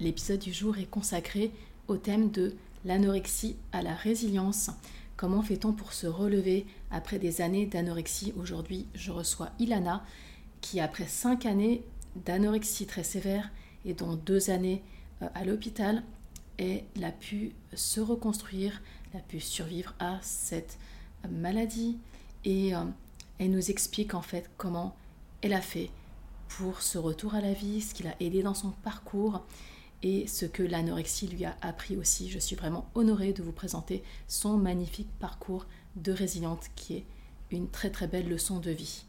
L'épisode du jour est consacré au thème de l'anorexie à la résilience. Comment fait-on pour se relever après des années d'anorexie? Aujourd'hui, je reçois Ilana qui, après cinq années d'anorexie très sévère et dont deux années euh, à l'hôpital, a pu se reconstruire, a pu survivre à cette maladie et euh, elle nous explique en fait comment elle a fait pour ce retour à la vie, ce qui l'a aidé dans son parcours et ce que l'anorexie lui a appris aussi. Je suis vraiment honorée de vous présenter son magnifique parcours de résiliente qui est une très très belle leçon de vie.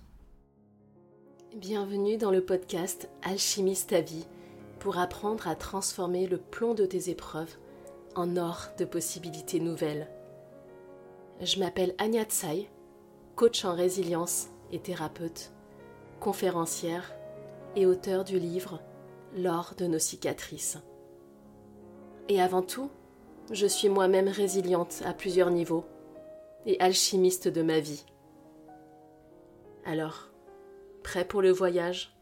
Bienvenue dans le podcast Alchimiste ta vie pour apprendre à transformer le plomb de tes épreuves en or de possibilités nouvelles. Je m'appelle Anya Tsai, coach en résilience et thérapeute, conférencière et auteur du livre L'or de nos cicatrices. Et avant tout, je suis moi-même résiliente à plusieurs niveaux et alchimiste de ma vie. Alors, prêt pour le voyage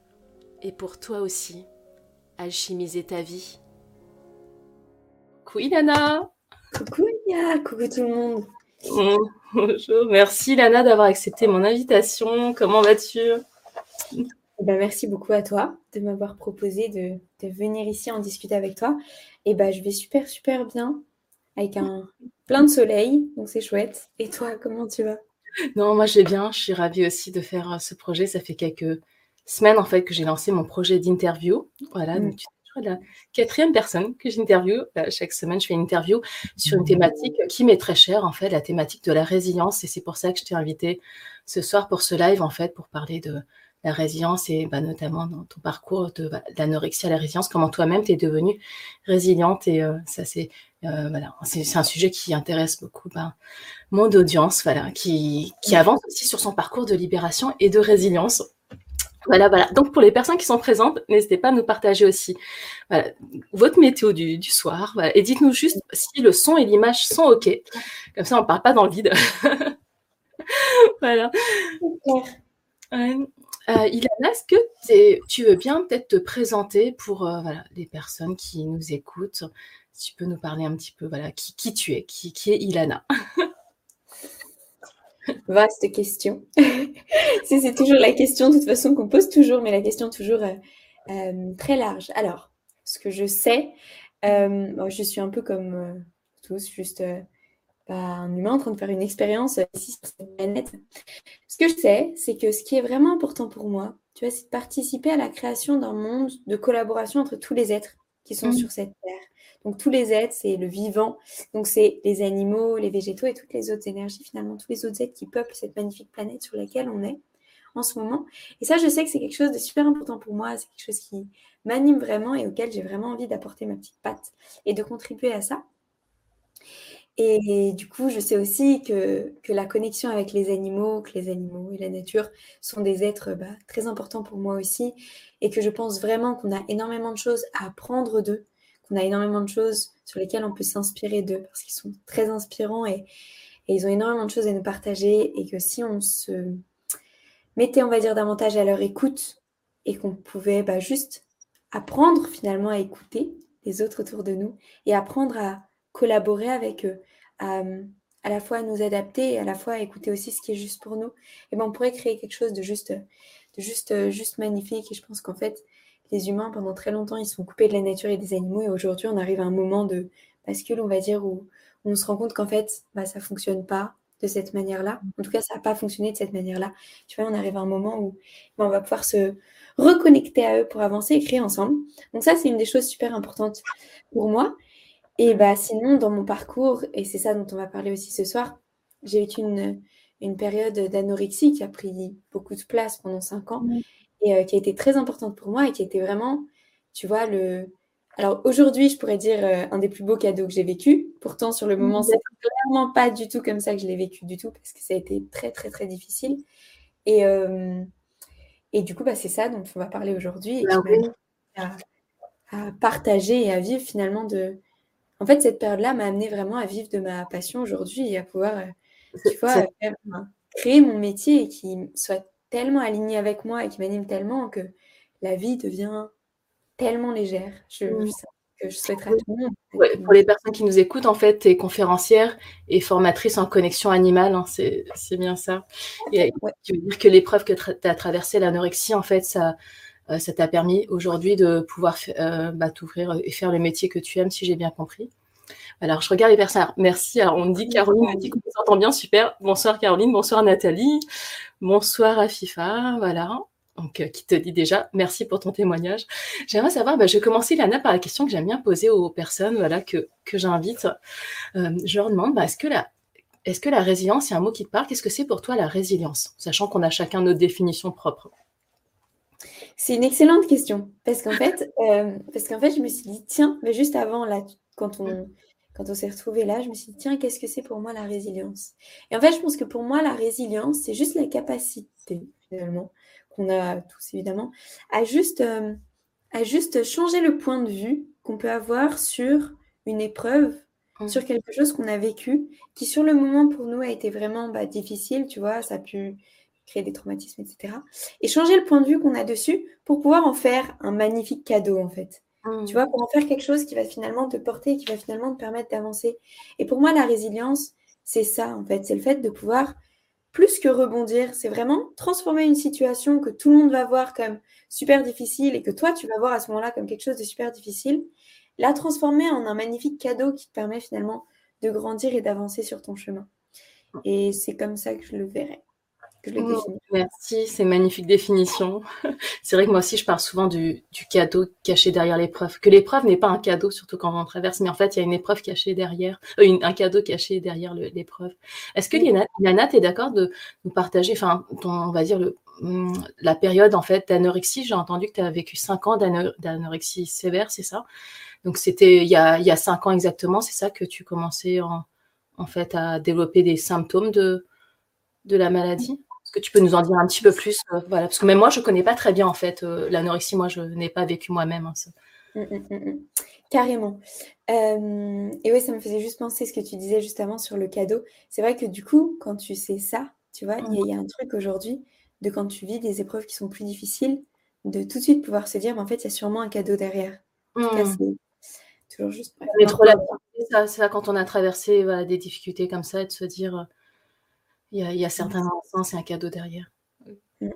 et pour toi aussi, alchimiser ta vie? Coucou Lana Coucou Lia, coucou tout le monde Bonjour, merci Lana d'avoir accepté mon invitation. Comment vas-tu? Ben, merci beaucoup à toi de m'avoir proposé de, venir ici en discuter avec toi. Et ben, je vais super, super bien avec un plein de soleil, donc c'est chouette. Et toi, comment tu vas? Non, moi je vais bien. Je suis ravie aussi de faire euh, ce projet. Ça fait quelques semaines en fait que j'ai lancé mon projet d'interview. Voilà, mm. donc tu es la quatrième personne que j'interviewe. Euh, chaque semaine, je fais une interview sur une thématique qui m'est très chère, en fait, la thématique de la résilience. Et c'est pour ça que je t'ai invité ce soir pour ce live, en fait, pour parler de la résilience et bah, notamment dans ton parcours de, bah, l'anorexie à la résilience, comment toi-même tu es devenue résiliente et euh, ça c'est euh, voilà, c'est, un sujet qui intéresse beaucoup bah, mon audience, voilà, qui, qui avance aussi sur son parcours de libération et de résilience. Voilà, voilà. Donc pour les personnes qui sont présentes, n'hésitez pas à nous partager aussi voilà, votre météo du, du soir. Voilà, et dites-nous juste si le son et l'image sont OK. Comme ça, on ne parle pas dans le vide. voilà. Euh, Ilana, est-ce que tu veux bien peut-être te présenter pour euh, les personnes qui nous écoutent? Tu peux nous parler un petit peu, voilà, qui, tu es, qui, est Ilana? Vaste question. c'est toujours la question de toute façon qu'on pose toujours, mais la question toujours euh, très large. Alors, ce que je sais, je suis un peu comme tous, juste un humain en train de faire une expérience ici sur cette planète. Ce que je sais, c'est que ce qui est vraiment important pour moi, tu vois, c'est de participer à la création d'un monde de collaboration entre tous les êtres qui sont mmh. sur cette terre. Donc tous les êtres, c'est le vivant, donc c'est les animaux, les végétaux et toutes les autres énergies, finalement, tous les autres êtres qui peuplent cette magnifique planète sur laquelle on est en ce moment. Et ça, je sais que c'est quelque chose de super important pour moi, c'est quelque chose qui m'anime vraiment et auquel j'ai vraiment envie d'apporter ma petite patte et de contribuer à ça. Et du coup, je sais aussi que, la connexion avec les animaux, que les animaux et la nature sont des êtres bah, très importants pour moi aussi, et que je pense vraiment qu'on a énormément de choses à apprendre d'eux, qu'on a énormément de choses sur lesquelles on peut s'inspirer d'eux, parce qu'ils sont très inspirants et, et, ils ont énormément de choses à nous partager, et que si on se mettait, on va dire, davantage à leur écoute, et qu'on pouvait bah, juste apprendre finalement à écouter les autres autour de nous, et apprendre à collaborer avec eux, à, à, la fois nous adapter et à la fois à écouter aussi ce qui est juste pour nous, et ben on pourrait créer quelque chose de juste, de juste, juste magnifique. Et je pense qu'en fait, les humains, pendant très longtemps, ils sont coupés de la nature et des animaux. Et aujourd'hui, on arrive à un moment de bascule, on va dire, où, on se rend compte qu'en fait, bah, ça fonctionne pas de cette manière-là. En tout cas, ça n'a pas fonctionné de cette manière-là. Tu vois, on arrive à un moment où bah, on va pouvoir se reconnecter à eux pour avancer et créer ensemble. Donc ça, c'est une des choses super importantes pour moi. Et bah, sinon, dans mon parcours, et c'est ça dont on va parler aussi ce soir, j'ai eu une, une période d'anorexie qui a pris beaucoup de place pendant cinq ans et euh, qui a été très importante pour moi et qui était vraiment, tu vois, le. Alors aujourd'hui, je pourrais dire euh, un des plus beaux cadeaux que j'ai vécu. Pourtant, sur le moment, c'est clairement pas du tout comme ça que je l'ai vécu du tout parce que ça a été très, très, très difficile. Et, euh, et du coup, bah, c'est ça dont on va parler aujourd'hui et bah à, à, partager et à vivre finalement de, en fait, cette période-là m'a amené vraiment à vivre de ma passion aujourd'hui et à pouvoir, euh, tu vois, créer mon métier et qui soit tellement aligné avec moi et qui m'anime tellement que la vie devient tellement légère. Je, mmh. que je souhaiterais à tout le monde. pour les personnes qui nous écoutent, en fait, tu es conférencière et formatrice en connexion animale, hein, c'est bien ça. Et, Tu veux dire que l'épreuve que tu as traversée, l'anorexie, en fait, ça ça t'a permis aujourd'hui de pouvoir euh, bah, t'ouvrir et faire le métier que tu aimes, si j'ai bien compris. Alors, je regarde les personnes. Merci. Alors, on me dit, Caroline dit qu'on s'entend bien. Super. Bonsoir, Caroline. Bonsoir, Nathalie. Bonsoir, Afifa. Voilà. Donc, euh, qui te dit déjà, merci pour ton témoignage. J'aimerais savoir, bah, je vais commencer, Lana, par la question que j'aime bien poser aux personnes voilà, que, que j'invite. Euh, je leur demande, bah, est-ce que, la, est-ce que la résilience, a un mot qui te parle? Qu'est-ce que c'est pour toi la résilience? Sachant qu'on a chacun notre définition propre. C'est une excellente question. Parce qu'en fait, euh, parce qu'en fait, je me suis dit, tiens, mais juste avant, là, quand on, quand on s'est retrouvés là, je me suis dit, tiens, qu'est-ce que c'est pour moi la résilience? Et en fait, je pense que pour moi, la résilience, c'est juste la capacité, finalement, qu'on a tous évidemment, à juste, euh, à juste changer le point de vue qu'on peut avoir sur une épreuve, mmh. sur quelque chose qu'on a vécu, qui sur le moment pour nous a été vraiment bah, difficile, tu vois, ça a pu créer des traumatismes, etc. Et changer le point de vue qu'on a dessus pour pouvoir en faire un magnifique cadeau, en fait. Mmh. Tu vois, pour en faire quelque chose qui va finalement te porter, qui va finalement te permettre d'avancer. Et pour moi, la résilience, c'est ça, en fait. C'est le fait de pouvoir, plus que rebondir, c'est vraiment transformer une situation que tout le monde va voir comme super difficile et que toi, tu vas voir à ce moment-là comme quelque chose de super difficile, la transformer en un magnifique cadeau qui te permet finalement de grandir et d'avancer sur ton chemin. Et c'est comme ça que je le Mmh, merci, c'est magnifique définition. c'est vrai que moi aussi, je parle souvent du, cadeau caché derrière l'épreuve. Que l'épreuve n'est pas un cadeau, surtout quand on traverse, mais en fait, il y a une épreuve cachée derrière, euh, un cadeau caché derrière l'épreuve. Est-ce que Liana, tu es d'accord de nous partager, enfin, on va dire, le, mmh, la période en fait d'anorexie? J'ai entendu que tu as vécu 5 ans d'anorexie sévère, c'est ça? Donc, c'était il, y a, il y a 5 ans exactement, c'est ça que tu commençais en, en fait à développer des symptômes de, de la maladie? Est-ce que tu peux nous en dire un petit peu plus euh, Voilà, parce que même moi, je ne connais pas très bien en fait euh, l'anorexie. Moi, je n'ai pas vécu moi-même. Hein, mmh, mmh, mmh, Carrément. Euh, et oui, ça me faisait juste penser ce que tu disais juste avant sur le cadeau. C'est vrai que du coup, quand tu sais ça, tu vois, il y, a un truc aujourd'hui de quand tu vis des épreuves qui sont plus difficiles, de tout de suite pouvoir se dire, mais en fait, il y a sûrement un cadeau derrière. En tout cas, c'est toujours juste. Mais trop là, c'est ça, quand on a traversé des difficultés comme ça, de se dire il y a, certains instants, c'est un cadeau derrière. Mm.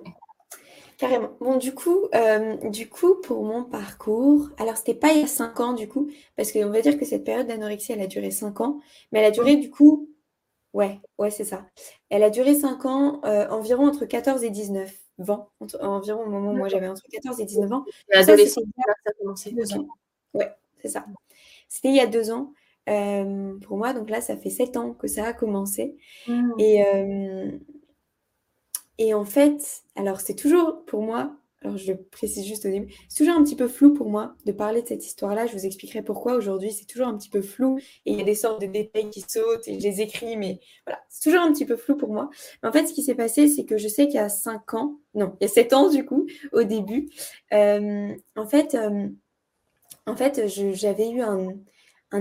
Carrément. Bon, du coup, euh, du coup, pour mon parcours, alors c'était pas il y a 5 ans, du coup, parce qu'on va dire que cette période d'anorexie, elle a duré 5 ans, mais elle a duré, du coup, ouais, ouais, c'est ça. Elle a duré 5 ans, euh, environ entre 14 et 19 ans, environ au moment où moi j'avais entre 14 et 19 ans. L'adolescence, ça a commencé. Ouais, c'est ça. C'était il y a deux ans. Euh, pour moi, donc là, ça fait sept ans que ça a commencé. Mmh. Et, euh, et en fait, alors c'est toujours pour moi, alors je le précise juste au début, c'est toujours un petit peu flou pour moi de parler de cette histoire-là. Je vous expliquerai pourquoi aujourd'hui, c'est toujours un petit peu flou et il y a des sortes de détails qui sautent et je les écris, mais voilà, c'est toujours un petit peu flou pour moi. Mais en fait, ce qui s'est passé, c'est que je sais qu'il y a cinq ans, non, il y a sept ans du coup, au début, euh, en fait, en fait j'avais eu un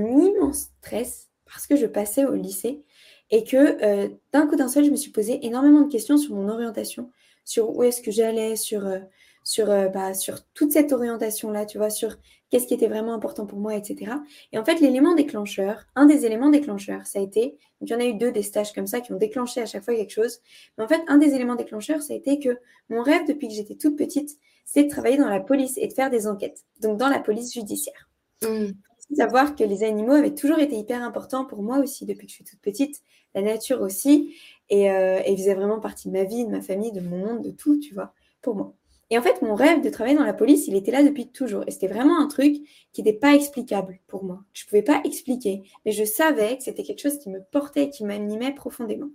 immense stress parce que je passais au lycée et que euh, d'un coup d'un seul, je me suis posé énormément de questions sur mon orientation, sur où est-ce que j'allais, sur, euh, sur, euh, bah, sur toute cette orientation-là, tu vois, sur qu'est-ce qui était vraiment important pour moi, etc. Et en fait, l'élément déclencheur, un des éléments déclencheurs, ça a été, il y en a eu deux des stages comme ça qui ont déclenché à chaque fois quelque chose, mais en fait, un des éléments déclencheurs, ça a été que mon rêve depuis que j'étais toute petite, c'est de travailler dans la police et de faire des enquêtes, donc dans la police judiciaire. Mmh savoir que les animaux avaient toujours été hyper importants pour moi aussi depuis que je suis toute petite, la nature aussi, et, euh, faisait vraiment partie de ma vie, de ma famille, de mon monde, de tout, tu vois, pour moi. Et en fait, mon rêve de travailler dans la police, il était là depuis toujours. Et c'était vraiment un truc qui n'était pas explicable pour moi. Je ne pouvais pas expliquer, mais je savais que c'était quelque chose qui me portait, qui m'animait profondément.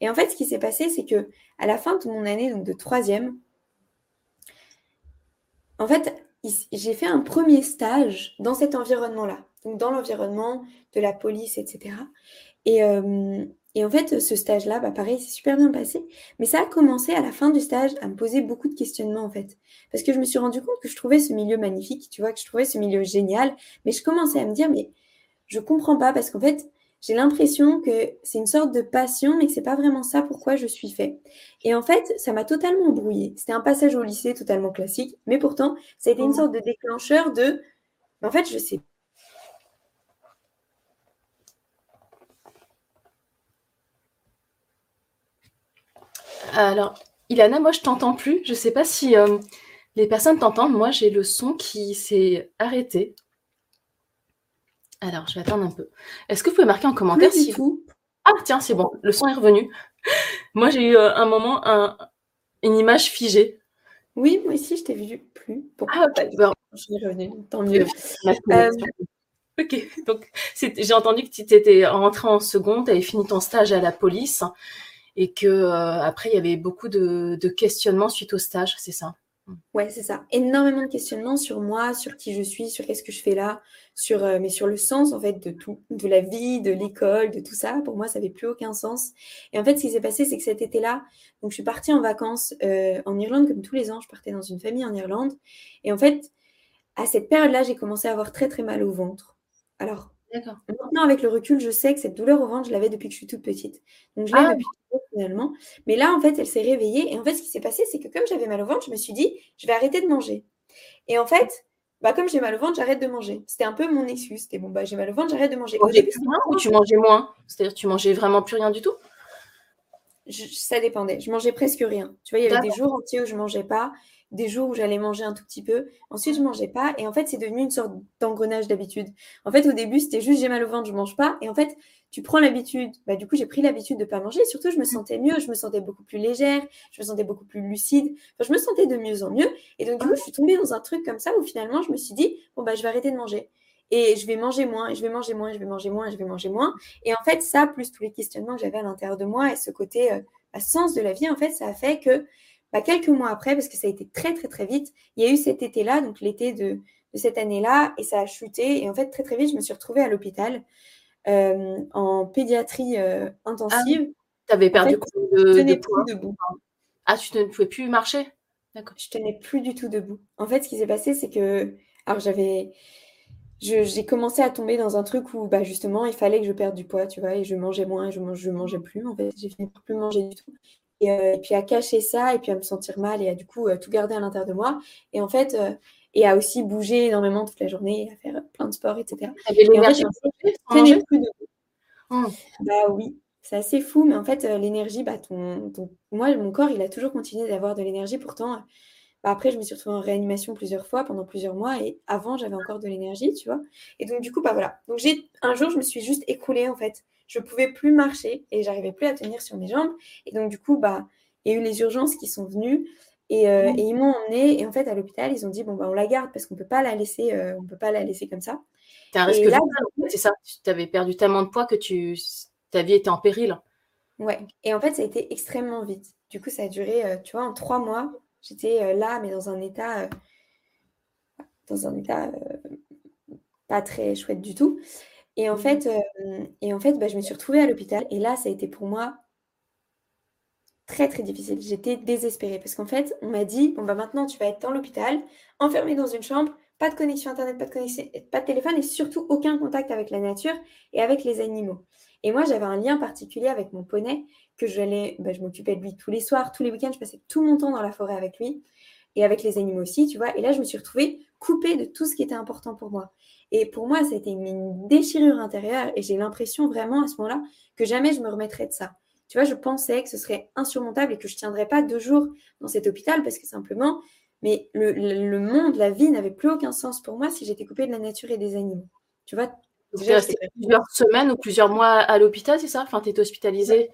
Et en fait, ce qui s'est passé, c'est que à la fin de mon année donc de troisième, en fait, j'ai fait un premier stage dans cet environnement-là, donc dans l'environnement de la police, etc. Euh, et, en fait, ce stage-là, bah, pareil, c'est super bien passé. Mais ça a commencé à la fin du stage à me poser beaucoup de questionnements, en fait. Parce que je me suis rendu compte que je trouvais ce milieu magnifique, tu vois, que je trouvais ce milieu génial. Mais je commençais à me dire, mais je comprends pas, parce qu'en fait, j'ai l'impression que c'est une sorte de passion, mais que c'est pas vraiment ça pourquoi je suis fait. Et en fait, ça m'a totalement brouillée. C'était un passage au lycée totalement classique, mais pourtant, ça a été une oh. sorte de déclencheur de, en fait, je sais. Alors, Ilana, moi je t'entends plus. Je sais pas si euh, les personnes t'entendent. Moi j'ai le son qui s'est arrêté. Alors, je vais attendre un peu. Est-ce que vous pouvez marquer en commentaire si vous. Ah, tiens, c'est bon, le son est revenu. moi j'ai eu euh, un moment une image figée. Oui, moi aussi, je t'ai vu plus. Ah, ok. je suis revenue, tant mieux. Euh, ok, donc j'ai entendu que tu étais rentrée en seconde, tu avais fini ton stage à la police et que euh, après il y avait beaucoup de, questionnements suite au stage, c'est ça? Ouais, c'est ça. Énormément de questionnements sur moi, sur qui je suis, sur qu'est-ce que je fais là, sur euh, mais sur le sens en fait de tout, de la vie, de l'école, de tout ça. Pour moi, ça n'avait plus aucun sens. Et en fait, ce qui s'est passé, c'est que cet été-là, donc je suis partie en vacances euh, en Irlande comme tous les ans. Je partais dans une famille en Irlande. Et en fait, à cette période-là, j'ai commencé à avoir très très mal au ventre. Alors, Maintenant, avec le recul, je sais que cette douleur au ventre, je l'avais depuis que je suis toute petite. Donc, je l'ai ah. depuis toujours, finalement. Mais là, en fait, elle s'est réveillée. Et en fait, ce qui s'est passé, c'est que comme j'avais mal au ventre, je me suis dit, je vais arrêter de manger. Et en fait, bah, comme j'ai mal au ventre, j'arrête de manger. C'était un peu mon excuse. C'était bon, bah, j'ai mal au ventre, j'arrête de manger. ou tu mangeais moins? C'est-à-dire, tu mangeais vraiment plus rien du tout? Ça dépendait. Je mangeais presque rien. Tu vois, il y avait des jours entiers où je mangeais pas des jours où j'allais manger un tout petit peu. Ensuite, je mangeais pas. Et en fait, c'est devenu une sorte d'engrenage d'habitude. En fait, au début, c'était juste j'ai mal au ventre, je mange pas. Et en fait, tu prends l'habitude. Bah, du coup, j'ai pris l'habitude de pas manger. Et surtout, je me sentais mieux. Je me sentais beaucoup plus légère. Je me sentais beaucoup plus lucide. Enfin, je me sentais de mieux en mieux. Et donc, du coup, je suis tombée dans un truc comme ça où finalement, je me suis dit, bon, bah, je vais arrêter de manger. Et je vais manger moins, et je vais manger moins, et je vais manger moins, et je vais manger moins. Et en fait, ça, plus tous les questionnements que j'avais à l'intérieur de moi et ce côté euh, bah, sens de la vie, en fait, ça a fait que bah, quelques mois après, parce que ça a été très très très vite, il y a eu cet été-là, donc l'été de, cette année-là, et ça a chuté. Et en fait, très très vite, je me suis retrouvée à l'hôpital euh, en pédiatrie euh, intensive. Ah, tu avais perdu de, je tenais plus debout. Ah, tu ne pouvais plus marcher? D'accord. Je tenais plus du tout debout. En fait, ce qui s'est passé, c'est que. Alors, j'avais. J'ai commencé à tomber dans un truc où, bah, justement, il fallait que je perde du poids, tu vois, et je mangeais moins, je, je mangeais plus. En fait, j'ai fini par plus manger du tout. Euh, et, puis à cacher ça et puis à me sentir mal et à du coup tout garder à l'intérieur de moi et en fait euh, et à aussi bouger énormément toute la journée à faire plein de sport etc et en fait, plus de mmh. bah oui c'est assez fou mais en fait euh, l'énergie bah ton, moi mon corps il a toujours continué d'avoir de l'énergie pourtant bah, après je me suis retrouvée en réanimation plusieurs fois pendant plusieurs mois et avant j'avais encore de l'énergie tu vois et donc du coup bah voilà donc j'ai un jour je me suis juste écroulée en fait je pouvais plus marcher et j'arrivais plus à tenir sur mes jambes. Et donc, du coup, bah, il y a eu les urgences qui sont venues et, euh, mmh. ils m'ont emmenée. Et en fait, à l'hôpital, ils ont dit bon, bah, on la garde parce qu'on peut pas la laisser, euh, on peut pas la laisser comme ça. C'est un risque là, c'est ça. Tu avais perdu tellement de poids que tu, ta vie était en péril. Ouais. Et en fait, ça a été extrêmement vite. Du coup, ça a duré, euh, tu vois, en trois mois. J'étais là, mais dans un état, dans un état pas très chouette du tout. Et en mmh fait, et en fait bah, je me suis retrouvée à l'hôpital. Et là, ça a été pour moi très, très difficile. J'étais désespérée parce qu'en fait, on m'a dit, bon, bah maintenant, tu vas être dans l'hôpital, enfermée dans une chambre, pas de connexion Internet, pas de, connexion, pas de téléphone et surtout aucun contact avec la nature et avec les animaux. Et moi, j'avais un lien particulier avec mon poney que j'allais, bah, je m'occupais de lui tous les soirs, tous les week-ends, je passais tout mon temps dans la forêt avec lui et avec les animaux aussi, tu vois. Et là, je me suis retrouvée coupée de tout ce qui était important pour moi. Et pour moi, ça a été une déchirure intérieure et j'ai l'impression vraiment à ce moment-là que jamais je me remettrais de ça. Tu vois, je pensais que ce serait insurmontable et que je ne tiendrais pas deux jours dans cet hôpital parce que simplement, mais le, monde, la vie n'avait plus aucun sens pour moi si j'étais coupée de la nature et des animaux. Tu vois Déjà, plusieurs semaines ou plusieurs mois à l'hôpital, c'est ça? Enfin, tu étais hospitalisée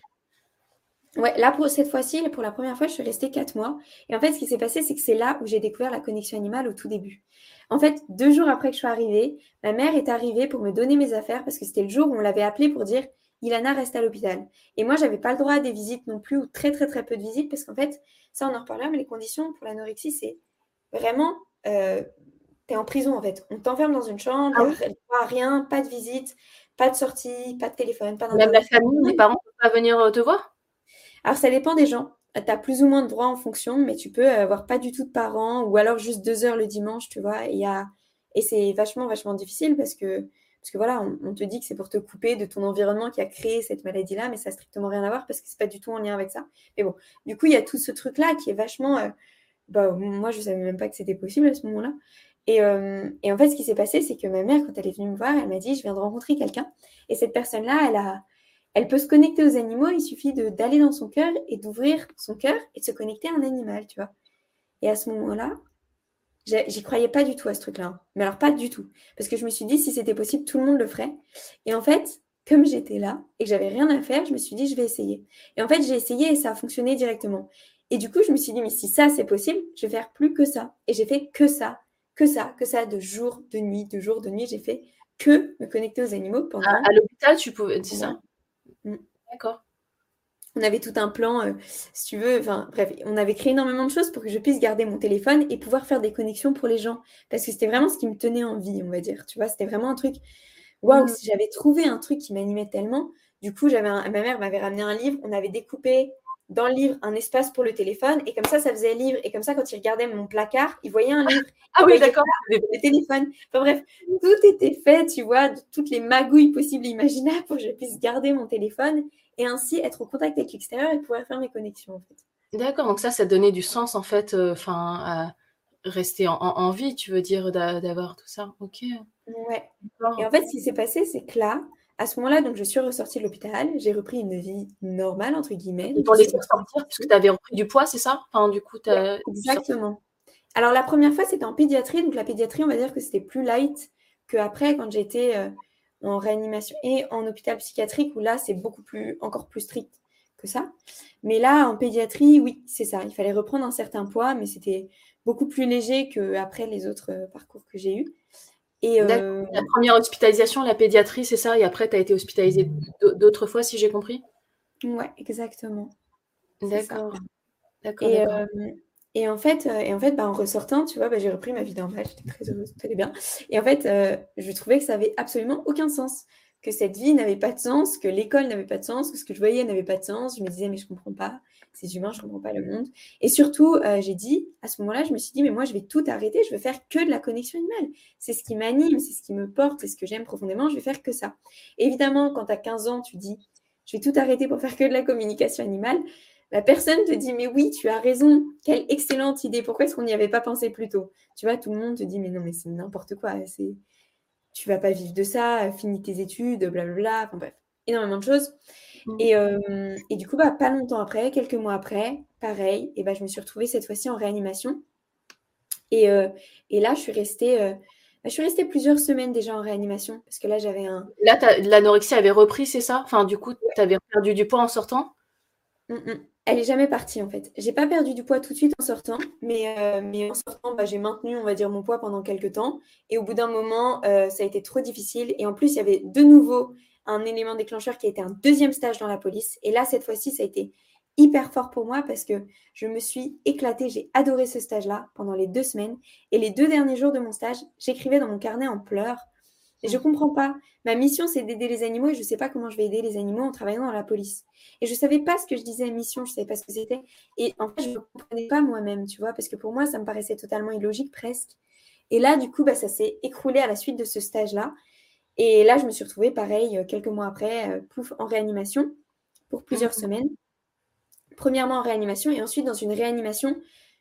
Ouais, là, pour cette fois-ci, pour la première fois, je suis restée quatre mois. Et en fait, ce qui s'est passé, c'est que c'est là où j'ai découvert la connexion animale au tout début. En fait, deux jours après que je suis arrivée, ma mère est arrivée pour me donner mes affaires parce que c'était le jour où on l'avait appelée pour dire Ilana reste à l'hôpital. Et moi, j'avais pas le droit à des visites non plus, ou très très très peu de visites, parce qu'en fait, ça on en reparlera, mais les conditions pour l'anorexie, c'est vraiment, euh, tu es en prison en fait. On t'enferme dans une chambre, ah rien, pas de visite, pas de sortie, pas de téléphone, pas Même la famille, les parents ne peuvent pas venir euh, te voir? Alors ça dépend des gens tu as plus ou moins de droits en fonction, mais tu peux avoir pas du tout de parents ou alors juste deux heures le dimanche, tu vois. Et, et c'est vachement, vachement difficile parce que, parce voilà, on, te dit que c'est pour te couper de ton environnement qui a créé cette maladie-là, mais ça n'a strictement rien à voir parce que c'est pas du tout en lien avec ça. Mais bon, du coup, il y a tout ce truc-là qui est vachement. Euh, bah, moi, je savais même pas que c'était possible à ce moment-là. Et, euh, et, en fait, ce qui s'est passé, c'est que ma mère, quand elle est venue me voir, elle m'a dit Je viens de rencontrer quelqu'un. Et cette personne-là, elle a elle peut se connecter aux animaux, il suffit d'aller dans son cœur et d'ouvrir son cœur et de se connecter à un animal, tu vois. Et à ce moment-là, j'y croyais pas du tout à ce truc-là. Hein. Mais alors pas du tout. Parce que je me suis dit, si c'était possible, tout le monde le ferait. Et en fait, comme j'étais là et que j'avais rien à faire, je me suis dit, je vais essayer. Et en fait, j'ai essayé et ça a fonctionné directement. Et du coup, je me suis dit, mais si ça, c'est possible, je vais faire plus que ça. Et j'ai fait que ça, que ça, que ça, de jour, de nuit, de jour, de nuit. J'ai fait que me connecter aux animaux pendant. À, l'hôpital, tu pouvais. C'est ça? Mm. D'accord. On avait tout un plan, euh, si tu veux. Enfin, bref, on avait créé énormément de choses pour que je puisse garder mon téléphone et pouvoir faire des connexions pour les gens. Parce que c'était vraiment ce qui me tenait en vie, on va dire. Tu vois, c'était vraiment un truc. Waouh, mm. si j'avais trouvé un truc qui m'animait tellement. Du coup, j'avais ma mère m'avait ramené un livre. On avait découpé dans le livre un espace pour le téléphone et comme ça, ça faisait livre. Et comme ça, quand il regardait mon placard, il voyait un livre. ah oui, d'accord. Le téléphone. Enfin bref, tout était fait, tu vois, de toutes les magouilles possibles et imaginables pour que je puisse garder mon téléphone et ainsi être au contact avec l'extérieur et pouvoir faire mes connexions en fait. D'accord, donc ça, ça donnait du sens en fait, euh, enfin, à rester en, vie, tu veux dire, d'avoir tout ça. Ok. Ouais. Et en fait, ce qui s'est passé, c'est que là, à ce moment-là, donc je suis ressortie de l'hôpital, j'ai repris une vie normale, entre guillemets. Pour les sortir, puisque tu avais repris du poids, c'est ça? Enfin, du coup, Exactement. Alors, la première fois, c'était en pédiatrie. Donc, la pédiatrie, on va dire que c'était plus light qu'après, quand j'étais euh, en réanimation et en hôpital psychiatrique, où là, c'est beaucoup plus, encore plus strict que ça. Mais là, en pédiatrie, oui, c'est ça. Il fallait reprendre un certain poids, mais c'était beaucoup plus léger qu'après les autres euh, parcours que j'ai eus. Et euh, La première hospitalisation, la pédiatrie, c'est ça Et après, tu as été hospitalisée d'autres fois, si j'ai compris? Ouais, exactement. D'accord. D'accord. Et, euh, et, en fait, euh, et en, fait bah, en ressortant, tu vois, bah, j'ai repris ma vie normale, j'étais très heureuse, tout allait bien. Et en fait, je trouvais que ça avait absolument aucun sens, que cette vie n'avait pas de sens, que l'école n'avait pas de sens, que ce que je voyais n'avait pas de sens. Je me disais, mais je comprends pas ces humains, je ne comprends pas le monde. Et surtout, euh, j'ai dit, à ce moment-là, je me suis dit, mais moi, je vais tout arrêter, je veux faire que de la connexion animale. C'est ce qui m'anime, c'est ce qui me porte, c'est ce que j'aime profondément, je vais faire que ça. évidemment, quand tu as 15 ans, tu dis, je vais tout arrêter pour faire que de la communication animale. La personne te dit, mais oui, tu as raison, quelle excellente idée, pourquoi est-ce qu'on n'y avait pas pensé plus tôt? Tu vois, tout le monde te dit, mais non, mais c'est n'importe quoi, c'est... tu vas pas vivre de ça, finis tes études, blablabla, enfin bref, énormément de choses. Mmh. Euh, et, du coup, bah, pas longtemps après, quelques mois après, pareil, et bah, je me suis retrouvée cette fois-ci en réanimation. Et, euh, et là, je suis restée. Euh, bah, je suis restée plusieurs semaines déjà en réanimation parce que là, j'avais un. Là, l'anorexie avait repris, c'est ça? Enfin, du coup, tu avais perdu du poids en sortant? Mmh, mmh. Elle est jamais partie en fait. J'ai pas perdu du poids tout de suite en sortant, mais, mais en sortant, bah, j'ai maintenu, on va dire, mon poids pendant quelques temps. Et au bout d'un moment, ça a été trop difficile. Et en plus, il y avait de nouveau un élément déclencheur qui a été un deuxième stage dans la police. Et là, cette fois-ci, ça a été hyper fort pour moi parce que je me suis éclatée. J'ai adoré ce stage-là pendant les deux semaines. Et les deux derniers jours de mon stage, j'écrivais dans mon carnet en pleurs. Et je ne comprends pas. Ma mission, c'est d'aider les animaux et je ne sais pas comment je vais aider les animaux en travaillant dans la police. Et je ne savais pas ce que je disais mission, je ne savais pas ce que c'était. Et en fait, je ne comprenais pas moi-même, tu vois, parce que pour moi, ça me paraissait totalement illogique presque. Et là, du coup, bah, ça s'est écroulé à la suite de ce stage-là. Et là, je me suis retrouvée, pareil, euh, quelques mois après, euh, pouf, en réanimation pour plusieurs mhm. semaines. Premièrement en réanimation et ensuite dans une réanimation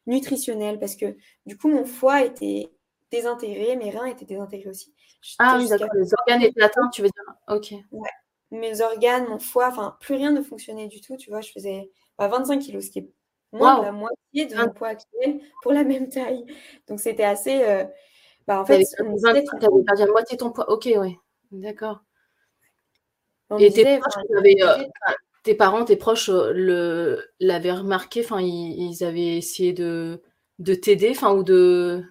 nutritionnelle parce que du coup, mon foie était désintégré, mes reins étaient désintégrés aussi. Ah oui, d'accord, les organes étaient atteints, tu veux dire Ok. Ouais. Mes organes, mon foie, enfin, plus rien ne fonctionnait du tout, tu vois, je faisais 25 bah, kilos, ce qui est moins de la moitié de mon poids actuel pour la même taille. Donc c'était assez... Euh, bah, en fait, tu avais perdu la moitié de ton poids. Ok, oui. D'accord. Et euh, tes, parents, tes proches euh, l'avaient remarqué, enfin, ils, avaient essayé de, de t'aider, enfin, ou de,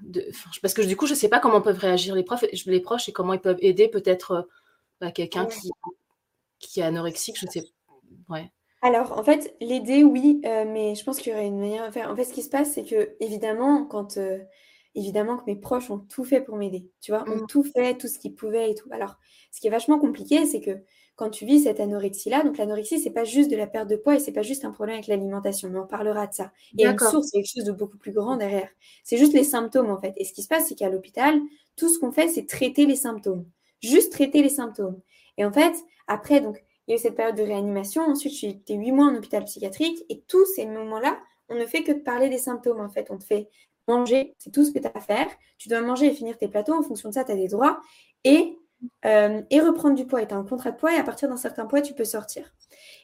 parce que du coup, je ne sais pas comment peuvent réagir les, profs, les proches et comment ils peuvent aider peut-être euh, bah, quelqu'un qui, qui est anorexique, je ne sais Ouais. Alors, en fait, l'aider, oui, mais je pense qu'il y aurait une manière de faire. En fait, ce qui se passe, c'est que, évidemment, quand évidemment que mes proches ont tout fait pour m'aider, tu vois, ont mmh. tout fait, tout ce qu'ils pouvaient et tout. Alors, ce qui est vachement compliqué, c'est que quand tu vis cette anorexie-là, donc l'anorexie, c'est pas juste de la perte de poids et c'est pas juste un problème avec l'alimentation, mais on parlera de ça. A une source, quelque chose de beaucoup plus grand derrière. C'est juste les symptômes, en fait. Et ce qui se passe, c'est qu'à l'hôpital, tout ce qu'on fait, c'est traiter les symptômes. Juste traiter les symptômes. Et en fait, après, donc, il y a eu cette période de réanimation. Ensuite, été huit mois en hôpital psychiatrique. Et tous ces moments-là, on ne fait que de parler des symptômes, en fait. On te fait manger, c'est tout ce que tu as à faire. Tu dois manger et finir tes plateaux. En fonction de ça, tu as des droits. Et et reprendre du poids. Et tu as un contrat de poids et à partir d'un certain poids, tu peux sortir.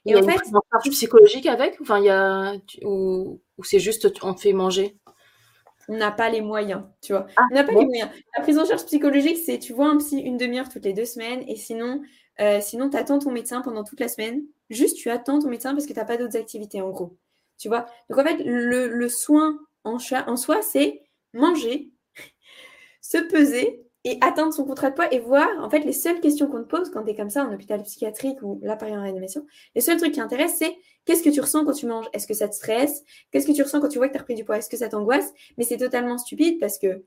Et il y a en fait, une charge psychologique avec enfin, il y a, ou, c'est juste on te fait manger? On n'a pas les moyens, tu vois. Ah, on n'a pas les moyens. La prise en charge psychologique, c'est tu vois un psy une demi-heure toutes les deux semaines et sinon, euh, sinon tu attends ton médecin pendant toute la semaine. Juste, tu attends ton médecin parce que tu n'as pas d'autres activités, en gros. Tu vois? Donc, en fait, le, soin en, en soi, c'est manger, se peser et atteindre son contrat de poids et voir, en fait, les seules questions qu'on te pose quand tu es comme ça en hôpital psychiatrique ou là, par en réanimation, les seuls trucs qui intéressent, c'est qu'est-ce que tu ressens quand tu manges? Est-ce que ça te stresse? Qu'est-ce que tu ressens quand tu vois que tu as repris du poids? Est-ce que ça t'angoisse? Mais c'est totalement stupide parce que,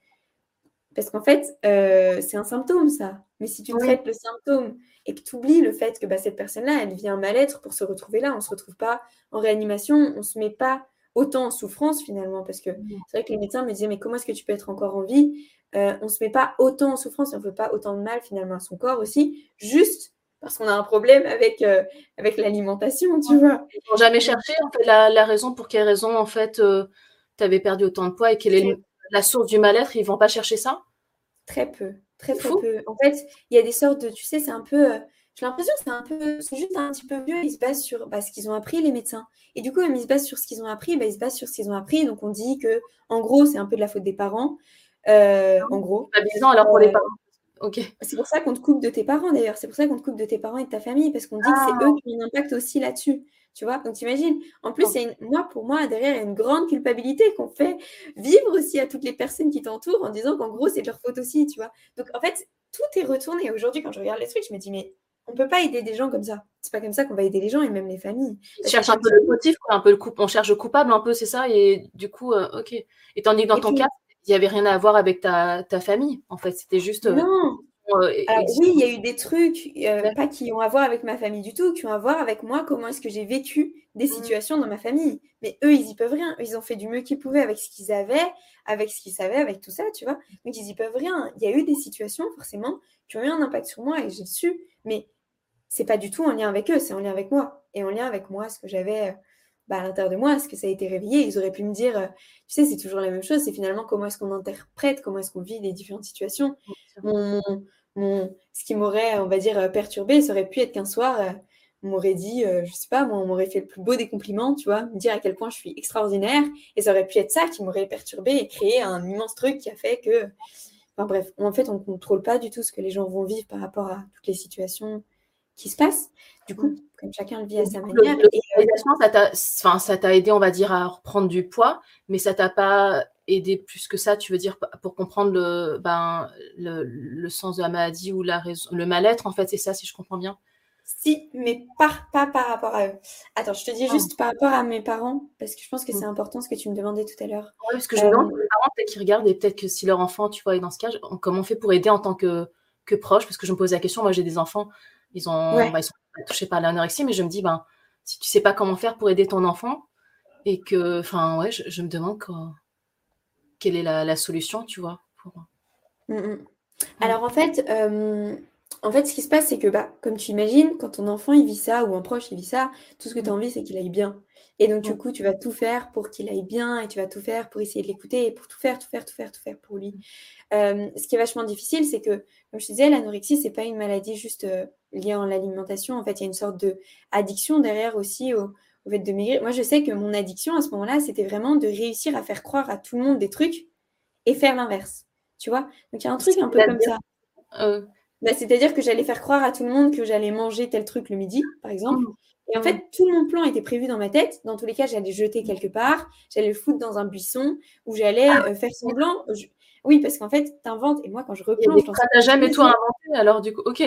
parce qu'en fait, euh, c'est un symptôme, ça. Mais si tu traites le symptôme et que tu oublies le fait que bah, cette personne-là, elle vient mal-être pour se retrouver là, on ne se retrouve pas en réanimation, on ne se met pas autant en souffrance finalement, parce que c'est vrai que les médecins me disaient, mais comment est-ce que tu peux être encore en vie? Euh, On ne se met pas autant en souffrance et on ne fait pas autant de mal finalement à son corps aussi, juste parce qu'on a un problème avec, euh, avec l'alimentation, tu vois. Ils n'ont jamais cherché en fait, la, raison, pour quelle raison en fait euh, tu avais perdu autant de poids et quelle est la source du mal-être, ils vont pas chercher ça? Très peu, très, très peu. En fait, il y a des sortes de, tu sais, c'est un peu j'ai l'impression que c'est un peu, c'est juste un petit peu mieux. Ils se basent sur bah, ce qu'ils ont appris, les médecins. Et du coup, même ils se basent sur ce qu'ils ont appris, bah, ils se basent sur ce qu'ils ont appris. Donc, on dit que, en gros, c'est un peu de la faute des parents. Euh, en gros. Bien alors pour les euh, parents. Ok. C'est pour ça qu'on te coupe de tes parents d'ailleurs. C'est pour ça qu'on te coupe de tes parents et de ta famille parce qu'on dit que c'est ah. eux qui ont un impact aussi là-dessus. Tu vois Donc t'imagines. En plus, c'est moi pour moi derrière il y a une grande culpabilité qu'on fait vivre aussi à toutes les personnes qui t'entourent en disant qu'en gros c'est leur faute aussi. Tu vois Donc en fait tout est retourné. Aujourd'hui quand je regarde les trucs, je me dis mais on peut pas aider des gens comme ça. C'est pas comme ça qu'on va aider les gens et même les familles. On cherche un peu le motif, un peu le coup, on cherche le coupable un peu, c'est ça. Et du coup, euh, ok. Et tandis que dans ton cas, il n'y avait rien à voir avec ta, famille. En fait, c'était juste. Euh, non. Euh, oui, il y a eu des trucs, pas qui ont à voir avec ma famille du tout, qui ont à voir avec moi, comment est-ce que j'ai vécu des mmh. situations dans ma famille. Mais eux, ils y peuvent rien. Ils ont fait du mieux qu'ils pouvaient avec ce qu'ils avaient, avec ce qu'ils savaient, avec tout ça, tu vois. Donc, ils y peuvent rien. Il y a eu des situations, forcément, qui ont eu un impact sur moi et j'ai su. Mais c'est pas du tout en lien avec eux, c'est en lien avec moi. Et en lien avec moi, ce que j'avais euh, bah, à l'intérieur de moi, ce que ça a été réveillé. Ils auraient pu me dire, euh, tu sais, c'est toujours la même chose, c'est finalement comment est-ce qu'on interprète, comment est-ce qu'on vit les différentes situations. ce qui m'aurait, on va dire, euh, perturbé, ça aurait pu être qu'un soir, on m'aurait dit, je sais pas, moi, on m'aurait fait le plus beau des compliments, tu vois, me dire à quel point je suis extraordinaire. Et ça aurait pu être ça qui m'aurait perturbé et créé un immense truc qui a fait que. Enfin bref, en fait, on ne contrôle pas du tout ce que les gens vont vivre par rapport à toutes les situations qui se passe. Du coup, mmh. comme chacun le vit à sa manière. Le, ça t'a aidé, on va dire, à reprendre du poids, mais ça t'a pas aidé plus que ça, tu veux dire, pour comprendre le, ben, le, sens de la maladie ou la raison, le mal-être, en fait, c'est ça, si je comprends bien? Si, mais pas, pas par rapport à eux. Attends, je te dis ah. juste par rapport à mes parents, parce que je pense que c'est mmh. important ce que tu me demandais tout à l'heure. Oui, parce que je me demande, euh, les parents, peut-être qu'ils regardent, et peut-être que si leur enfant, tu vois, est dans ce cas, comment on fait pour aider en tant que, que proche? Parce que je me pose la question, moi j'ai des enfants, ils, ont, bah, sont touchés par l'anorexie, mais je me dis, ben, si tu sais pas comment faire pour aider ton enfant, et que, enfin, ouais, je, me demande quelle est la, solution, tu vois. Mmh, mmh. Alors, en fait, euh, en fait, ce qui se passe, c'est que, bah, comme tu imagines, quand ton enfant il vit ça, ou un proche il vit ça, tout ce que tu as envie, c'est qu'il aille bien. Et donc, du coup, tu vas tout faire pour qu'il aille bien et tu vas tout faire pour essayer de l'écouter et pour tout faire, tout faire, tout faire, tout faire pour lui. Euh, ce qui est vachement difficile, c'est que, comme je te disais, l'anorexie, c'est pas une maladie juste euh, liée à l'alimentation. En fait, il y a une sorte de addiction derrière aussi au, fait de maigrir. Moi, je sais que mon addiction à ce moment-là, c'était vraiment de réussir à faire croire à tout le monde des trucs et faire l'inverse. Tu vois? Donc, il y a un truc un peu comme ça. Euh. Bah, c'est-à-dire que j'allais faire croire à tout le monde que j'allais manger tel truc le midi, par exemple. Mmh. Et en fait, tout mon plan était prévu dans ma tête. Dans tous les cas, j'allais jeter quelque part, j'allais le foutre dans un buisson, ou j'allais ah. euh, faire semblant. Oui, parce qu'en fait, tu inventes. Et moi, quand je replonge. Tu n'as jamais tout inventé, alors du coup, ok.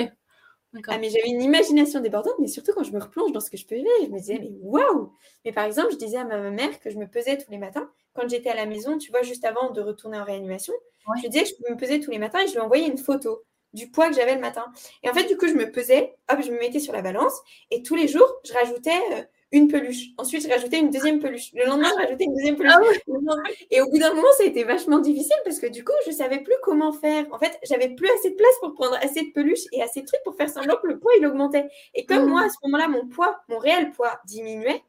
Ah, mais j'avais une imagination débordante, mais surtout quand je me replonge dans ce que je peux vivre, je me disais, mais waouh Mais par exemple, je disais à ma mère que je me pesais tous les matins. Quand j'étais à la maison, tu vois, juste avant de retourner en réanimation, je disais que je me pesais tous les matins et je lui envoyais une photo du poids que j'avais le matin. Et en fait, du coup, je me pesais, hop, je me mettais sur la balance, et tous les jours, je rajoutais euh, une peluche. Ensuite, je rajoutais une deuxième peluche. Le lendemain, je rajoutais une deuxième peluche. Ah et au bout d'un moment, ça a été vachement difficile parce que du coup, je savais plus comment faire. En fait, j'avais plus assez de place pour prendre assez de peluches et assez de trucs pour faire semblant que le poids, il augmentait. Et comme moi, à ce moment-là, mon poids, mon réel poids diminuait,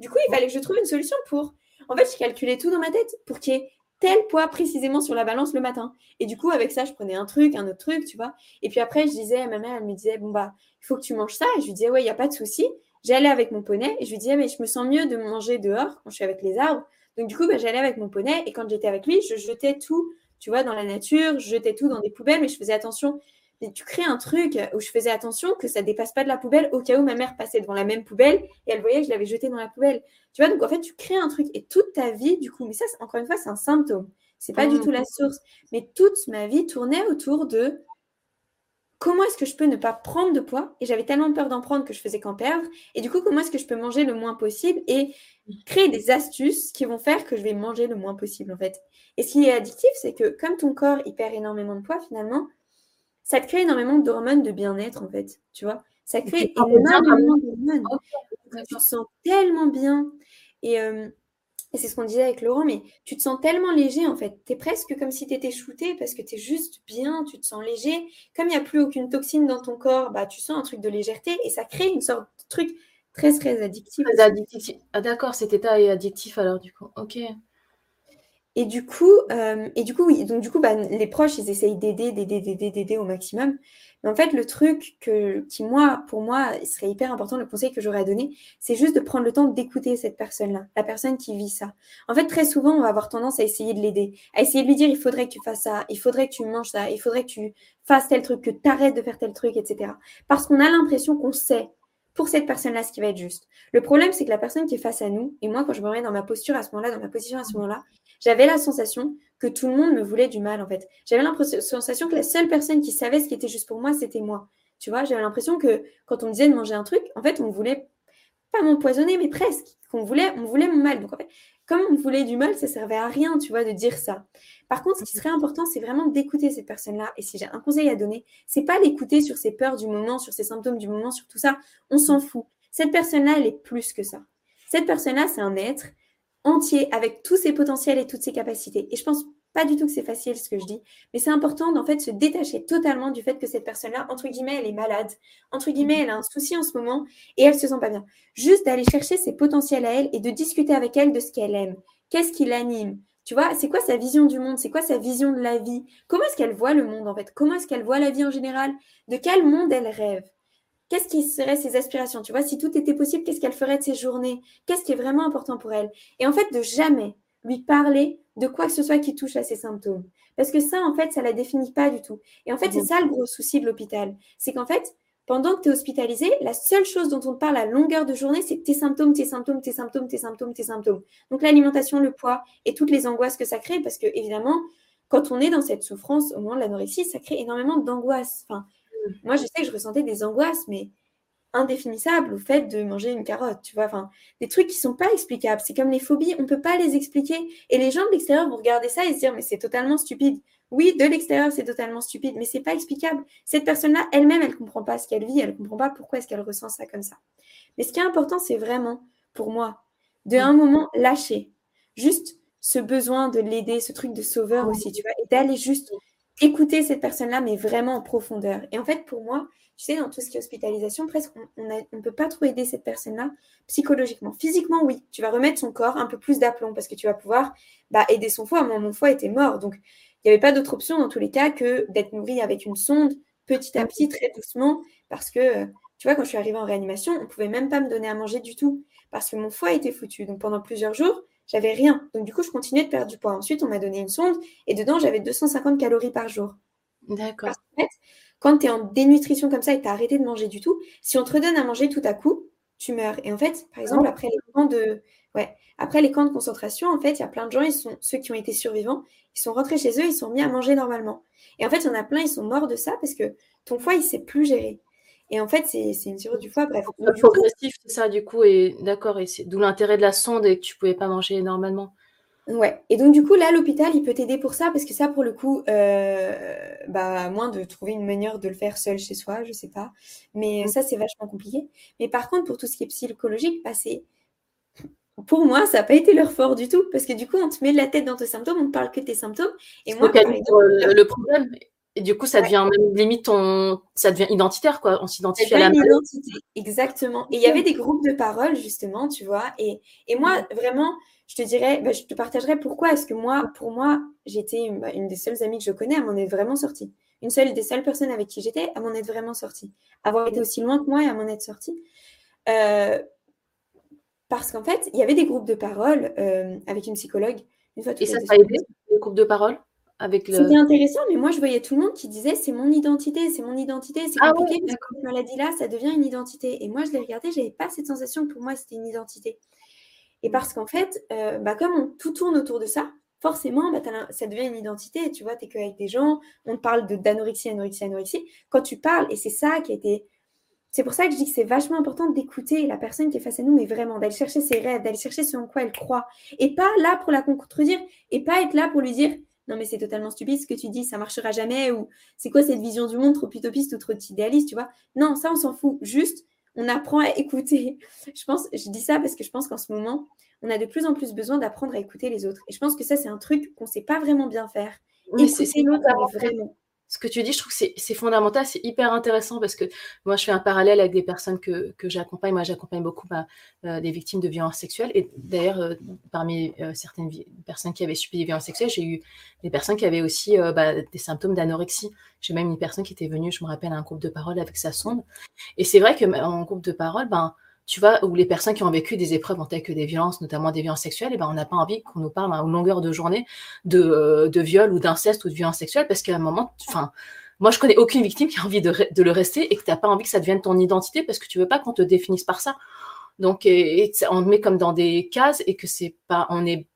du coup, il fallait que je trouve une solution pour... En fait, je calculais tout dans ma tête pour qu'il y ait tel poids précisément sur la balance le matin. Et du coup, avec ça, je prenais un truc, un autre truc, tu vois. Et puis après, je disais à ma mère, elle me disait, bon, bah, il faut que tu manges ça. Et je lui disais, ouais, il n'y a pas de souci. J'allais avec mon poney et je lui disais, mais je me sens mieux de manger dehors quand je suis avec les arbres. Donc, du coup, bah, j'allais avec mon poney et quand j'étais avec lui, je jetais tout, tu vois, dans la nature, je jetais tout dans des poubelles, mais je faisais attention. Tu crées un truc où je faisais attention que ça dépasse pas de la poubelle au cas où ma mère passait devant la même poubelle et elle voyait que je l'avais jeté dans la poubelle. Tu vois, donc en fait, tu crées un truc et toute ta vie, du coup, mais ça, encore une fois, c'est un symptôme. C'est pas du tout la source. Mais toute ma vie tournait autour de comment est-ce que je peux ne pas prendre de poids Et j'avais tellement peur d'en prendre que je faisais qu'en perdre. Et du coup, comment est-ce que je peux manger le moins possible et créer des astuces qui vont faire que je vais manger le moins possible, en fait. Et ce qui est addictif, c'est que comme ton corps il perd énormément de poids, finalement, ça te crée énormément d'hormones de bien-être, en fait. Tu vois Ça crée énormément d'hormones. Tu te sens tellement bien. Et, euh, et c'est ce qu'on disait avec Laurent, mais tu te sens tellement léger en fait. Tu es presque comme si tu étais shooté parce que tu es juste bien, tu te sens léger. Comme il n'y a plus aucune toxine dans ton corps, bah, tu sens un truc de légèreté et ça crée une sorte de truc très très addictif. Très addictif. Ah, d'accord, cet état est addictif alors du coup. Ok. Et du coup, euh, et du coup, oui, donc du coup, bah, les proches, ils essayent d'aider, d'aider, d'aider, d'aider au maximum. Mais en fait, le truc que, qui, moi, pour moi, serait hyper important, le conseil que j'aurais à donner, c'est juste de prendre le temps d'écouter cette personne-là, la personne qui vit ça. En fait, très souvent, on va avoir tendance à essayer de l'aider, à essayer de lui dire, il faudrait que tu fasses ça, il faudrait que tu manges ça, il faudrait que tu fasses tel truc, que tu arrêtes de faire tel truc, etc. Parce qu'on a l'impression qu'on sait pour cette personne-là ce qui va être juste. Le problème, c'est que la personne qui est face à nous, et moi, quand je me remets dans ma posture à ce moment-là, dans ma position à ce moment-là, j'avais la sensation que tout le monde me voulait du mal, en fait. J'avais la sensation que la seule personne qui savait ce qui était juste pour moi, c'était moi. Tu vois, j'avais l'impression que quand on me disait de manger un truc, en fait, on voulait pas m'empoisonner, mais presque. Qu'on voulait, on voulait mon mal. Donc, en fait, comme on voulait du mal, ça servait à rien, tu vois, de dire ça. Par contre, ce qui serait important, c'est vraiment d'écouter cette personne-là. Et si j'ai un conseil à donner, c'est pas l'écouter sur ses peurs du moment, sur ses symptômes du moment, sur tout ça. On s'en fout. Cette personne-là, elle est plus que ça. Cette personne-là, c'est un être entier avec tous ses potentiels et toutes ses capacités. Et je pense pas du tout que c'est facile ce que je dis, mais c'est important d'en fait se détacher totalement du fait que cette personne-là, entre guillemets, elle est malade, entre guillemets, elle a un souci en ce moment et elle se sent pas bien. Juste d'aller chercher ses potentiels à elle et de discuter avec elle de ce qu'elle aime, qu'est-ce qui l'anime? Tu vois, c'est quoi sa vision du monde? C'est quoi sa vision de la vie? Comment est-ce qu'elle voit le monde en fait? Comment est-ce qu'elle voit la vie en général? De quel monde elle rêve? Qu'est-ce qui seraient ses aspirations? Tu vois, si tout était possible, qu'est-ce qu'elle ferait de ses journées? Qu'est-ce qui est vraiment important pour elle? Et en fait, de jamais lui parler de quoi que ce soit qui touche à ses symptômes. Parce que ça, en fait, ça la définit pas du tout. Et en fait, c'est ça le gros souci de l'hôpital. C'est qu'en fait, pendant que tu es hospitalisé, la seule chose dont on te parle à longueur de journée, c'est tes symptômes, tes symptômes, tes symptômes, tes symptômes, tes symptômes. Donc l'alimentation, le poids et toutes les angoisses que ça crée, parce que évidemment, quand on est dans cette souffrance au moment de l'anorexie, ça crée énormément d'angoisse. Enfin, moi, je sais que je ressentais des angoisses, mais indéfinissables au fait de manger une carotte, tu vois, enfin, des trucs qui sont pas explicables. C'est comme les phobies, on peut pas les expliquer. Et les gens de l'extérieur vont regarder ça et se dire, mais c'est totalement stupide. Oui, de l'extérieur, c'est totalement stupide, mais c'est pas explicable. Cette personne-là, elle-même, elle comprend pas ce qu'elle vit, elle comprend pas pourquoi est-ce qu'elle ressent ça comme ça. Mais ce qui est important, c'est vraiment, pour moi, de un moment lâcher. Juste ce besoin de l'aider, ce truc de sauveur aussi, tu vois, et d'aller juste écouter cette personne-là, mais vraiment en profondeur. Et en fait, pour moi, tu sais, dans tout ce qui est hospitalisation, presque, on ne peut pas trop aider cette personne-là psychologiquement. Physiquement, oui, tu vas remettre son corps un peu plus d'aplomb parce que tu vas pouvoir bah, aider son foie. Moi, mon foie était mort, donc il n'y avait pas d'autre option dans tous les cas que d'être nourri avec une sonde petit à petit, très doucement, parce que, tu vois, quand je suis arrivée en réanimation, on ne pouvait même pas me donner à manger du tout parce que mon foie était foutu. Donc pendant plusieurs jours, j'avais rien. Donc, du coup, je continuais de perdre du poids. Ensuite, on m'a donné une sonde et dedans, j'avais 250 calories par jour. D'accord. En fait, quand tu es en dénutrition comme ça et tu as arrêté de manger du tout, si on te redonne à manger tout à coup, tu meurs. Et en fait, par exemple, après les camps de, ouais, après les camps de concentration, en fait, il y a plein de gens, ils sont, ceux qui ont été survivants, ils sont rentrés chez eux, ils sont mis à manger normalement. Et en fait, il y en a plein, ils sont morts de ça parce que ton foie, il ne sait plus gérer. Et en fait, c'est une cirrhose du foie. Bref. C'est progressif, c'est ça, du coup. Et d'accord, et c'est d'où l'intérêt de la sonde et que tu pouvais pas manger normalement. Ouais. Et donc, du coup, là, l'hôpital, il peut t'aider pour ça, parce que ça, pour le coup, euh, bah, à moins de trouver une manière de le faire seul chez soi, je sais pas. Mais mmh. ça, c'est vachement compliqué. Mais par contre, pour tout ce qui est psychologique, bah, Pour moi, ça n'a pas été leur fort du tout, parce que du coup, on te met la tête dans tes symptômes, on ne parle que de tes symptômes. Et moi, le problème. Et du coup, ça devient même limite ton, ça devient identitaire, quoi. On s'identifie à la identité, exactement. Et il y avait des groupes de parole, justement, tu vois. Et, et moi, vraiment, je te dirais, bah, je te partagerai pourquoi est-ce que moi, pour moi, j'étais bah, une, des seules amies que je connais à m'en être vraiment sortie. Une seule des seules personnes avec qui j'étais à m'en être vraiment sortie. Avoir été aussi loin que moi et à m'en être sortie. Euh, parce qu'en fait, il y avait des groupes de parole euh, avec une psychologue. Une fois et ça t'a aidé, les groupes de parole? Avec le... C'était intéressant, mais moi, je voyais tout le monde qui disait c'est mon identité, c'est mon identité, c'est ah compliqué, parce que cette maladie-là, ça devient une identité. Et moi, je l'ai regardé, je n'avais pas cette sensation que pour moi, c'était une identité. Et parce qu'en fait, euh, bah, comme on, tout tourne autour de ça, forcément, bah, ça devient une identité. Tu vois, tu es qu'avec des gens, on te parle d'anorexie, anorexie, anorexie. Quand tu parles, et c'est ça qui a été c'est pour ça que je dis que c'est vachement important d'écouter la personne qui est face à nous, mais vraiment d'aller chercher ses rêves, d'aller chercher ce en quoi elle croit. Et pas là pour la contredire, et pas être là pour lui dire non mais c'est totalement stupide ce que tu dis, ça marchera jamais, ou c'est quoi cette vision du monde trop utopiste ou trop idéaliste, tu vois? Non, ça on s'en fout. Juste, on apprend à écouter. Je pense, je dis ça parce que je pense qu'en ce moment, on a de plus en plus besoin d'apprendre à écouter les autres. Et je pense que ça, c'est un truc qu'on ne sait pas vraiment bien faire. Mais c'est l'autre vraiment ce que tu dis, je trouve que c'est fondamental, c'est hyper intéressant parce que moi, je fais un parallèle avec des personnes que, que j'accompagne. Moi, j'accompagne beaucoup bah, euh, des victimes de violences sexuelles. Et d'ailleurs, euh, parmi euh, certaines personnes qui avaient subi des violences sexuelles, j'ai eu des personnes qui avaient aussi bah, des symptômes d'anorexie. J'ai même une personne qui était venue, je me rappelle, à un groupe de parole avec sa sonde. Et c'est vrai qu'en groupe de parole, ben, tu vois, où les personnes qui ont vécu des épreuves en telles que des violences, notamment des violences sexuelles, et eh ben, on n'a pas envie qu'on nous parle à longueur de journée de, euh, de viol ou d'inceste ou de violence sexuelle, parce qu'à un moment, enfin, moi, je connais aucune victime qui a envie de, le rester et que tu n'as pas envie que ça devienne ton identité parce que tu veux pas qu'on te définisse par ça. Donc, et, on te met comme dans des cases et que c'est pas, on est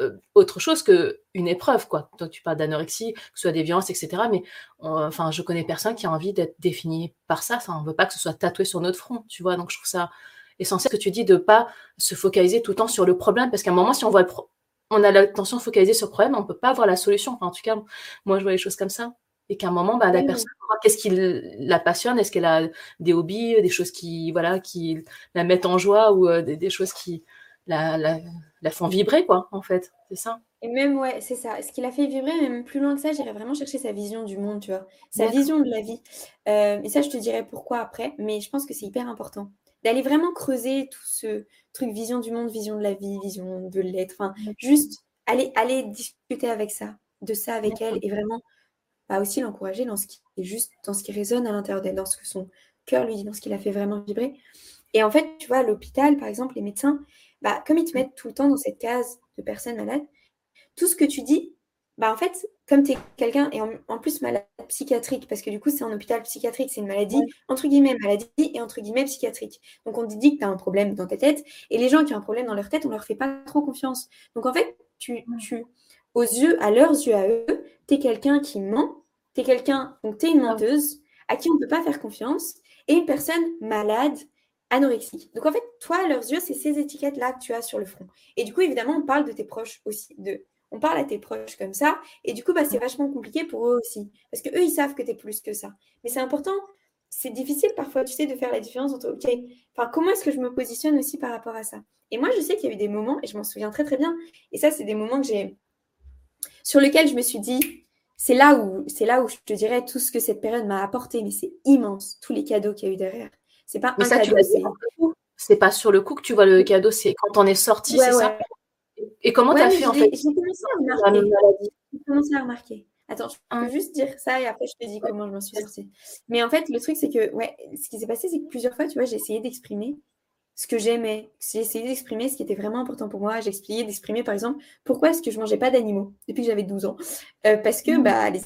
euh, autre chose qu'une épreuve, quoi. Toi, tu parles d'anorexie, que ce soit des violences, etc. Mais enfin, je connais personne qui a envie d'être défini par ça. Enfin, on veut pas que ce soit tatoué sur notre front, tu vois. Donc, je trouve ça essentiel que tu dis de pas se focaliser tout le temps sur le problème, parce qu'à un moment, si on voit on a l'attention focalisée sur le problème, on peut pas voir la solution. en tout cas, moi, je vois les choses comme ça. Et qu'à un moment, bah, la personne, qu'est-ce qui la passionne Est-ce qu'elle a des hobbies, des choses qui, voilà, qui la mettent en joie ou euh, des, choses qui la, la, la, font vibrer, quoi, en fait. C'est ça. Et même, ouais, c'est ça. Ce qui l'a fait vibrer, même plus loin que ça, j'irais vraiment chercher sa vision du monde, tu vois, sa vision de la vie. Euh, et ça, je te dirais pourquoi après, mais je pense que c'est hyper important d'aller vraiment creuser tout ce truc vision du monde, vision de la vie, vision de l'être. Enfin, juste aller, aller discuter avec ça, de ça avec elle et vraiment bah, aussi l'encourager dans ce qui est juste, dans ce qui résonne à l'intérieur d'elle, dans ce que son cœur lui dit, dans ce qui la fait vraiment vibrer. Et en fait, tu vois, à l'hôpital, par exemple, les médecins, bah, comme ils te mettent tout le temps dans cette case de personnes malades, tout ce que tu dis, bah, en fait, comme tu es quelqu'un, et en, plus malade psychiatrique, parce que du coup, c'est en hôpital psychiatrique, c'est une maladie, entre guillemets, maladie et entre guillemets psychiatrique. Donc, on te dit que tu as un problème dans ta tête, et les gens qui ont un problème dans leur tête, on leur fait pas trop confiance. Donc, en fait, tu, tu aux yeux, à leurs yeux à eux, tu es quelqu'un qui ment, tu es quelqu'un, donc tu es une menteuse, à qui on ne peut pas faire confiance, et une personne malade, anorexique. Donc, en fait, toi, à leurs yeux, c'est ces étiquettes-là que tu as sur le front. Et du coup, évidemment, on parle de tes proches aussi, de on parle à tes proches comme ça. Et du coup, bah, c'est vachement compliqué pour eux aussi. Parce qu'eux, ils savent que tu es plus que ça. Mais c'est important. C'est difficile parfois, tu sais, de faire la différence entre, OK, enfin, comment est-ce que je me positionne aussi par rapport à ça? Et moi, je sais qu'il y a eu des moments, et je m'en souviens très, très bien. Et ça, c'est des moments que j'ai, sur lesquels je me suis dit, c'est là où, c'est là où je te dirais tout ce que cette période m'a apporté. Mais c'est immense, tous les cadeaux qu'il y a eu derrière. C'est pas un cadeau, c'est pas sur le coup que tu vois le cadeau, c'est quand on est sorti, c'est ça et comment tu as fait en fait J'ai commencé à remarquer. J'ai commencé à remarquer. Attends, je peux hein? juste dire ça et après je te dis comment je m'en suis sortie. Mais en fait, le truc, c'est que, ouais, ce qui s'est passé, c'est que plusieurs fois, tu vois, j'ai essayé d'exprimer ce que j'aimais. J'ai essayé d'exprimer ce qui était vraiment important pour moi. J'ai essayé d'exprimer, par exemple, pourquoi est-ce que je mangeais pas d'animaux depuis que j'avais 12 ans? Euh, parce que, mmh. bah, les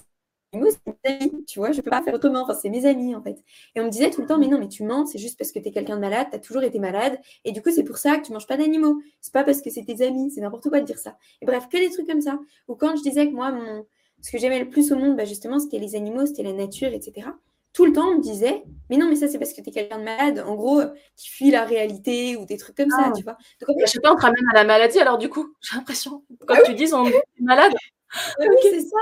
c'est mes amis, tu vois, je peux pas faire autrement, enfin, c'est mes amis en fait. Et on me disait tout le temps, mais non, mais tu mens, c'est juste parce que tu es quelqu'un de malade, tu as toujours été malade, et du coup, c'est pour ça que tu manges pas d'animaux. C'est pas parce que c'est tes amis, c'est n'importe quoi de dire ça. Et bref, que des trucs comme ça. Ou quand je disais que moi, mon... ce que j'aimais le plus au monde, bah, justement, c'était les animaux, c'était la nature, etc. Tout le temps, on me disait, mais non, mais ça, c'est parce que tu es quelqu'un de malade, en gros, qui fuit la réalité ou des trucs comme ça, ah. tu vois. Donc, Je sais pas, on te ramène à la maladie, alors du coup, j'ai l'impression, quand ah tu dis on est malade. Oui, c'est ça.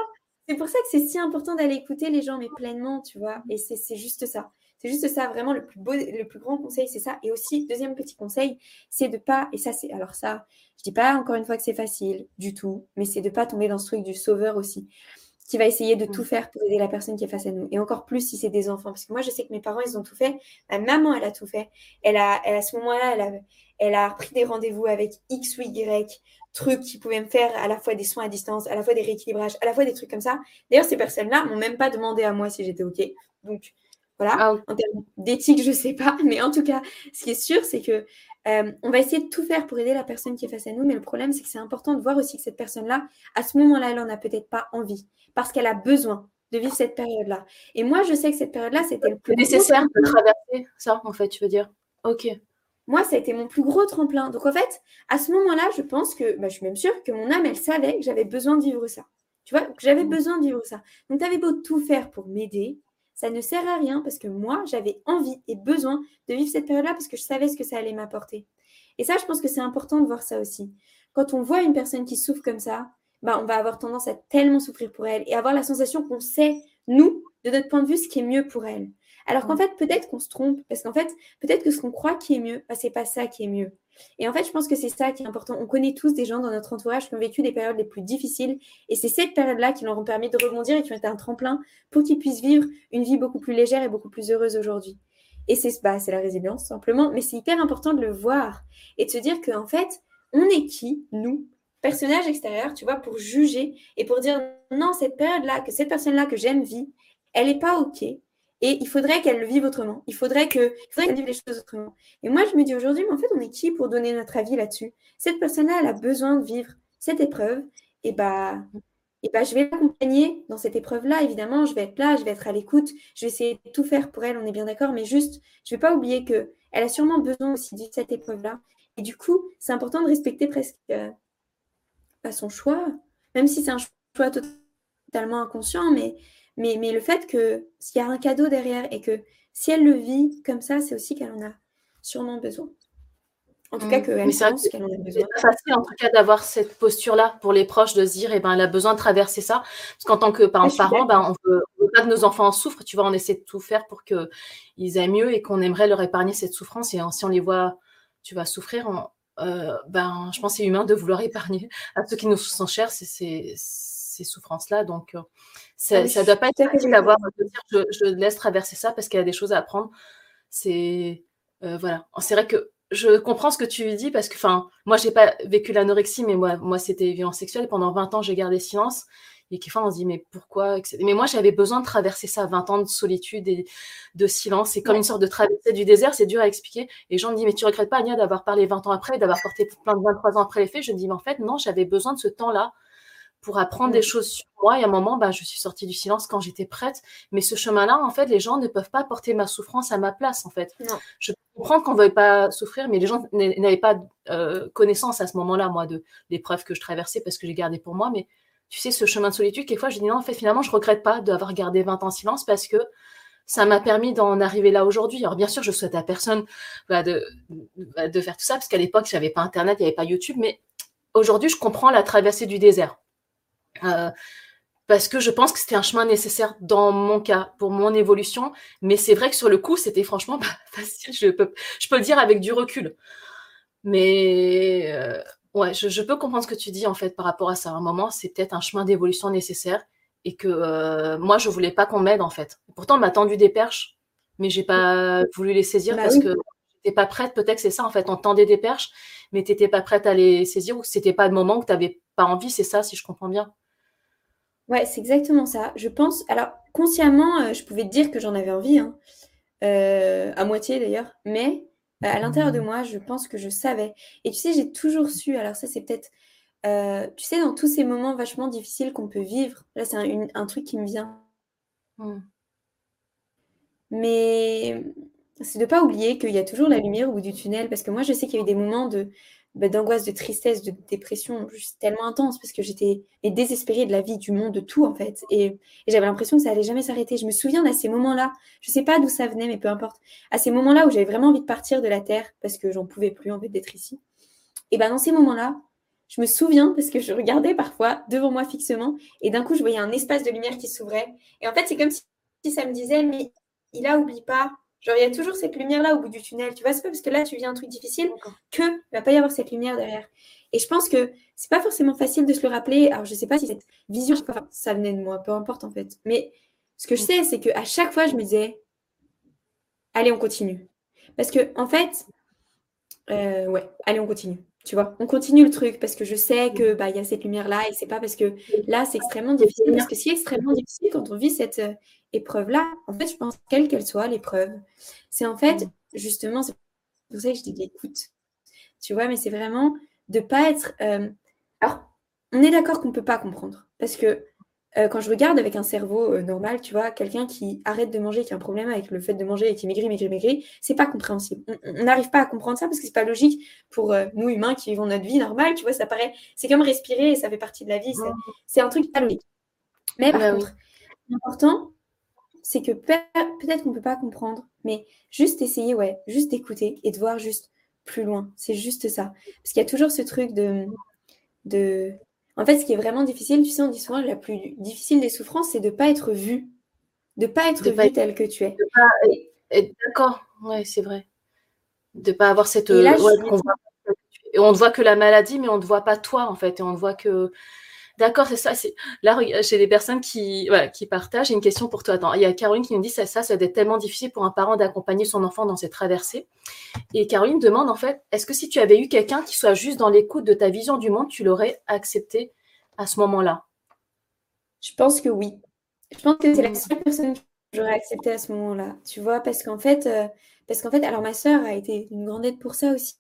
C'est pour ça que c'est si important d'aller écouter les gens, mais pleinement, tu vois. Et c'est juste ça. C'est juste ça, vraiment, le plus beau, le plus grand conseil, c'est ça. Et aussi, deuxième petit conseil, c'est de pas, et ça, c'est, alors ça, je dis pas encore une fois que c'est facile du tout, mais c'est de pas tomber dans ce truc du sauveur aussi. Qui va essayer de tout mm. faire pour aider la personne qui est face à nous. Et encore plus si c'est des enfants. Parce que moi, je sais que mes parents, ils ont tout fait. Ma maman, elle a tout fait. Elle a, à ce moment-là, elle a, elle a pris des rendez-vous avec X ou Y trucs qui pouvaient me faire à la fois des soins à distance, à la fois des rééquilibrages, à la fois des trucs comme ça. D'ailleurs, ces personnes-là m'ont même pas demandé à moi si j'étais OK. Donc, voilà. Ah en termes d'éthique, je sais pas. Mais en tout cas, ce qui est sûr, c'est que euh, on va essayer de tout faire pour aider la personne qui est face à nous, mais le problème, c'est que c'est important de voir aussi que cette personne-là, à ce moment-là, elle n'en a peut-être pas envie, parce qu'elle a besoin de vivre cette période-là. Et moi, je sais que cette période-là, c'était le plus nécessaire de traverser ça, en fait, tu veux dire. Ok. Moi, ça a été mon plus gros tremplin. Donc, en fait, à ce moment-là, je pense que, bah, je suis même sûre que mon âme, elle savait que j'avais besoin de vivre ça. Tu vois, que j'avais mmh. besoin de vivre ça. Donc, tu avais beau tout faire pour m'aider, ça ne sert à rien parce que moi, j'avais envie et besoin de vivre cette période-là parce que je savais ce que ça allait m'apporter. Et ça, je pense que c'est important de voir ça aussi. Quand on voit une personne qui souffre comme ça, bah, on va avoir tendance à tellement souffrir pour elle et avoir la sensation qu'on sait, nous, de notre point de vue, ce qui est mieux pour elle. Alors qu'en fait, peut-être qu'on se trompe, parce qu'en fait, peut-être que ce qu'on croit qui est mieux, bah, c'est pas ça qui est mieux. Et en fait, je pense que c'est ça qui est important. On connaît tous des gens dans notre entourage qui ont vécu des périodes les plus difficiles. Et c'est cette période-là qui leur ont permis de rebondir et qui ont été un tremplin pour qu'ils puissent vivre une vie beaucoup plus légère et beaucoup plus heureuse aujourd'hui. Et c'est bah, la résilience, simplement. Mais c'est hyper important de le voir et de se dire qu'en fait, on est qui, nous, personnages extérieurs, tu vois, pour juger et pour dire non, cette période-là, que cette personne-là que j'aime vit, elle n'est pas OK. Et il faudrait qu'elle le vive autrement. Il faudrait que, qu'elle vive les choses autrement. Et moi, je me dis aujourd'hui, mais en fait, on est qui pour donner notre avis là-dessus? Cette personne-là, elle a besoin de vivre cette épreuve. Et bah, et bah, je vais l'accompagner dans cette épreuve-là, évidemment. Je vais être là, je vais être à l'écoute. Je vais essayer de tout faire pour elle, on est bien d'accord. Mais juste, je ne vais pas oublier qu'elle a sûrement besoin aussi de cette épreuve-là. Et du coup, c'est important de respecter presque euh, pas son choix, même si c'est un choix totalement inconscient, mais mais, mais le fait que s'il y a un cadeau derrière et que si elle le vit comme ça, c'est aussi qu'elle en a sûrement besoin. En tout cas, mmh. qu'elle pense qu'elle en a besoin. C'est facile, en tout cas, d'avoir cette posture-là pour les proches, de se dire, eh ben, elle a besoin de traverser ça. Parce qu'en tant que parents, ben, on ne veut pas que nos enfants souffrent. Tu vois, on essaie de tout faire pour qu'ils aient mieux et qu'on aimerait leur épargner cette souffrance. Et si on les voit, tu vas souffrir, euh, ben, je pense que c'est humain de vouloir épargner à ceux qui nous sont chers. C'est ces souffrances-là. Donc, euh, ça ne ah doit pas être facile d'avoir de dire je, je, laisse traverser ça parce qu'il y a des choses à apprendre. C'est euh, voilà. C'est vrai que je comprends ce que tu dis parce que, enfin, moi, j'ai pas vécu l'anorexie, mais moi, moi, c'était violence sexuelle. Pendant 20 ans, j'ai gardé silence. Et fois on se dit, mais pourquoi Mais moi, j'avais besoin de traverser ça, 20 ans de solitude et de silence. C'est comme une sorte de traversée du désert, c'est dur à expliquer. Et gens me disent, mais tu regrettes pas, Ania, d'avoir parlé 20 ans après, d'avoir porté plein de 23 ans après les faits? Je dis, mais en fait, non, j'avais besoin de ce temps-là pour apprendre des choses sur moi. Et à un moment, bah, je suis sortie du silence quand j'étais prête. Mais ce chemin-là, en fait, les gens ne peuvent pas porter ma souffrance à ma place, en fait. Je comprends qu'on ne veuille pas souffrir, mais les gens n'avaient pas euh, connaissance à ce moment-là, moi, de l'épreuve que je traversais parce que j'ai gardé pour moi. Mais tu sais, ce chemin de solitude, quelquefois, je dis non, en fait, finalement, je regrette pas d'avoir gardé 20 ans en silence parce que ça m'a permis d'en arriver là aujourd'hui. Alors bien sûr, je souhaite à personne bah, de, bah, de faire tout ça, parce qu'à l'époque, j'avais pas Internet, il n'y avait pas YouTube, mais aujourd'hui, je comprends la traversée du désert. Euh, parce que je pense que c'était un chemin nécessaire dans mon cas, pour mon évolution. Mais c'est vrai que sur le coup, c'était franchement pas facile. Je peux, je peux le dire avec du recul. Mais euh, ouais, je, peux comprendre ce que tu dis en fait par rapport à ça. À un moment, c'est peut-être un chemin d'évolution nécessaire et que euh, moi, je voulais pas qu'on m'aide en fait. Pourtant, on m'a tendu des perches, mais j'ai pas voulu les saisir bah parce que j'étais pas prête. Peut-être c'est ça en fait. On tendait des perches, mais tu n'étais pas prête à les saisir ou c'était pas le moment où tu n'avais pas envie. C'est ça, si je comprends bien. Ouais, c'est exactement ça. Je pense, alors consciemment, euh, je pouvais te dire que j'en avais envie, hein, euh, à moitié d'ailleurs, mais euh, à l'intérieur de moi, je pense que je savais. Et tu sais, j'ai toujours su, alors ça c'est peut-être, tu sais, dans tous ces moments vachement difficiles qu'on peut vivre, là c'est un, truc qui me vient. Mmh. Mais c'est de pas oublier qu'il y a toujours la lumière au bout du tunnel, parce que moi je sais qu'il y a eu des moments de, bah, d'angoisse, de tristesse, de dépression juste tellement intense parce que j'étais désespérée de la vie, du monde, de tout en fait. Et, j'avais l'impression que ça allait jamais s'arrêter. Je me souviens à ces moments-là, je sais pas d'où ça venait, mais peu importe, à ces moments-là où j'avais vraiment envie de partir de la terre parce que j'en pouvais plus en d'être ici. Et ben dans ces moments-là, je me souviens parce que je regardais parfois devant moi fixement et d'un coup je voyais un espace de lumière qui s'ouvrait. Et en fait c'est comme si, si ça me disait mais il a oublie pas, Genre, il y a toujours cette lumière-là au bout du tunnel. Tu vois, c'est pas parce que là, tu vis un truc difficile qu'il ne va pas y avoir cette lumière derrière. Et je pense que c'est pas forcément facile de se le rappeler. Alors, je sais pas si cette vision, ça venait de moi, peu importe en fait. Mais ce que je sais, c'est qu'à chaque fois, je me disais, allez, on continue. Parce que, en fait, euh, ouais, allez, on continue. Tu vois, on continue le truc parce que je sais que bah il y a cette lumière là et c'est pas parce que là c'est extrêmement difficile parce que c'est extrêmement difficile quand on vit cette euh, épreuve là. En fait, je pense quelle qu'elle soit l'épreuve, c'est en fait justement c'est pour ça que je dis écoute. Tu vois, mais c'est vraiment de pas être. Euh, alors, on est d'accord qu'on ne peut pas comprendre parce que euh, quand je regarde avec un cerveau euh, normal, tu vois, quelqu'un qui arrête de manger, qui a un problème avec le fait de manger et qui maigrit, maigrit, maigrit, c'est pas compréhensible. On n'arrive pas à comprendre ça parce que c'est pas logique pour nous humains qui vivons notre vie normale, tu vois, ça paraît, c'est comme respirer et ça fait partie de la vie, c'est un truc pas logique. Mais par bah contre, l'important, c'est que peut-être qu'on peut pas comprendre, mais juste essayer, ouais, juste d'écouter et de voir juste plus loin. C'est juste ça. Parce qu'il y a toujours ce truc de, de en fait, ce qui est vraiment difficile, tu sais, on dit souvent la plus difficile des souffrances, c'est de ne pas être vu. De ne pas être vu tel que tu es. D'accord, oui, c'est vrai. De ne pas avoir cette. Et là, on, ne voit que la maladie, mais on ne voit pas toi, en fait. Et on ne voit que. D'accord, c'est ça. Là, j'ai des personnes qui, qui partagent. J'ai une question pour toi. Attends, il y a Caroline qui nous dit ça, ça, ça doit être tellement difficile pour un parent d'accompagner son enfant dans cette traversée. Et Caroline demande en fait, est-ce que si tu avais eu quelqu'un qui soit juste dans l'écoute de ta vision du monde, tu l'aurais accepté à ce moment-là? Je pense que oui. Je pense que c'est la hmm. seule personne que j'aurais accepté à ce moment-là. Tu vois, parce qu'en fait, euh, parce qu'en fait, alors ma sœur a été une grande aide pour ça aussi.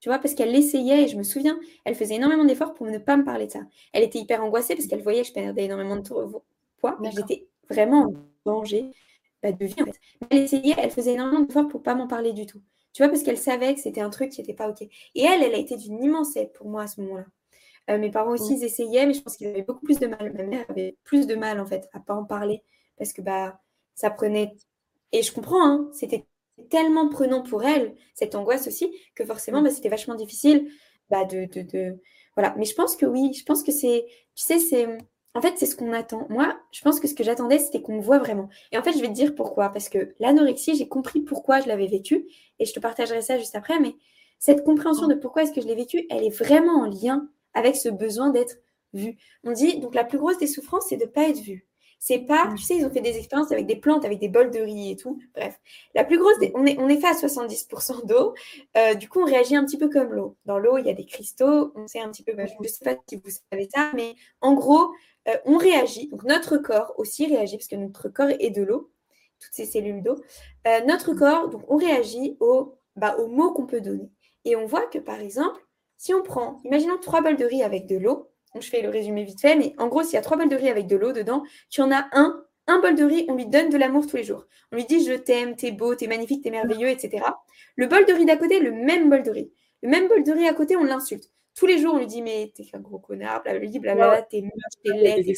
Tu vois, parce qu'elle l'essayait et je me souviens, elle faisait énormément d'efforts pour ne pas me parler de ça. Elle était hyper angoissée parce qu'elle voyait que je perdais énormément de poids. J'étais vraiment en danger bah, de vie en fait. Elle essayait, elle faisait énormément d'efforts pour pas m'en parler du tout. Tu vois, parce qu'elle savait que c'était un truc qui n'était pas OK. Et elle, elle a été d'une immense aide pour moi à ce moment-là. Euh, mes parents aussi, ils essayaient, mais je pense qu'ils avaient beaucoup plus de mal. Ma mère avait plus de mal, en fait, à pas en parler parce que bah, ça prenait. Et je comprends, hein, c'était tellement prenant pour elle, cette angoisse aussi, que forcément, bah, c'était vachement difficile bah, de, de, de, Voilà. Mais je pense que oui, je pense que c'est. Tu sais, c'est. En fait, c'est ce qu'on attend. Moi, je pense que ce que j'attendais, c'était qu'on me voit vraiment. Et en fait, je vais te dire pourquoi. Parce que l'anorexie, j'ai compris pourquoi je l'avais vécue. Et je te partagerai ça juste après. Mais cette compréhension de pourquoi est-ce que je l'ai vécue, elle est vraiment en lien avec ce besoin d'être vu. On dit, donc la plus grosse des souffrances, c'est de ne pas être vu. C'est pas, mm. tu sais, ils ont fait des expériences avec des plantes, avec des bols de riz et tout. Bref, la plus grosse, on, est, on est fait à 70% d'eau. Euh, du coup, on réagit un petit peu comme l'eau. Dans l'eau, il y a des cristaux. On sait un petit peu, bah, je ne sais pas si vous savez ça, mais en gros, euh, on réagit. Donc notre corps aussi réagit, parce que notre corps est de l'eau, toutes ces cellules d'eau. Euh, notre corps, donc on réagit au, bah, aux mots qu'on peut donner. Et on voit que, par exemple, si on prend, imaginons trois bols de riz avec de l'eau, donc je fais le résumé vite fait, mais en gros, s'il y a trois bols de riz avec de l'eau dedans, tu en as un, un bol de riz, on lui donne de l'amour tous les jours. On lui dit je t'aime, t'es beau, t'es magnifique, t'es merveilleux, etc. Le bol de riz d'à côté, le même bol de riz. Le même bol de riz à côté, on l'insulte. Tous les jours, on lui dit mais t'es un gros connard, blablabla, t'es moche, t'es laid, t'es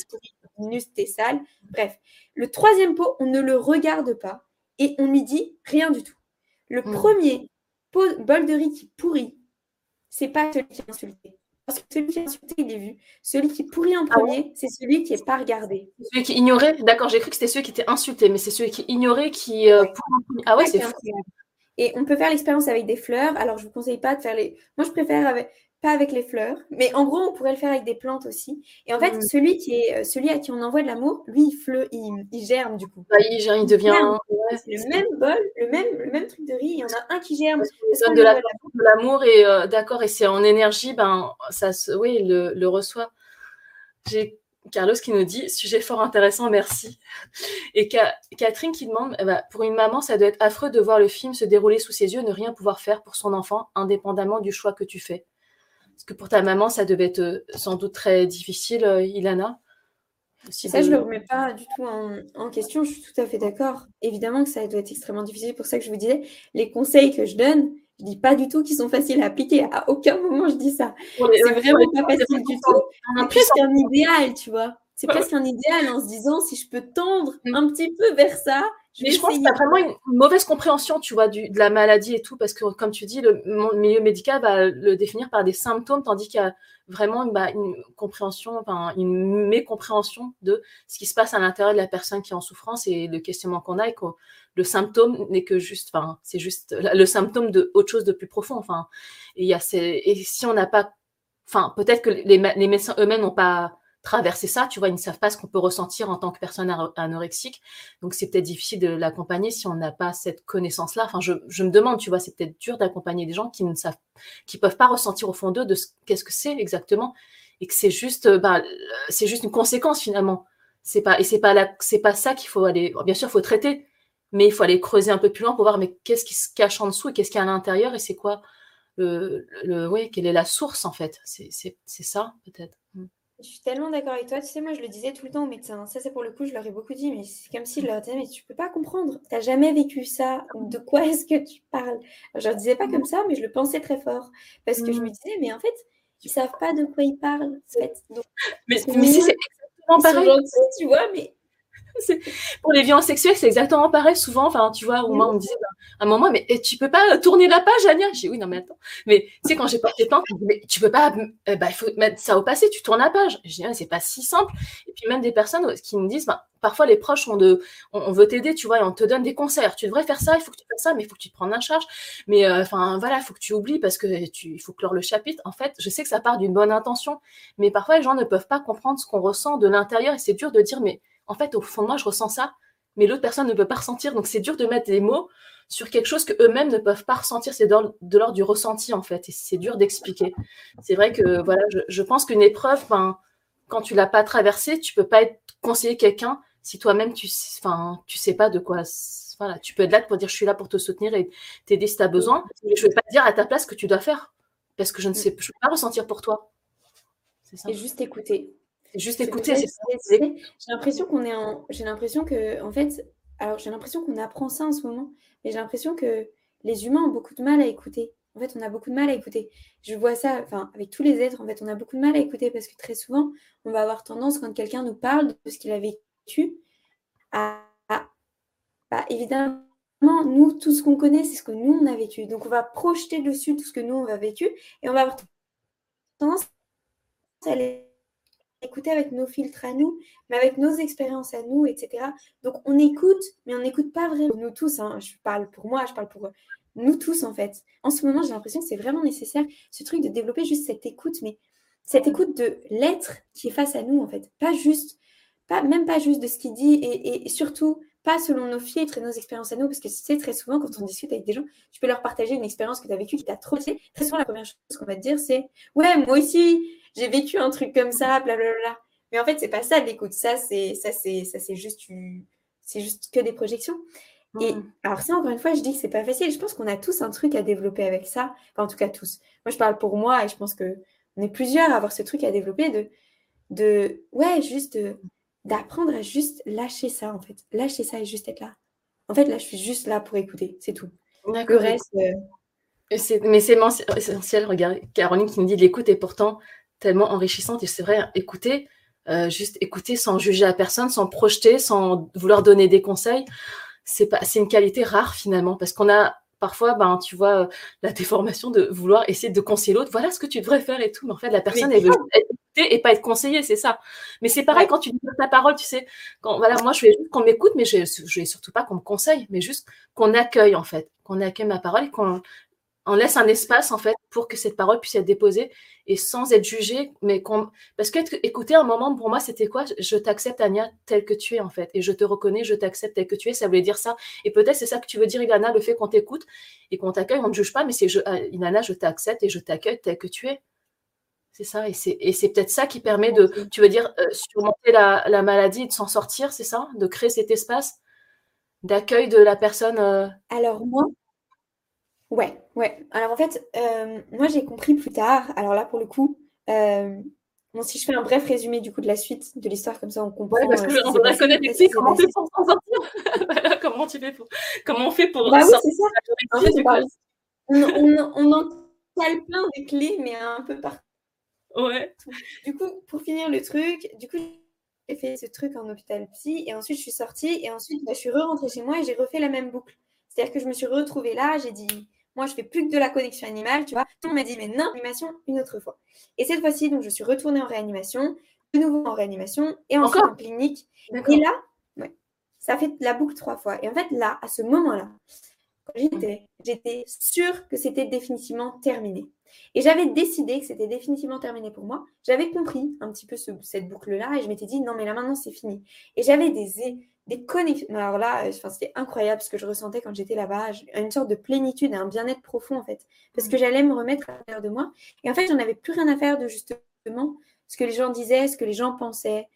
nus, t'es sale. Bref. Le troisième pot, on ne le regarde pas et on lui dit rien du tout. Le hmm. premier bol de riz qui pourrit, c'est pas celui qui est insulté. Parce que celui qui est insulté, il est vu. Celui qui pourrit en ah premier, c'est celui qui n'est pas regardé. Celui qui ignorait, d'accord, j'ai cru que c'était celui qui était insulté, mais c'est celui qui ignorait qui. Euh, ah ouais, c'est fou. Et on peut faire l'expérience avec des fleurs. Alors, je ne vous conseille pas de faire les. Moi, je préfère avec pas avec les fleurs, mais en gros, on pourrait le faire avec des plantes aussi. Et en fait, mm. celui, qui est, euh, celui à qui on envoie de l'amour, lui, il, fleu, il, germe du coup. Bah, il, germe, il devient. le même bol, le même, le même truc de riz, il y en a un qui germe. Parce de l'amour et euh, d'accord, et c'est en énergie, ben, ça se, oui, le, le reçoit. J'ai Carlos qui nous dit sujet fort intéressant, merci. Et Catherine qui demande eh ben, pour une maman, ça doit être affreux de voir le film se dérouler sous ses yeux, ne rien pouvoir faire pour son enfant, indépendamment du choix que tu fais. Parce que pour ta maman, ça devait être euh, sans doute très difficile, euh, Ilana. ça, je ne le remets pas du tout en, question, je suis tout à fait d'accord. Évidemment que ça doit être extrêmement difficile, pour ça que je vous disais, les conseils que je donne, je ne dis pas du tout qu'ils sont faciles à appliquer, à aucun moment je dis ça. c'est vraiment pas facile du tout. C'est presque un idéal, tu vois. C'est presque un idéal en se disant, si je peux tendre mm. un petit peu vers ça, mais je pense que tu vraiment une mauvaise compréhension, tu vois, de la maladie et tout, parce que, comme tu dis, le milieu médical va le définir par des symptômes, tandis qu'il y a vraiment bah, une compréhension, une mécompréhension de ce qui se passe à l'intérieur de la personne qui est en souffrance et le questionnement qu'on a, et que le symptôme n'est que juste, enfin, c'est juste le symptôme de autre chose de plus profond, enfin, et, et si on n'a pas enfin, peut-être que les médecins eux-mêmes n'ont pas traverser ça, tu vois, ils ne savent pas ce qu'on peut ressentir en tant que personne anorexique. Donc c'est peut-être difficile de l'accompagner si on n'a pas cette connaissance-là. Enfin, je, me demande, tu vois, c'est peut-être dur d'accompagner des gens qui ne savent, qui peuvent pas ressentir au fond d'eux de qu'est-ce que c'est exactement, et que c'est juste, bah, c'est juste une conséquence finalement. C'est pas et c'est pas c'est pas ça qu'il faut aller. Bien sûr, il faut traiter, mais il faut aller creuser un peu plus loin pour voir mais qu'est-ce qui se cache en dessous et qu'est-ce qu'il y a à l'intérieur et c'est quoi le, le, oui, quelle est la source en fait. C'est ça peut-être. Mm. Je suis tellement d'accord avec toi. Tu sais, moi, je le disais tout le temps aux médecins. Ça, c'est pour le coup, je leur ai beaucoup dit, mais c'est comme s'ils leur disaient, mais tu peux pas comprendre. Tu n'as jamais vécu ça? De quoi est-ce que tu parles? Je leur disais pas comme ça, mais je le pensais très fort. Parce que je me mmh. disais, mais en fait, ils savent pas de quoi ils parlent. En fait. mais, mais si c'est exactement pareil. tu vois, mais pour les violences sexuelles, c'est exactement pareil. Souvent, enfin, tu vois, au moins, on me disait, ben, à un moment, mais et tu peux pas tourner la page, Ania? J'ai oui, non, mais attends. Mais tu sais, quand j'ai porté plainte, mais tu peux pas, euh, bah, il faut mettre ça au passé, tu tournes la page. Je dis, c'est pas si simple. Et puis, même des personnes qui me disent, ben, parfois, les proches ont de, on, veut t'aider, tu vois, et on te donne des conseils. tu devrais faire ça, il faut que tu fasses ça, mais il faut que tu te prennes en charge. Mais, euh, enfin, voilà, il faut que tu oublies parce que tu, il faut clore le chapitre. En fait, je sais que ça part d'une bonne intention, mais parfois, les gens ne peuvent pas comprendre ce qu'on ressent de l'intérieur et c'est dur de dire, mais en fait, au fond de moi, je ressens ça, mais l'autre personne ne peut pas ressentir. Donc, c'est dur de mettre des mots sur quelque chose que eux-mêmes ne peuvent pas ressentir. C'est de l'ordre du ressenti, en fait, et c'est dur d'expliquer. C'est vrai que, voilà, je, pense qu'une épreuve, ben, quand tu l'as pas traversée, tu peux pas être conseiller quelqu'un si toi-même, tu, enfin, tu sais pas de quoi. Voilà, tu peux être là pour dire je suis là pour te soutenir et t'aider si tu as besoin, mais je ne vais pas dire à ta place ce que tu dois faire parce que je ne sais, je peux pas ressentir pour toi. Ça. Et juste écouter juste écouter. J'ai l'impression qu'on est en. J'ai l'impression que, en fait, alors j'ai l'impression qu'on apprend ça en ce moment, mais j'ai l'impression que les humains ont beaucoup de mal à écouter. En fait, on a beaucoup de mal à écouter. Je vois ça, enfin, avec tous les êtres, en fait, on a beaucoup de mal à écouter parce que très souvent, on va avoir tendance, quand quelqu'un nous parle de ce qu'il a vécu, à, bah, évidemment, nous, tout ce qu'on connaît, c'est ce que nous, on a vécu. Donc, on va projeter dessus tout ce que nous, on a vécu et on va avoir tendance à aller écouter avec nos filtres à nous, mais avec nos expériences à nous, etc. Donc on écoute, mais on n'écoute pas vraiment. Nous tous, hein, je parle pour moi, je parle pour nous tous en fait. En ce moment, j'ai l'impression que c'est vraiment nécessaire, ce truc de développer juste cette écoute, mais cette écoute de l'être qui est face à nous en fait. Pas juste, pas, même pas juste de ce qu'il dit et, surtout pas selon nos filtres et nos expériences à nous, parce que c'est très souvent quand on discute avec des gens, tu peux leur partager une expérience que tu as vécue qui t'a trop Très souvent, la première chose qu'on va te dire, c'est Ouais, moi aussi, j'ai vécu un truc comme ça, blablabla. Mais en fait, c'est pas ça l'écoute. Ça, c'est ça, c'est ça, c'est juste c'est juste que des projections. Et mmh. alors ça, encore une fois, je dis que c'est pas facile. Je pense qu'on a tous un truc à développer avec ça. Enfin, en tout cas, tous. Moi, je parle pour moi et je pense que on est plusieurs à avoir ce truc à développer de, de ouais, juste d'apprendre à juste lâcher ça, en fait. Lâcher ça et juste être là. En fait, là, je suis juste là pour écouter. C'est tout. Le reste. Euh, mais c'est essentiel. Regarde, Caroline qui me dit l'écoute et pourtant tellement enrichissante. Et c'est vrai, écouter, euh, juste écouter sans juger à personne, sans projeter, sans vouloir donner des conseils, c'est pas, c'est une qualité rare finalement, parce qu'on a parfois, ben, tu vois, la déformation de vouloir essayer de conseiller l'autre. Voilà ce que tu devrais faire et tout. Mais en fait, la personne, elle veut être écoutée et pas être conseillée, c'est ça. Mais c'est pareil quand tu dis ta parole, tu sais. Quand, voilà, moi, je veux juste qu'on m'écoute, mais je, je veux surtout pas qu'on me conseille, mais juste qu'on accueille, en fait. Qu'on accueille ma parole et qu'on on laisse un espace en fait pour que cette parole puisse être déposée et sans être jugée, mais parce que écouter un moment pour moi c'était quoi? Je t'accepte Ania tel que tu es en fait et je te reconnais, je t'accepte tel que tu es. Ça voulait dire ça et peut-être c'est ça que tu veux dire Ilana, le fait qu'on t'écoute et qu'on t'accueille, on ne juge pas, mais c'est je, euh, Ilana, je t'accepte et je t'accueille tel que tu es. C'est ça et c'est et c'est peut-être ça qui permet de, tu veux dire euh, surmonter la, la maladie, de s'en sortir, c'est ça, de créer cet espace d'accueil de la personne. Euh Alors moi, Ouais, ouais. Alors en fait, euh, moi j'ai compris plus tard. Alors là, pour le coup, euh, bon, si je fais un bref résumé du coup de la suite de l'histoire, comme ça on comprend. Ouais, parce que euh, on voudrait connaître aussi comment on fait pour s'en sortir. comment tu fais pour comment on fait pour bah oui, c'est ça. En fait, on, on, on entale plein de clés, mais un peu partout. Ouais. Du coup, pour finir le truc, du coup, j'ai fait ce truc en hôpital psy et ensuite je suis sortie et ensuite bah, je suis re-rentrée chez moi et j'ai refait la même boucle. C'est-à-dire que je me suis retrouvée là, j'ai dit moi, je fais plus que de la connexion animale, tu vois. On m'a dit, mais non, animation une autre fois. Et cette fois-ci, donc, je suis retournée en réanimation, de nouveau en réanimation, et ensuite en clinique. Et là, ouais, ça fait la boucle trois fois. Et en fait, là, à ce moment-là, j'étais, j'étais sûre que c'était définitivement terminé. Et j'avais décidé que c'était définitivement terminé pour moi. J'avais compris un petit peu cette boucle-là et je m'étais dit non, mais là maintenant c'est fini. Et j'avais des, des connexions. Alors là, enfin, c'était incroyable ce que je ressentais quand j'étais là-bas. Une sorte de plénitude et un bien-être profond en fait. Parce que mmh. j'allais me remettre à l'intérieur de moi. Et en fait, j'en avais plus rien à faire de justement ce que les gens disaient, ce que les gens pensaient.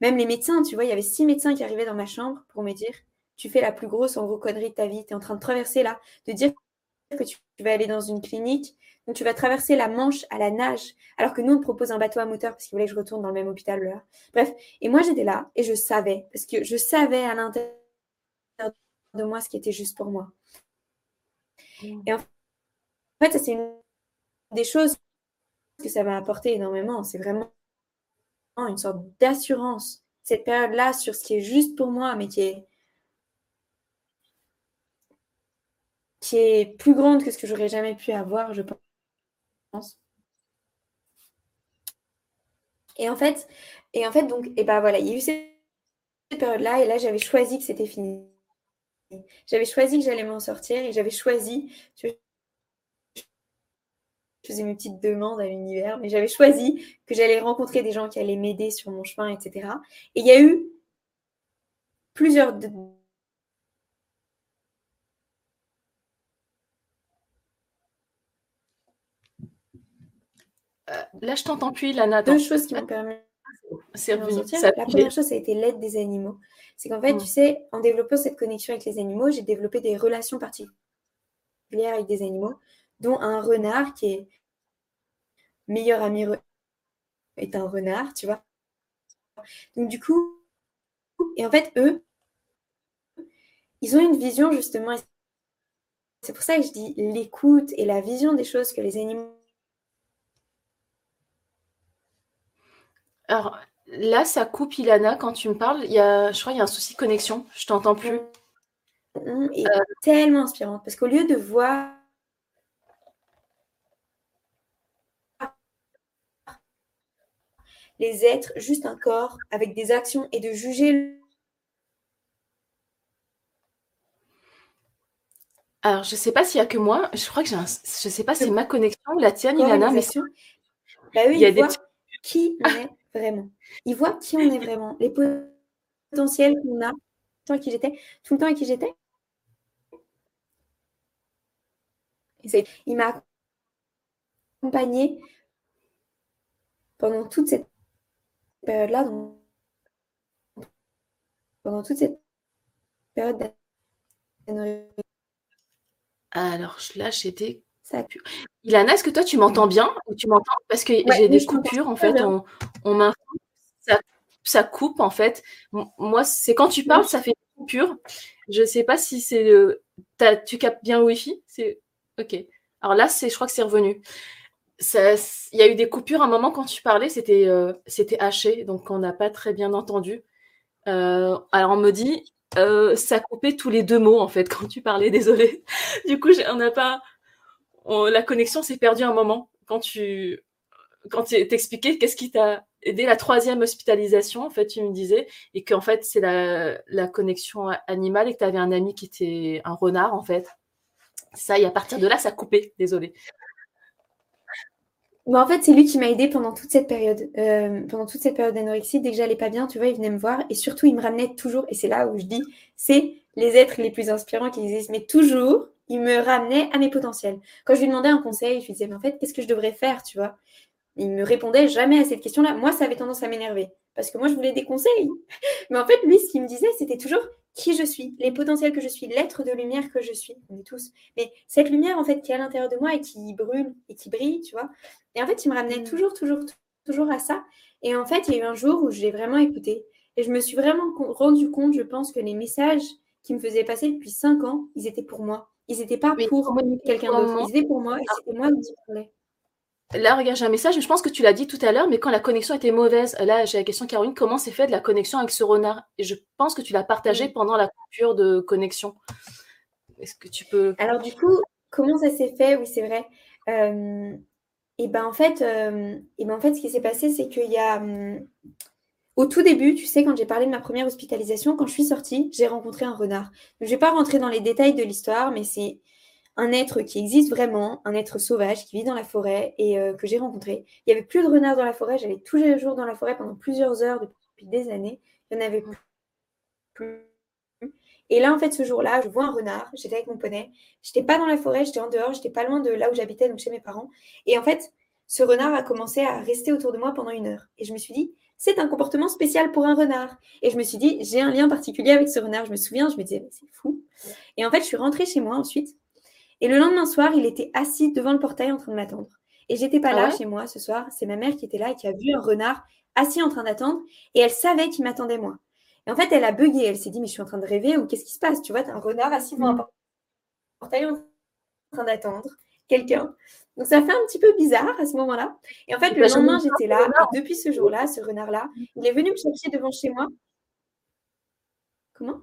Même les médecins, tu vois, il y avait six médecins qui arrivaient dans ma chambre pour me dire tu fais la plus grosse en gros connerie de ta vie. Tu es en train de traverser là, de dire que tu vas aller dans une clinique, donc tu vas traverser la Manche à la nage, alors que nous on te propose un bateau à moteur parce qu'ils voulaient que je retourne dans le même hôpital là. Bref, et moi j'étais là et je savais, parce que je savais à l'intérieur de moi ce qui était juste pour moi. Et en fait, ça c'est une des choses que ça m'a apporté énormément. C'est vraiment une sorte d'assurance, cette période-là, sur ce qui est juste pour moi, mais qui est qui est plus grande que ce que j'aurais jamais pu avoir, je pense. Et en fait, et en fait donc, et ben voilà, il y a eu cette période-là, et là j'avais choisi que c'était fini. J'avais choisi que j'allais m'en sortir, et j'avais choisi, je faisais mes petites demandes à l'univers, mais j'avais choisi que j'allais rencontrer des gens qui allaient m'aider sur mon chemin, etc. Et il y a eu plusieurs Euh, là, je t'entends plus, Lana. Deux choses qui m'ont permis c'est revenu. La première chose, ça a été l'aide des animaux. C'est qu'en fait, tu sais, en développant cette connexion avec les animaux, j'ai développé des relations particulières avec des animaux, dont un renard qui est meilleur ami est un renard, tu vois. Donc du coup, et en fait, eux, ils ont une vision justement. C'est pour ça que je dis l'écoute et la vision des choses que les animaux Alors là, ça coupe Ilana quand tu me parles. Il y a, je crois qu'il y a un souci de connexion. Je t'entends plus. Mmh, et euh. tellement inspirante parce qu'au lieu de voir les êtres juste un corps avec des actions et de juger Alors, je ne sais pas s'il y a que moi. Je crois que j'ai un... Je sais pas si c'est ma connexion ou la tienne, Ilana, mais bah oui, il y a des qui on est vraiment. Ils voient qui on est vraiment, les potentiels qu'on a, tout le temps à qui j'étais. Il m'a accompagné pendant toute cette période-là, pendant toute cette période Alors là, j'étais ça Ilana, est-ce que toi tu m'entends bien ou tu m'entends? Parce que j'ai des coupures en fait. On, on ça, ça, coupe en fait. Moi, c'est quand tu parles, ça fait des coupures. Je ne sais pas si c'est le. Tu captes bien le Wi-Fi? C'est ok. Alors là, c'est, je crois que c'est revenu. Il y a eu des coupures à un moment quand tu parlais, c'était, euh, c'était haché, donc on n'a pas très bien entendu. Euh, alors on me dit, euh, ça coupait tous les deux mots en fait quand tu parlais, désolé. Du coup, on n'a pas, la connexion s'est perdue un moment quand tu quand t'expliquais qu'est-ce qui t'a aidé la troisième hospitalisation, en fait, tu me disais, et qu'en fait, c'est la, connexion animale et que tu avais un ami qui était un renard, en fait. Ça, et à partir de là, ça coupé, désolé. Bah, en fait, c'est lui qui m'a aidé pendant toute cette période. Euh, pendant toute cette période d'anorexie, dès que j'allais pas bien, tu vois, il venait me voir et surtout, il me ramenait toujours, et c'est là où je dis, c'est les êtres les plus inspirants qui existent, mais toujours, il me ramenait à mes potentiels. Quand je lui demandais un conseil, je lui disais, mais en fait, qu'est-ce que je devrais faire, tu vois? Il me répondait jamais à cette question-là. Moi, ça avait tendance à m'énerver parce que moi, je voulais des conseils. Mais en fait, lui, ce qu'il me disait, c'était toujours qui je suis, les potentiels que je suis, l'être de lumière que je suis. On est tous. Mais cette lumière, en fait, qui est à l'intérieur de moi et qui brûle et qui brille, tu vois. Et en fait, il me ramenait mm. toujours, toujours, toujours à ça. Et en fait, il y a eu un jour où j'ai vraiment écouté. Et je me suis vraiment rendu compte, je pense, que les messages qui me faisaient passer depuis cinq ans, ils étaient pour moi. Ils n'étaient pas pour quelqu'un d'autre. Ils étaient pour moi et ah. c'était moi qui parlais. Là, regarde, j'ai un message, je pense que tu l'as dit tout à l'heure, mais quand la connexion était mauvaise, là, j'ai la question, Caroline, comment s'est fait de la connexion avec ce renard? Et je pense que tu l'as partagé pendant la coupure de connexion. Est-ce que tu peux. Alors, du coup, comment ça s'est fait? Oui, c'est vrai. Euh, et ben en fait, euh, et ben en fait, ce qui s'est passé, c'est qu'il y a. Hum, au tout début, tu sais, quand j'ai parlé de ma première hospitalisation, quand je suis sortie, j'ai rencontré un renard. je ne vais pas rentrer dans les détails de l'histoire, mais c'est un être qui existe vraiment, un être sauvage qui vit dans la forêt et euh, que j'ai rencontré. Il n'y avait plus de renards dans la forêt, j'allais tous les jours dans la forêt pendant plusieurs heures depuis des années. Il n'y en avait plus. Et là, en fait, ce jour-là, je vois un renard, j'étais avec mon poney, j'étais pas dans la forêt, j'étais en dehors, j'étais pas loin de là où j'habitais, donc chez mes parents. Et en fait, ce renard a commencé à rester autour de moi pendant une heure. Et je me suis dit, c'est un comportement spécial pour un renard. Et je me suis dit, j'ai un lien particulier avec ce renard. Je me souviens, je me disais, c'est fou. Et en fait, je suis rentrée chez moi ensuite. Et le lendemain soir, il était assis devant le portail en train de m'attendre. Et j'étais pas là chez moi ce soir. C'est ma mère qui était là et qui a vu un renard assis en train d'attendre. Et elle savait qu'il m'attendait moi. Et en fait, elle a bugué. Elle s'est dit, mais je suis en train de rêver ou qu'est-ce qui se passe? Tu vois, tu as un renard assis devant un mm. portail en train d'attendre quelqu'un. Donc ça fait un petit peu bizarre à ce moment-là. Et en fait, le lendemain, j'étais là. Et depuis ce jour-là, ce renard-là, il est venu me chercher devant chez moi. Comment?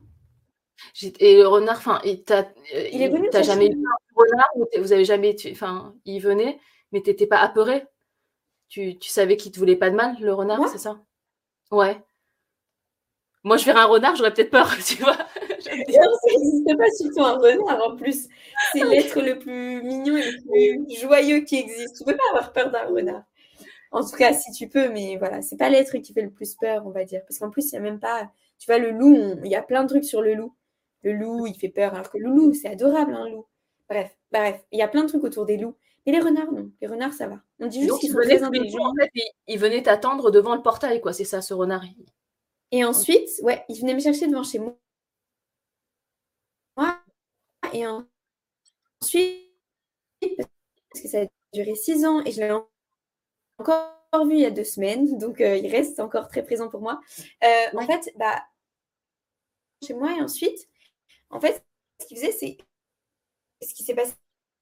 Et le renard, enfin, il, t'a, il est venu. T'as jamais eu un renard vous avez jamais, enfin, il venait, mais t'étais pas apeuré? Tu, tu savais qu'il te voulait pas de mal, le renard, c'est ça? Ouais. Moi, je verrais un renard, j'aurais peut-être peur, tu vois. ça n'existe pas surtout un renard en plus. C'est l'être le plus mignon et le plus joyeux qui existe. Tu peux pas avoir peur d'un renard. En tout cas, si tu peux, mais voilà, c'est pas l'être qui fait le plus peur, on va dire. Parce qu'en plus, il n'y a même pas. Tu vois, le loup, il y a plein de trucs sur le loup. Le loup, il fait peur, alors que le loup, c'est adorable, un loup. Bref, bref, il y a plein de trucs autour des loups. Mais les renards, non. Les renards, ça va. On dit juste qu'ils sont très intelligents. En fait, venait t'attendre devant le portail, quoi. C'est ça, ce renard. Et ensuite, ouais, il venait me chercher devant chez moi. Et ensuite, parce que ça a duré six ans et je l'ai encore vu il y a deux semaines, donc euh, il reste encore très présent pour moi. Euh, en fait, bah, chez moi et ensuite, en fait, ce qu'il faisait, c'est ce qui s'est passé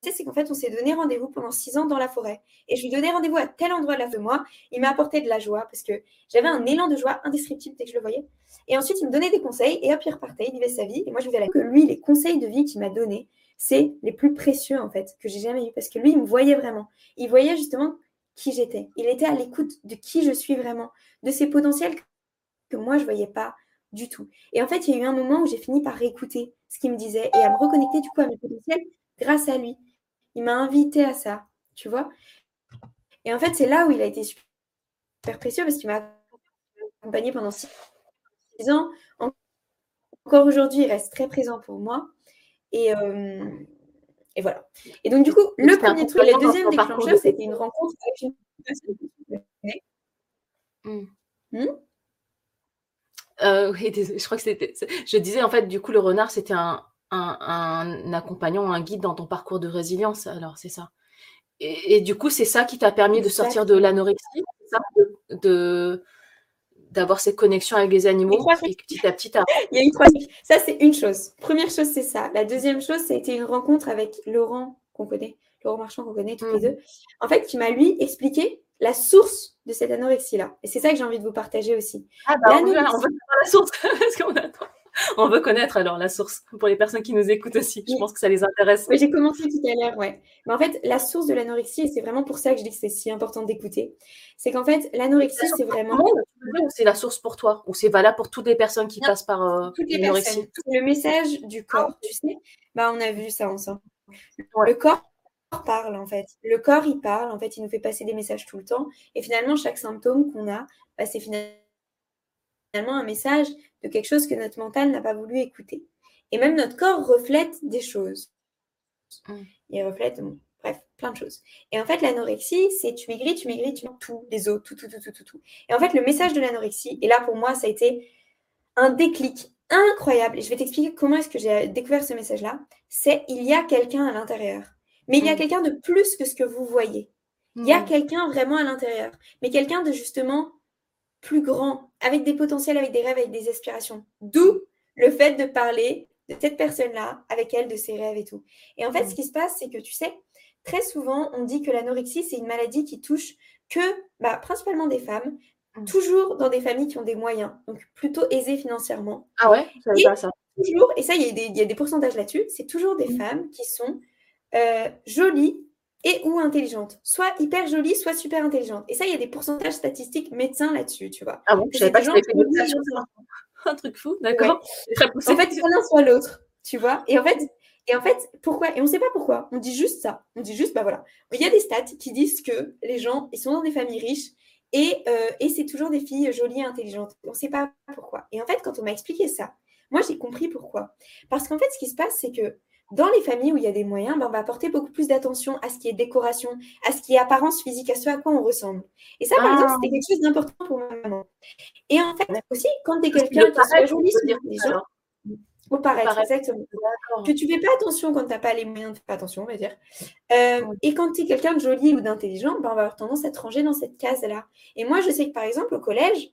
c'est qu'en fait, on s'est donné rendez-vous pendant six ans dans la forêt. Et je lui donnais rendez-vous à tel endroit de la de moi. Il m'a apporté de la joie parce que j'avais un élan de joie indescriptible dès que je le voyais. Et ensuite, il me donnait des conseils et hop, il repartait, il vivait sa vie. Et moi, je vivais la que lui, les conseils de vie qu'il m'a donnés, c'est les plus précieux en fait que j'ai jamais eu parce que lui, il me voyait vraiment. Il voyait justement qui j'étais. Il était à l'écoute de qui je suis vraiment, de ces potentiels que moi, je voyais pas du tout. Et en fait, il y a eu un moment où j'ai fini par écouter ce qu'il me disait et à me reconnecter du coup à mes potentiels grâce à lui. Il m'a invité à ça, tu vois. Et en fait, c'est là où il a été super précieux parce qu'il m'a accompagné pendant six ans. Encore aujourd'hui, il reste très présent pour moi. Et, euh, et voilà. Et donc, du coup, le premier truc, le deuxième déclencheur, c'était une rencontre avec une personne hmm. Hmm? Euh, oui, je crois que c'était. Je disais en fait, du coup, le renard, c'était un, un, accompagnant, un guide dans ton parcours de résilience. Alors, c'est ça. Et, du coup, c'est ça qui t'a permis de sortir de l'anorexie, de d'avoir cette connexion avec les animaux et petit à petit. Il y a eu trois. Ça, c'est une chose. Première chose, c'est ça. La deuxième chose, ça a été une rencontre avec Laurent, qu'on connaît, Laurent Marchand, qu'on connaît tous les mmh. deux. En fait, qui m'a lui expliqué la source de cette anorexie-là. Et c'est ça que j'ai envie de vous partager aussi. Ah, bah, on, veut, on veut la source parce qu'on attend. on veut connaître alors la source pour les personnes qui nous écoutent aussi. Je pense que ça les intéresse. j'ai commencé tout à l'heure, ouais. Mais en fait, la source de l'anorexie, et c'est vraiment pour ça que je dis que c'est si important d'écouter, c'est qu'en fait, l'anorexie, c'est vraiment. C'est la source pour toi, ou c'est valable pour toutes les personnes qui passent par euh, l'anorexie? Le message du corps, tu sais, bah, on a vu ça ensemble. Le corps parle en fait. Le corps, il parle, en fait, il nous fait passer des messages tout le temps. Et finalement, chaque symptôme qu'on a, bah, c'est finalement un message de quelque chose que notre mental n'a pas voulu écouter. Et même notre corps reflète des choses. Mm. Il reflète, bref, plein de choses. Et en fait, l'anorexie, c'est tu maigris, tu maigris, tu manges tout, les os, tout, tout, tout, tout, tout, tout. Et en fait, le message de l'anorexie, et là pour moi, ça a été un déclic incroyable. Et je vais t'expliquer comment est-ce que j'ai découvert ce message-là. C'est il y a quelqu'un à l'intérieur. Mais il y a mm. quelqu'un de plus que ce que vous voyez. Il y a mm. quelqu'un vraiment à l'intérieur. Mais quelqu'un de justement plus grand, avec des potentiels, avec des rêves, avec des aspirations. D'où le fait de parler de cette personne-là, avec elle, de ses rêves et tout. Et en fait, ce qui se passe, c'est que tu sais, très souvent, on dit que l'anorexie, c'est une maladie qui touche que bah, principalement des femmes, mm. toujours dans des familles qui ont des moyens, donc plutôt aisées financièrement. Ah ouais, et pas ça. Toujours, et ça, il y, a des, pourcentages là-dessus, c'est toujours des mm. femmes qui sont euh, jolies, et ou intelligente. Soit hyper jolie, soit super intelligente. Et ça, il y a des pourcentages statistiques médecins là-dessus, tu vois. Ah bon, je savais pas que c'était un truc fou, d'accord? En fait, soit l'un, soit l'autre, tu vois? Et en fait, et en fait, pourquoi? Et on ne sait pas pourquoi. On dit juste ça. On dit juste, bah voilà. Il y a des stats qui disent que les gens, ils sont dans des familles riches et, euh, et c'est toujours des filles jolies et intelligentes. On ne sait pas pourquoi. Et en fait, quand on m'a expliqué ça, moi, j'ai compris pourquoi. Parce qu'en fait, ce qui se passe, c'est que dans les familles où il y a des moyens, ben, on va porter beaucoup plus d'attention à ce qui est décoration, à ce qui est apparence physique, à ce à quoi on ressemble. Et ça, par exemple, c'était quelque chose d'important pour ma maman. Et en fait, aussi, quand tu es quelqu'un qui soit joli, gens, Au paraître, exactement. Que tu fais pas attention quand tu n'as pas les moyens de faire attention, on va dire. Euh, et quand tu es quelqu'un de joli ou d'intelligent, ben, on va avoir tendance à te ranger dans cette case-là. Et moi, je sais que par exemple, au collège,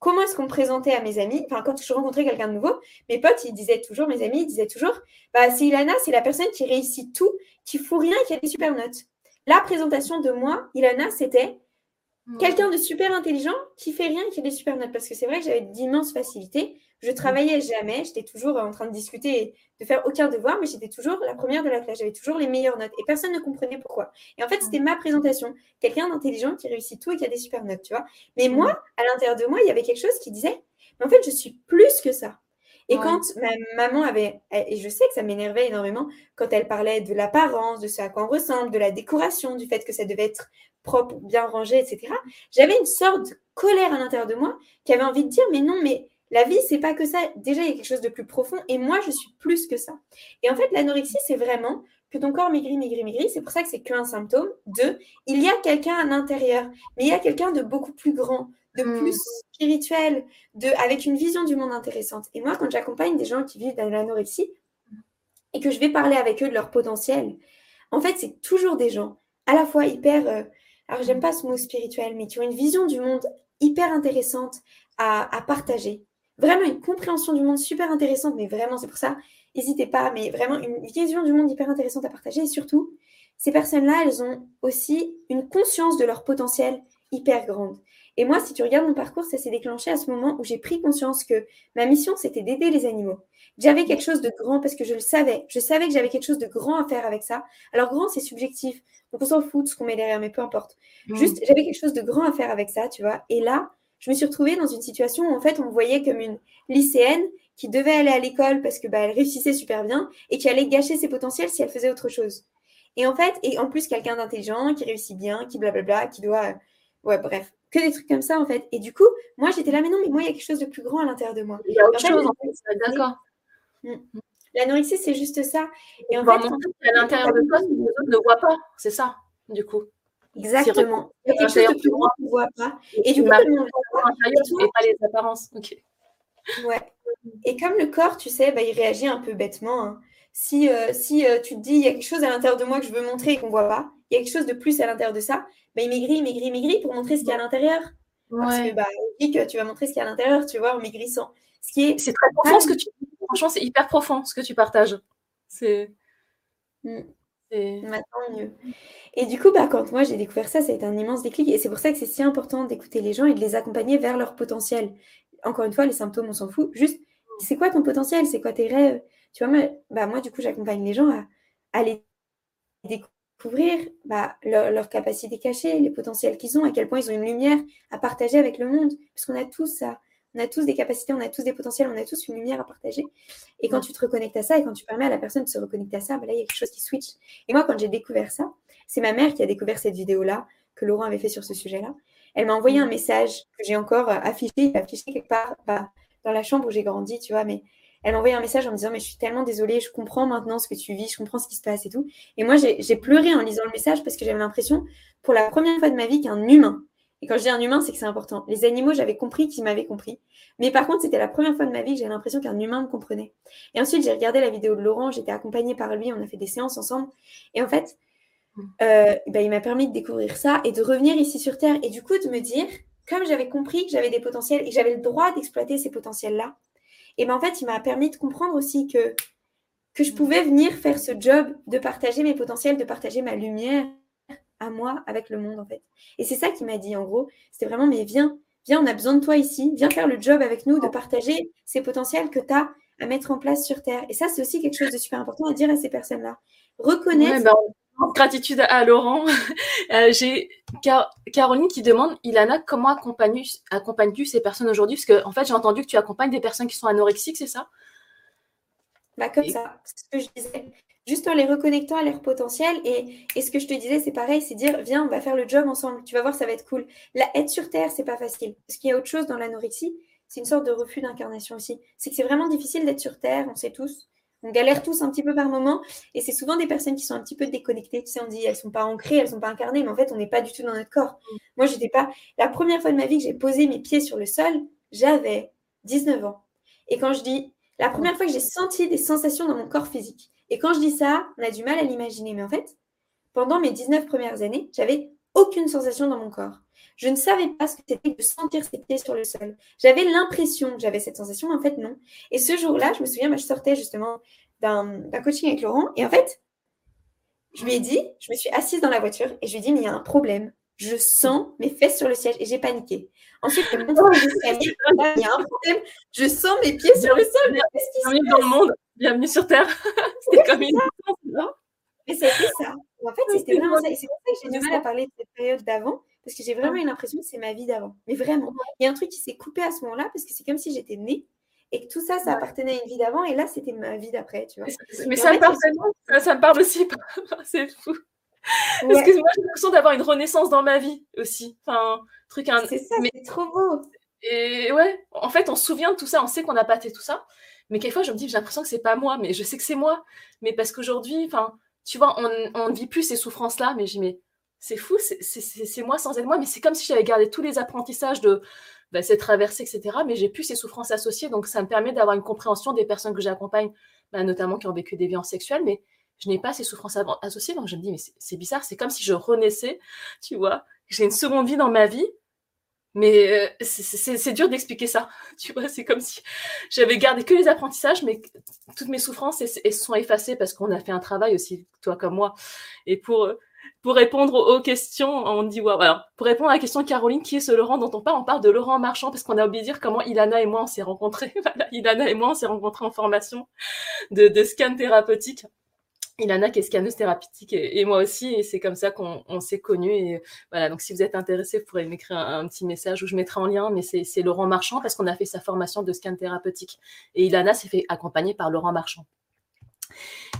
comment est-ce qu'on me présentait à mes amis? Enfin, quand je rencontrais quelqu'un de nouveau, mes potes, ils disaient toujours, mes amis, ils disaient toujours, bah, c'est Ilana, c'est la personne qui réussit tout, qui fout rien et qui a des super notes. La présentation de moi, Ilana, c'était hmm. quelqu'un de super intelligent qui fait rien et qui a des super notes. Parce que c'est vrai que j'avais d'immenses facilités. Je travaillais jamais, j'étais toujours en train de discuter et de faire aucun devoir, mais j'étais toujours la première de la classe, j'avais toujours les meilleures notes et personne ne comprenait pourquoi. Et en fait, c'était ma présentation, quelqu'un d'intelligent qui réussit tout et qui a des super notes, tu vois. Mais moi, à l'intérieur de moi, il y avait quelque chose qui disait, mais en fait, je suis plus que ça. Et quand ma maman avait, et je sais que ça m'énervait énormément, quand elle parlait de l'apparence, de ce à quoi on ressemble, de la décoration, du fait que ça devait être propre, bien rangé, etc., j'avais une sorte de colère à l'intérieur de moi qui avait envie de dire, mais non, mais la vie, c'est pas que ça. Déjà, il y a quelque chose de plus profond et moi, je suis plus que ça. Et en fait, l'anorexie, c'est vraiment que ton corps maigrit, maigrit, maigrit. C'est pour ça que c'est qu'un symptôme. Deux, il y a quelqu'un à l'intérieur, mais il y a quelqu'un de beaucoup plus grand, de hmm. plus spirituel, de, avec une vision du monde intéressante. Et moi, quand j'accompagne des gens qui vivent dans l'anorexie et que je vais parler avec eux de leur potentiel, en fait, c'est toujours des gens à la fois hyper. Euh, alors, j'aime pas ce mot spirituel, mais qui ont une vision du monde hyper intéressante à partager vraiment une compréhension du monde super intéressante, mais vraiment, c'est pour ça, n'hésitez pas, mais vraiment une vision du monde hyper intéressante à partager. Et surtout, ces personnes-là, elles ont aussi une conscience de leur potentiel hyper grande. Et moi, si tu regardes mon parcours, ça s'est déclenché à ce moment où j'ai pris conscience que ma mission, c'était d'aider les animaux. J'avais quelque chose de grand parce que je le savais. Je savais que j'avais quelque chose de grand à faire avec ça. Alors, grand, c'est subjectif. Donc, on s'en fout de ce qu'on met derrière, mais peu importe. Mmh. Juste, j'avais quelque chose de grand à faire avec ça, tu vois. Et là, je me suis retrouvée dans une situation où en fait on me voyait comme une lycéenne qui devait aller à l'école parce que bah, elle réussissait super bien et qui allait gâcher ses potentiels si elle faisait autre chose. Et en fait, et en plus quelqu'un d'intelligent, qui réussit bien, qui blablabla, qui doit, ouais bref, que des trucs comme ça en fait. Et du coup, moi j'étais là, mais non, mais moi il y a quelque chose de plus grand à l'intérieur de moi. Il y a autre chose en fait, d'accord. L'anorexie, c'est juste ça. Et en fait, à l'intérieur de toi, les autres ne voient pas, c'est ça, du coup. Exactement. Il y a quelque chose de plus grand qu'on ne voit pas. Et du coup, et pas les apparences. Ok. Ouais. Et comme le corps, tu sais, bah, il réagit un peu bêtement. Hein. Si, euh, si euh, tu te dis, il y a quelque chose à l'intérieur de moi que je veux montrer et qu'on ne voit pas, il y a quelque chose de plus à l'intérieur de ça, bah, il maigrit, il maigrit, il maigrit pour montrer ce qu'il y a à l'intérieur. Parce que, bah, que tu vas montrer ce qu'il y a à l'intérieur, tu vois, en maigrissant. Ce qui est... C'est très profond ce que tu dis. Franchement, c'est hyper profond ce que tu partages. C'est. Mm. Maintenant mieux. Et du coup, bah, quand moi j'ai découvert ça, ça a été un immense déclic. Et c'est pour ça que c'est si important d'écouter les gens et de les accompagner vers leur potentiel. Encore une fois, les symptômes, on s'en fout. Juste, c'est quoi ton potentiel? C'est quoi tes rêves? Tu vois, moi, bah, moi, du coup, j'accompagne les gens à, à les découvrir bah, leur, leur, capacité cachée, les potentiels qu'ils ont, à quel point ils ont une lumière à partager avec le monde. Parce qu'on a tous ça. On a tous des capacités, on a tous des potentiels, on a tous une lumière à partager. Et quand tu te reconnectes à ça et quand tu permets à la personne de se reconnecter à ça, bah là, il y a quelque chose qui switch. Et moi, quand j'ai découvert ça, c'est ma mère qui a découvert cette vidéo-là, que Laurent avait fait sur ce sujet-là. Elle m'a envoyé un message que j'ai encore euh, affiché, affiché quelque part bah, dans la chambre où j'ai grandi, tu vois, mais elle m'a envoyé un message en me disant mais je suis tellement désolée, je comprends maintenant ce que tu vis, je comprends ce qui se passe et tout. Et moi j'ai pleuré en lisant le message parce que j'avais l'impression pour la première fois de ma vie qu'un humain et quand je dis un humain, c'est que c'est important. Les animaux, j'avais compris qu'ils m'avaient compris. Mais par contre, c'était la première fois de ma vie que j'avais l'impression qu'un humain me comprenait. Et ensuite, j'ai regardé la vidéo de Laurent, j'étais accompagnée par lui, on a fait des séances ensemble. Et en fait, euh, bah, il m'a permis de découvrir ça et de revenir ici sur Terre. Et du coup, de me dire, comme j'avais compris que j'avais des potentiels et que j'avais le droit d'exploiter ces potentiels-là, et ben en fait, il m'a permis de comprendre aussi que, que je mm. pouvais venir faire ce job de partager mes potentiels, de partager ma lumière à moi avec le monde en fait. Et c'est ça qui m'a dit en gros, c'était vraiment mais viens, viens, on a besoin de toi ici, viens faire le job avec nous, de partager ces potentiels que tu as à mettre en place sur Terre. Et ça, c'est aussi quelque chose de super important à dire à ces personnes-là. Reconnaître bah, gratitude à Laurent. Euh, j'ai Caroline qui demande, Ilana, comment accompagnes-tu ces personnes aujourd'hui? Parce que en fait, j'ai entendu que tu accompagnes des personnes qui sont anorexiques, c'est ça? Bah, Comme ça, c'est ce que je disais. Juste en les reconnectant à leur potentiel. Et, et ce que je te disais, c'est pareil, c'est dire, viens, on va faire le job ensemble. Tu vas voir, ça va être cool. La être sur Terre, c'est pas facile. Parce qu'il y a autre chose dans l'anorexie. C'est une sorte de refus d'incarnation aussi. C'est que c'est vraiment difficile d'être sur Terre, on sait tous. On galère tous un petit peu par moment. Et c'est souvent des personnes qui sont un petit peu déconnectées. Tu sais, on dit elles sont pas ancrées, elles sont pas incarnées, mais en fait, on n'est pas du tout dans notre corps. Mm. Moi, j'étais pas. La première fois de ma vie que j'ai posé mes pieds sur le sol, j'avais 19 ans. Et quand je dis la première fois que j'ai senti des sensations dans mon corps physique. Et quand je dis ça, on a du mal à l'imaginer. Mais en fait, pendant mes 19 premières années, j'avais aucune sensation dans mon corps. Je ne savais pas ce que c'était de sentir ses pieds sur le sol. J'avais l'impression que j'avais cette sensation, mais en fait, non. Et ce jour-là, je me souviens, je sortais justement d'un coaching avec Laurent. Et en fait, je lui ai dit, je me suis assise dans la voiture et je lui ai dit, mais il y a un problème. Je sens mes fesses sur le siège et j'ai paniqué. Ensuite, je me il y a un problème. Je sens mes pieds sur le sol. Bienvenue dans le monde. Bienvenue sur Terre. C'était comme une. Mais c'était ça. En fait, c'était vraiment ça. Et c'est pour ça que j'ai du mal à parler de cette période d'avant parce que j'ai vraiment eu l'impression que c'est ma vie d'avant. Mais vraiment, il y a un truc qui s'est coupé à ce moment-là parce que c'est comme si j'étais née et que tout ça, ça appartenait à une vie d'avant et là, c'était ma vie d'après, tu vois. Mais ça, me parle ça, me parle aussi, c'est fou. Parce que moi, j'ai l'impression d'avoir une renaissance dans ma vie aussi. Enfin, truc un... C'est ça, mais c'est trop beau. Et ouais, en fait, on se souvient de tout ça, on sait qu'on pas fait tout ça. Mais quelquefois, je me dis, j'ai l'impression que c'est pas moi, mais je sais que c'est moi. Mais parce qu'aujourd'hui, enfin, tu vois, on ne vit plus ces souffrances-là, mais j'ai mais c'est fou, c'est moi sans être moi, mais c'est comme si j'avais gardé tous les apprentissages de bah, cette traversée, etc. Mais j'ai plus ces souffrances associées, donc ça me permet d'avoir une compréhension des personnes que j'accompagne, bah, notamment qui ont vécu des violences sexuelles, mais je n'ai pas ces souffrances associées, donc je me dis, mais c'est bizarre, c'est comme si je renaissais, tu vois, j'ai une seconde vie dans ma vie, mais euh, c'est dur d'expliquer ça, tu vois, c'est comme si j'avais gardé que les apprentissages, mais toutes mes souffrances elles, sont effacées parce qu'on a fait un travail aussi, toi comme moi, et pour pour répondre aux questions, on dit wow. Alors, pour répondre à la question de Caroline, qui est ce Laurent dont on parle On parle de Laurent Marchand parce qu'on a oublié de dire comment Ilana et moi on s'est rencontrés. voilà, Ilana et moi on s'est rencontrés en formation de, de scan thérapeutique. Ilana qui est scanneuse thérapeutique et, moi aussi, et c'est comme ça qu'on s'est connus. Et voilà, donc si vous êtes intéressé, vous pourrez m'écrire un, petit message où je mettrai en lien, mais c'est Laurent Marchand parce qu'on a fait sa formation de scan thérapeutique. Et Ilana s'est fait accompagner par Laurent Marchand.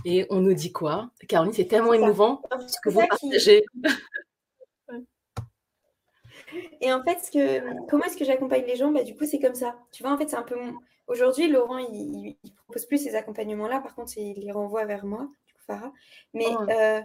Et on nous dit quoi? Caroline, c'est tellement émouvant ce que vous partagez. Et en fait, ce que, comment est-ce que j'accompagne les gens? Bah, Du coup, c'est comme ça. Tu vois, en fait, c'est un peu. Aujourd'hui, Laurent, il, ne propose plus ces accompagnements-là. Par contre, il les renvoie vers moi, Farah. Mais oh. euh,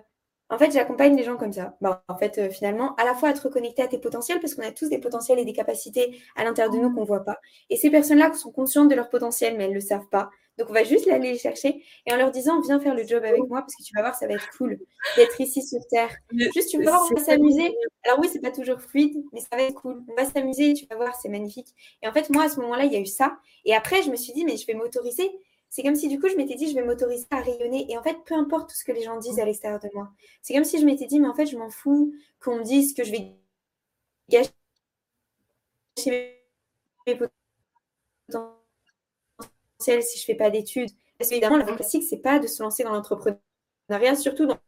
en fait, j'accompagne les gens comme ça. Bah, en fait, euh, finalement, à la fois à te reconnecter à tes potentiels, parce qu'on a tous des potentiels et des capacités à l'intérieur de nous mmh. qu'on ne voit pas. Et ces personnes-là sont conscientes de leur potentiel, mais elles ne le savent pas. Donc, on va juste aller les chercher et en leur disant, viens faire le job avec moi, parce que tu vas voir, ça va être cool d'être ici sur Terre. Juste, tu vas voir, on va s'amuser. Alors oui, c'est pas toujours fluide, mais ça va être cool. On va s'amuser, tu vas voir, c'est magnifique. Et en fait, moi, à ce moment-là, il y a eu ça. Et après, je me suis dit, mais je vais m'autoriser c'est comme si du coup je m'étais dit je vais m'autoriser à rayonner et en fait peu importe tout ce que les gens disent à l'extérieur de moi. C'est comme si je m'étais dit mais en fait je m'en fous qu'on me dise que je vais gâcher mes potentiels si je fais pas d'études. Parce qu'évidemment la classique c'est pas de se lancer dans l'entrepreneuriat surtout dans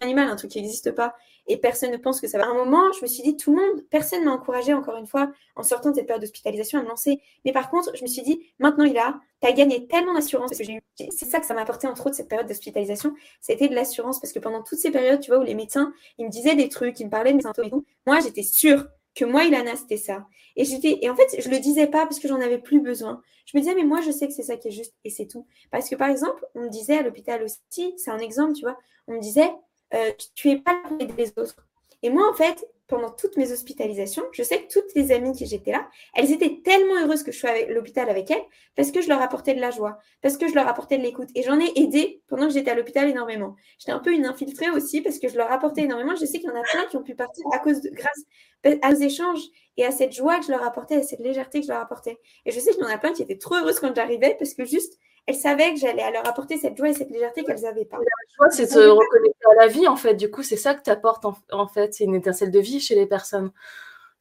l'animal, un truc qui n'existe pas, et personne ne pense que ça va. À un moment, je me suis dit, tout le monde, personne m'a encouragé encore une fois, en sortant de cette période d'hospitalisation, à me lancer. Mais par contre, je me suis dit, maintenant il a, tu as gagné tellement d'assurance, c'est ça que ça m'a apporté entre autres cette période d'hospitalisation, c'était de l'assurance, parce que pendant toutes ces périodes, tu vois, où les médecins, ils me disaient des trucs, ils me parlaient de mes symptômes et tout, moi j'étais sûre que moi, Ilana, c'était ça. Et j'étais, et en fait, je le disais pas parce que j'en avais plus besoin. Je me disais, mais moi, je sais que c'est ça qui est juste et c'est tout. Parce que par exemple, on me disait à l'hôpital aussi, c'est un exemple, tu vois, on me disait, euh, tu es pas les autres. Et moi, en fait, pendant toutes mes hospitalisations, je sais que toutes les amies qui j'étais là, elles étaient tellement heureuses que je sois à l'hôpital avec elles parce que je leur apportais de la joie, parce que je leur apportais de l'écoute. Et j'en ai aidé pendant que j'étais à l'hôpital énormément. J'étais un peu une infiltrée aussi parce que je leur apportais énormément. Je sais qu'il y en a plein qui ont pu partir à cause de, grâce à nos échanges et à cette joie que je leur apportais, à cette légèreté que je leur apportais. Et je sais qu'il y en a plein qui étaient trop heureuses quand j'arrivais parce que juste elles savaient que j'allais leur apporter cette joie et cette légèreté qu'elles n'avaient pas. La joie, c'est se reconnecter à la vie, en fait. Du coup, c'est ça que tu apportes, en, fait. C'est une étincelle de vie chez les personnes.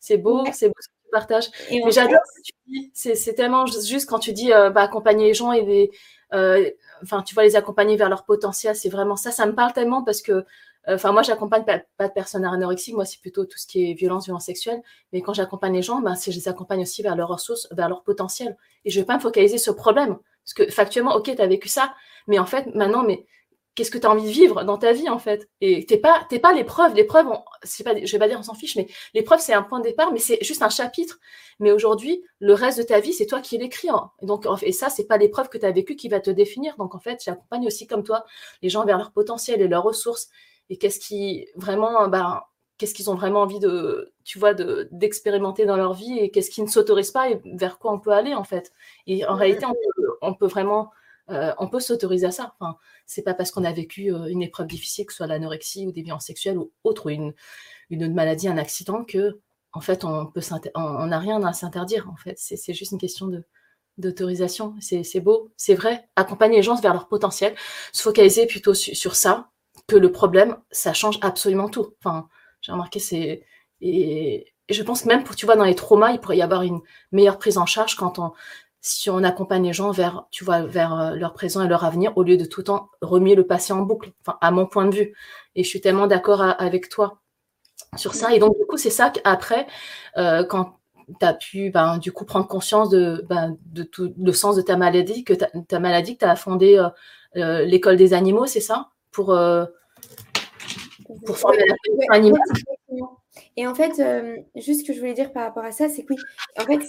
C'est beau, c'est beau ce que tu partages. Mais j'adore ce que tu dis. C'est tellement juste quand tu dis euh, bah, accompagner les gens et enfin, tu vois, les accompagner vers leur potentiel, c'est vraiment ça. Ça me parle tellement parce que Enfin, moi, j'accompagne pas, de personnes anorexiques. Moi, c'est plutôt tout ce qui est violence, violence sexuelle. Mais quand j'accompagne les gens, ben, je les accompagne aussi vers leurs ressources, vers leur potentiel. Et je vais pas me focaliser sur le problème. Parce que factuellement, ok, tu as vécu ça. Mais en fait, maintenant, mais qu'est-ce que tu as envie de vivre dans ta vie, en fait? Et t'es pas, t'es pas l'épreuve. L'épreuve, je vais pas dire on s'en fiche, mais l'épreuve, c'est un point de départ, mais c'est juste un chapitre. Mais aujourd'hui, le reste de ta vie, c'est toi qui l'écris. Hein. Et donc, et ça, c'est pas l'épreuve que tu as vécue qui va te définir. Donc, en fait, j'accompagne aussi comme toi les gens vers leur potentiel et leurs ressources et qu'est-ce qui vraiment, ben, qu'est-ce qu'ils ont vraiment envie de, tu vois, de, d'expérimenter dans leur vie et qu'est-ce qui ne s'autorise pas et vers quoi on peut aller en fait. Et en réalité, on peut, vraiment, euh, on peut s'autoriser à ça. Enfin, c'est pas parce qu'on a vécu euh, une épreuve difficile, que ce soit l'anorexie ou des violences sexuelles ou autre, une, une maladie, un accident, que en fait, on peut on n'a rien à s'interdire. En fait, c'est, juste une question de, d'autorisation. C'est, beau, c'est vrai. Accompagner les gens vers leur potentiel, se focaliser plutôt sur ça que le problème, ça change absolument tout. Enfin, j'ai remarqué, c'est. Et, je pense que même pour, tu vois, dans les traumas, il pourrait y avoir une meilleure prise en charge quand on. Si on accompagne les gens vers, tu vois, vers euh, leur présent et leur avenir, au lieu de tout le temps remuer le passé en boucle, enfin, à mon point de vue. Et je suis tellement d'accord avec toi sur ça. Et donc, du coup, c'est ça qu'après, euh, quand tu as pu ben, du coup prendre conscience de, ben, de tout le sens de ta maladie, que ta, maladie, que tu as fondé euh, l'école des animaux, c'est ça? Pour, pour former animale. Et en fait, euh, juste ce que je voulais dire par rapport à ça, c'est que oui, en fait,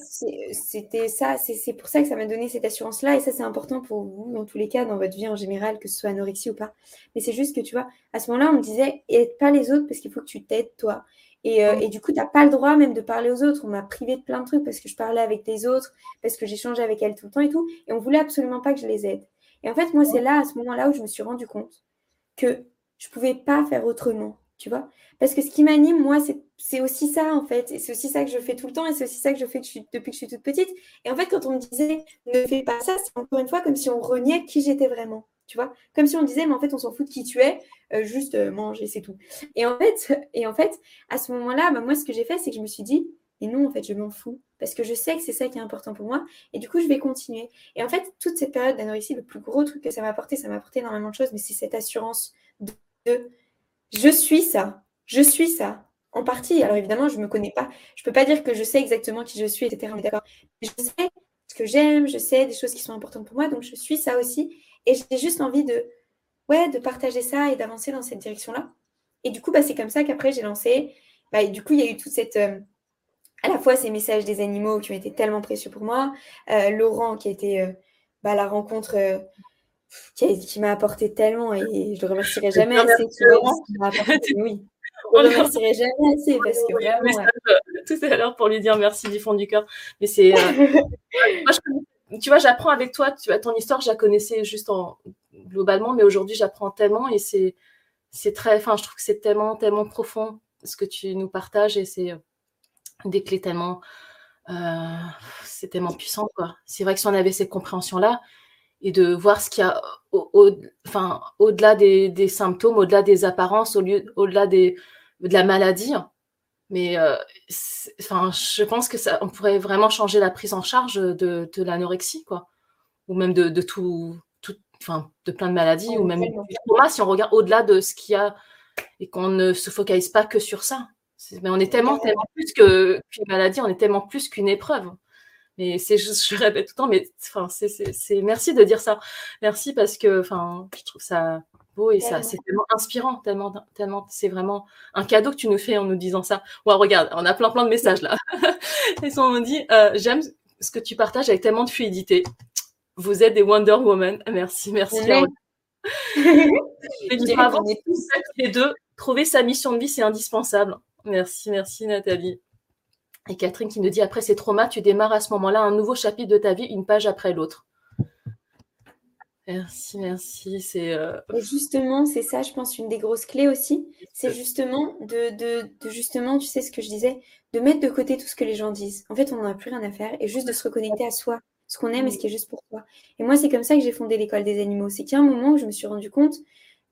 c'était ça, c'est pour ça que ça m'a donné cette assurance-là, et ça, c'est important pour vous, dans tous les cas, dans votre vie en général, que ce soit anorexie ou pas. Mais c'est juste que, tu vois, à ce moment-là, on me disait, aide pas les autres parce qu'il faut que tu t'aides toi. Et, euh, et, du coup, tu n'as pas le droit même de parler aux autres. On m'a privé de plein de trucs parce que je parlais avec les autres, parce que j'échangeais avec elles tout le temps et tout. Et on voulait absolument pas que je les aide. Et en fait, moi, c'est là, à ce moment-là, où je me suis rendu compte que je pouvais pas faire autrement, tu vois. Parce que ce qui m'anime, moi, c'est aussi ça, en fait. Et c'est aussi ça que je fais tout le temps. Et c'est aussi ça que je fais depuis que je suis toute petite. Et en fait, quand on me disait ne fais pas ça, c'est encore une fois comme si on reniait qui j'étais vraiment. Tu vois Comme si on disait, mais en fait, on s'en fout de qui tu es, euh, juste euh, manger, c'est tout. Et en fait, et en fait à ce moment-là, bah, moi, ce que j'ai fait, c'est que je me suis dit, et non, en fait, je m'en fous. Parce que je sais que c'est ça qui est important pour moi. Et du coup, je vais continuer. Et en fait, toute cette période d'anorexie, le plus gros truc que ça m'a apporté, ça m'a apporté énormément de choses, mais c'est cette assurance de, je suis ça. Je suis ça. En partie. Alors évidemment, je ne me connais pas. Je ne peux pas dire que je sais exactement qui je suis, etc. d'accord. Je sais ce que j'aime, je sais des choses qui sont importantes pour moi, donc je suis ça aussi. Et j'ai juste envie de, de partager ça et d'avancer dans cette direction-là. Et du coup, bah, c'est comme ça qu'après, j'ai lancé. Bah, du coup, il y a eu toute cette. Euh, à la fois ces messages des animaux qui ont été tellement précieux pour moi, euh, Laurent qui a été euh, bah, la rencontre euh, qui, m'a apporté tellement et je le remercierai jamais assez. oui. Je le remercierai jamais assez parce que vraiment. Tout à l'heure pour lui dire merci du fond du cœur. Mais c'est. tu vois, j'apprends avec toi. Tu ton histoire, je la connaissais juste en globalement, mais aujourd'hui, j'apprends tellement et c'est c'est très. Enfin, je trouve que c'est tellement tellement profond ce que tu nous partages et c'est des clés tellement. Euh, c'est tellement puissant, quoi. C'est vrai que si on avait cette compréhension-là, et de voir ce qu'il y a au, enfin, au-delà des, symptômes, au-delà des apparences, au lieu, au-delà des, de la maladie. Mais euh, enfin, je pense que ça, on pourrait vraiment changer la prise en charge de, de l'anorexie, quoi. Ou même de, de tout, tout, enfin, de plein de maladies, ou même du trauma, si on regarde au-delà de ce qu'il y a et qu'on ne se focalise pas que sur ça. Mais on est tellement, tellement plus qu'une maladie, on est tellement plus qu'une épreuve. Mais c'est juste, je répète tout le temps, mais enfin, c'est merci de dire ça. Merci parce que enfin, je trouve ça beau et ça, c'est tellement inspirant, tellement, tellement, c'est vraiment un cadeau que tu nous fais en nous disant ça. Ouais, regarde, on a plein, plein de messages là. et on me dit, euh, j'aime ce que tu partages avec tellement de fluidité. Vous êtes des Wonder Woman. Merci, merci. tous les deux, trouver sa mission de vie, c'est indispensable. Merci, merci Nathalie. Et Catherine qui nous dit après ces traumas, tu démarres à ce moment-là un nouveau chapitre de ta vie, une page après l'autre. Merci, merci. C'est euh, justement, c'est ça, je pense, une des grosses clés aussi. C'est justement de, de, justement, tu sais ce que je disais, de mettre de côté tout ce que les gens disent. En fait, on n'en a plus rien à faire et juste de se reconnecter à soi, ce qu'on aime et ce qui est juste pour toi. Et moi, c'est comme ça que j'ai fondé l'école des animaux. C'est qu'il y a un moment où je me suis rendu compte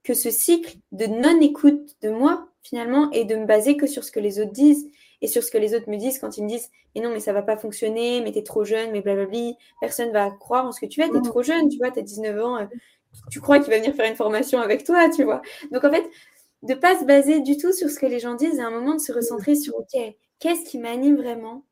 que ce cycle de non-écoute de moi, finalement, et de me baser que sur ce que les autres disent et sur ce que les autres me disent quand ils me disent mais non mais ça va pas fonctionner mais t'es trop jeune mais blablabla personne va croire en ce que tu es t'es mm. trop jeune tu vois t'as 19 ans euh, tu crois qu'il va venir faire une formation avec toi tu vois donc en fait de pas se baser du tout sur ce que les gens disent à un moment de se recentrer sur ok qu'est-ce qui m'anime vraiment?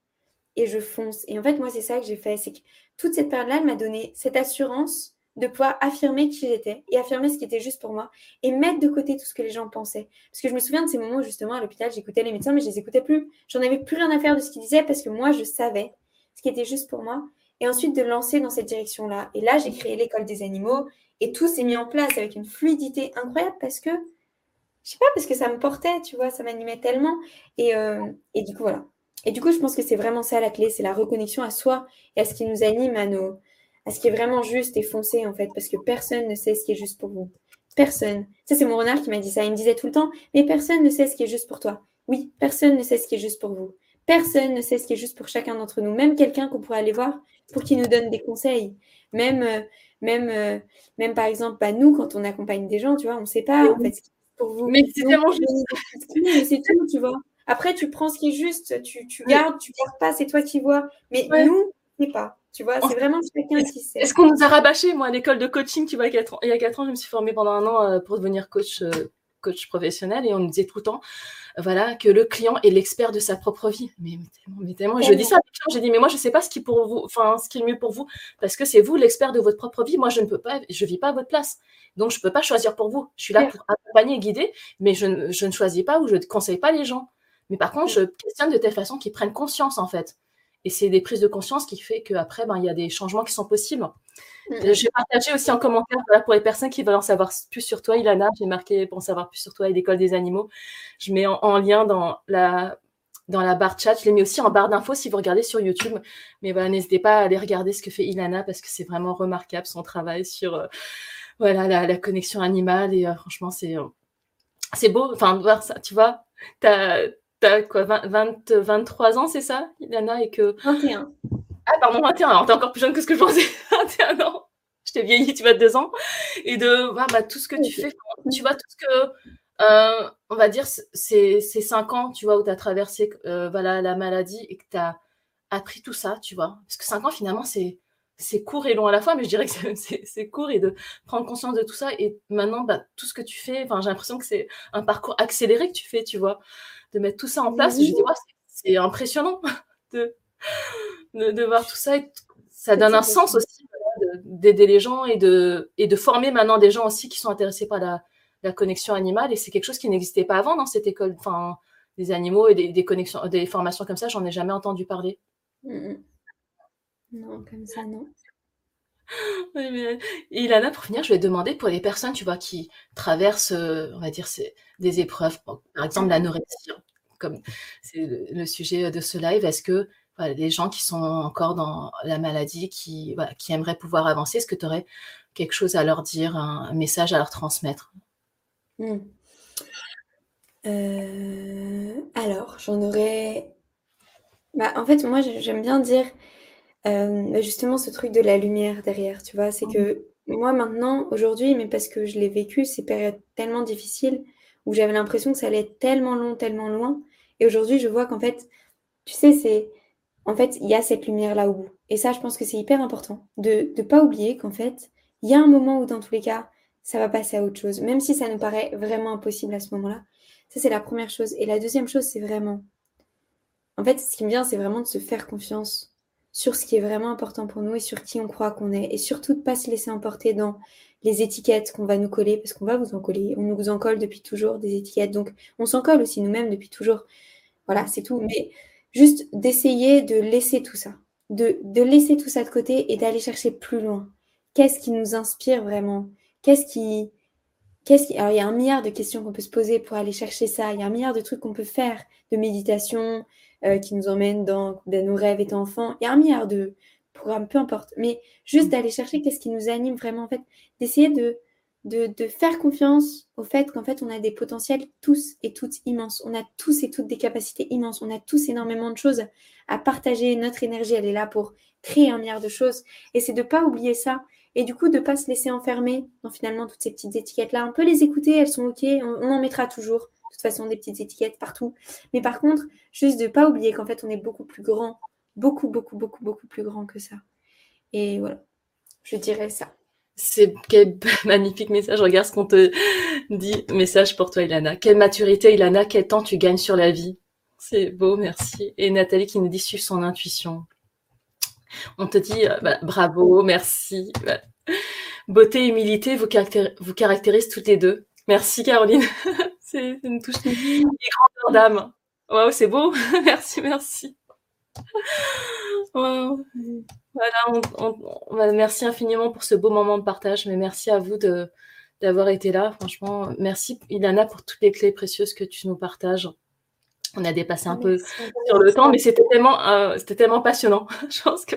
Et je fonce. Et en fait moi c'est ça que j'ai fait c'est que toute cette période là elle m'a donné cette assurance de pouvoir affirmer qui j'étais et affirmer ce qui était juste pour moi et mettre de côté tout ce que les gens pensaient. Parce que je me souviens de ces moments justement à l'hôpital, j'écoutais les médecins, mais je les écoutais plus. J'en avais plus rien à faire de ce qu'ils disaient parce que moi, je savais ce qui était juste pour moi. Et ensuite de lancer dans cette direction-là. Et là, j'ai créé l'école des animaux et tout s'est mis en place avec une fluidité incroyable parce que, je sais pas, parce que ça me portait, tu vois, ça m'animait tellement. Et, euh, et du coup, voilà. Et du coup, je pense que c'est vraiment ça la clé, c'est la reconnexion à soi et à ce qui nous anime, à nos, à ce qui est vraiment juste et foncé, en fait, parce que personne ne sait ce qui est juste pour vous. Personne. Ça, c'est mon renard qui m'a dit ça. Il me disait tout le temps, mais personne ne sait ce qui est juste pour toi. Oui, personne ne sait ce qui est juste pour vous. Personne ne sait ce qui est juste pour chacun d'entre nous. Même quelqu'un qu'on pourrait aller voir pour qu'il nous donne des conseils. Même, euh, même, euh, même par exemple, bah, nous, quand on accompagne des gens, tu vois, on ne sait pas, en fait, ce qui est pour vous. Mais c'est tellement juste. C'est tout, tu vois. Après, tu prends ce qui est juste, tu, tu gardes, tu gardes pas, c'est toi qui vois. Mais nous, c'est pas. Tu vois, c'est vraiment chacun qui sait. Est-ce qu'on nous a rabâché Moi, à l'école de coaching, tu vois, il y a 4 ans, il y a 4 ans je me suis formée pendant un an euh, pour devenir coach, euh, coach professionnel et on nous disait tout le temps voilà, que le client est l'expert de sa propre vie. Mais, mais tellement, je dis ça à j'ai dit, mais moi, je ne sais pas ce qui, pour vous, enfin, ce qui est le mieux pour vous, parce que c'est vous l'expert de votre propre vie. Moi, je ne peux pas, je ne vis pas à votre place. Donc, je ne peux pas choisir pour vous. Je suis là pour accompagner et guider, mais je, je ne choisis pas ou je ne conseille pas les gens. Mais par contre, je questionne de telle façon qu'ils prennent conscience, en fait. Et c'est des prises de conscience qui fait qu'après, ben, il y a des changements qui sont possibles. Mm. Je vais partager aussi en commentaire pour les personnes qui veulent en savoir plus sur toi, Ilana. J'ai marqué pour en savoir plus sur toi et l'école des animaux. Je mets en, lien dans la, dans la barre chat. Je l'ai mis aussi en barre d'infos si vous regardez sur YouTube. Mais voilà, n'hésitez pas à aller regarder ce que fait Ilana parce que c'est vraiment remarquable son travail sur euh, voilà, la, connexion animale. Et euh, franchement, c'est euh, c'est beau. Enfin, voir ça, tu vois, tu as quoi, 20, 23 ans, c'est ça, Ilana et que... 21. Ah, pardon, 21. Alors, t'es encore plus jeune que ce que je pensais. 21 ans. Je t'ai vieilli, tu vas de 2 ans. Et de voir bah, tout ce que tu fais. Tu vois, tout ce que... Euh, on va dire, c'est 5 ans, tu vois, où tu as traversé euh, voilà, la maladie et que tu as appris tout ça, tu vois. Parce que 5 ans, finalement, c'est c'est court et long à la fois, mais je dirais que c'est court et de prendre conscience de tout ça. Et maintenant, bah, tout ce que tu fais, j'ai l'impression que c'est un parcours accéléré que tu fais, tu vois de mettre tout ça en place. Je dis, c'est impressionnant de, de, voir tout ça. Et ça donne un sens aussi d'aider les gens et de, et de former maintenant des gens aussi qui sont intéressés par la, la connexion animale. Et c'est quelque chose qui n'existait pas avant dans cette école. Enfin, des animaux et des, connexions, des formations comme ça, j'en ai jamais entendu parler. Non, comme ça, non. Et Ilana, pour finir, je vais demander pour les personnes, tu vois, qui traversent, euh, on va dire, des épreuves, par exemple l'anorexie, hein, comme c'est le, sujet de ce live, est-ce que voilà, les gens qui sont encore dans la maladie, qui, qui aimeraient pouvoir avancer, est-ce que tu aurais quelque chose à leur dire, un, message à leur transmettre? Hmm. euh, Alors, j'en aurais... Bah, en fait, moi, j'aime bien dire euh, bah, justement, ce truc de la lumière derrière, tu vois, c'est que moi maintenant, aujourd'hui, mais parce que je l'ai vécu, ces périodes tellement difficiles où j'avais l'impression que ça allait être tellement long, tellement loin. Et aujourd'hui, je vois qu'en fait, tu sais, c'est. En fait, il y a cette lumière là au bout. Et ça, je pense que c'est hyper important de ne pas oublier qu'en fait, il y a un moment où, dans tous les cas, ça va passer à autre chose, même si ça nous paraît vraiment impossible à ce moment-là. Ça, c'est la première chose. Et la deuxième chose, c'est vraiment. En fait, ce qui me vient, c'est vraiment de se faire confiance sur ce qui est vraiment important pour nous et sur qui on croit qu'on est. Et surtout de ne pas se laisser emporter dans les étiquettes qu'on va nous coller, parce qu'on va vous en coller. On nous en colle depuis toujours des étiquettes. Donc on s'en colle aussi nous-mêmes depuis toujours. Voilà, c'est tout. Mais juste d'essayer de laisser tout ça. De, laisser tout ça de côté et d'aller chercher plus loin. Qu'est-ce qui nous inspire vraiment? Qu'est-ce qui... Qu'est-ce. Alors, il y a un milliard de questions qu'on peut se poser pour aller chercher ça. Il y a un milliard de trucs qu'on peut faire, de méditation, euh, qui nous emmène dans, nos rêves étant enfants. Il y a un milliard de programmes, peu importe. Mais juste d'aller chercher qu'est-ce qui nous anime vraiment, en fait, d'essayer de, de, faire confiance au fait qu'en fait, on a des potentiels tous et toutes immenses. On a tous et toutes des capacités immenses. On a tous énormément de choses à partager. Notre énergie, elle est là pour créer un milliard de choses. Et c'est de ne pas oublier ça. Et du coup, de ne pas se laisser enfermer dans finalement toutes ces petites étiquettes-là. On peut les écouter, elles sont OK. On, en mettra toujours. De toute façon des petites étiquettes partout. Mais par contre, juste de ne pas oublier qu'en fait, on est beaucoup plus grand, beaucoup, beaucoup, beaucoup, beaucoup plus grand que ça. Et voilà, je dirais ça. C'est quel magnifique message. Regarde ce qu'on te dit. Message pour toi, Ilana. Quelle maturité, Ilana. Quel temps tu gagnes sur la vie. C'est beau, merci. Et Nathalie qui nous dit suivre son intuition. On te dit euh, bah, bravo, merci. Beauté et humilité vous, vous caractérisent toutes les deux. Merci Caroline. c'est une touche de grandeur d'âme. Waouh, c'est beau. merci, merci. Voilà, merci infiniment pour ce beau moment de partage, mais merci à vous de d'avoir été là. Franchement, merci Ilana pour toutes les clés précieuses que tu nous partages. On a dépassé un peu sur le temps, mais c'était tellement, euh, c'était tellement passionnant. Je pense que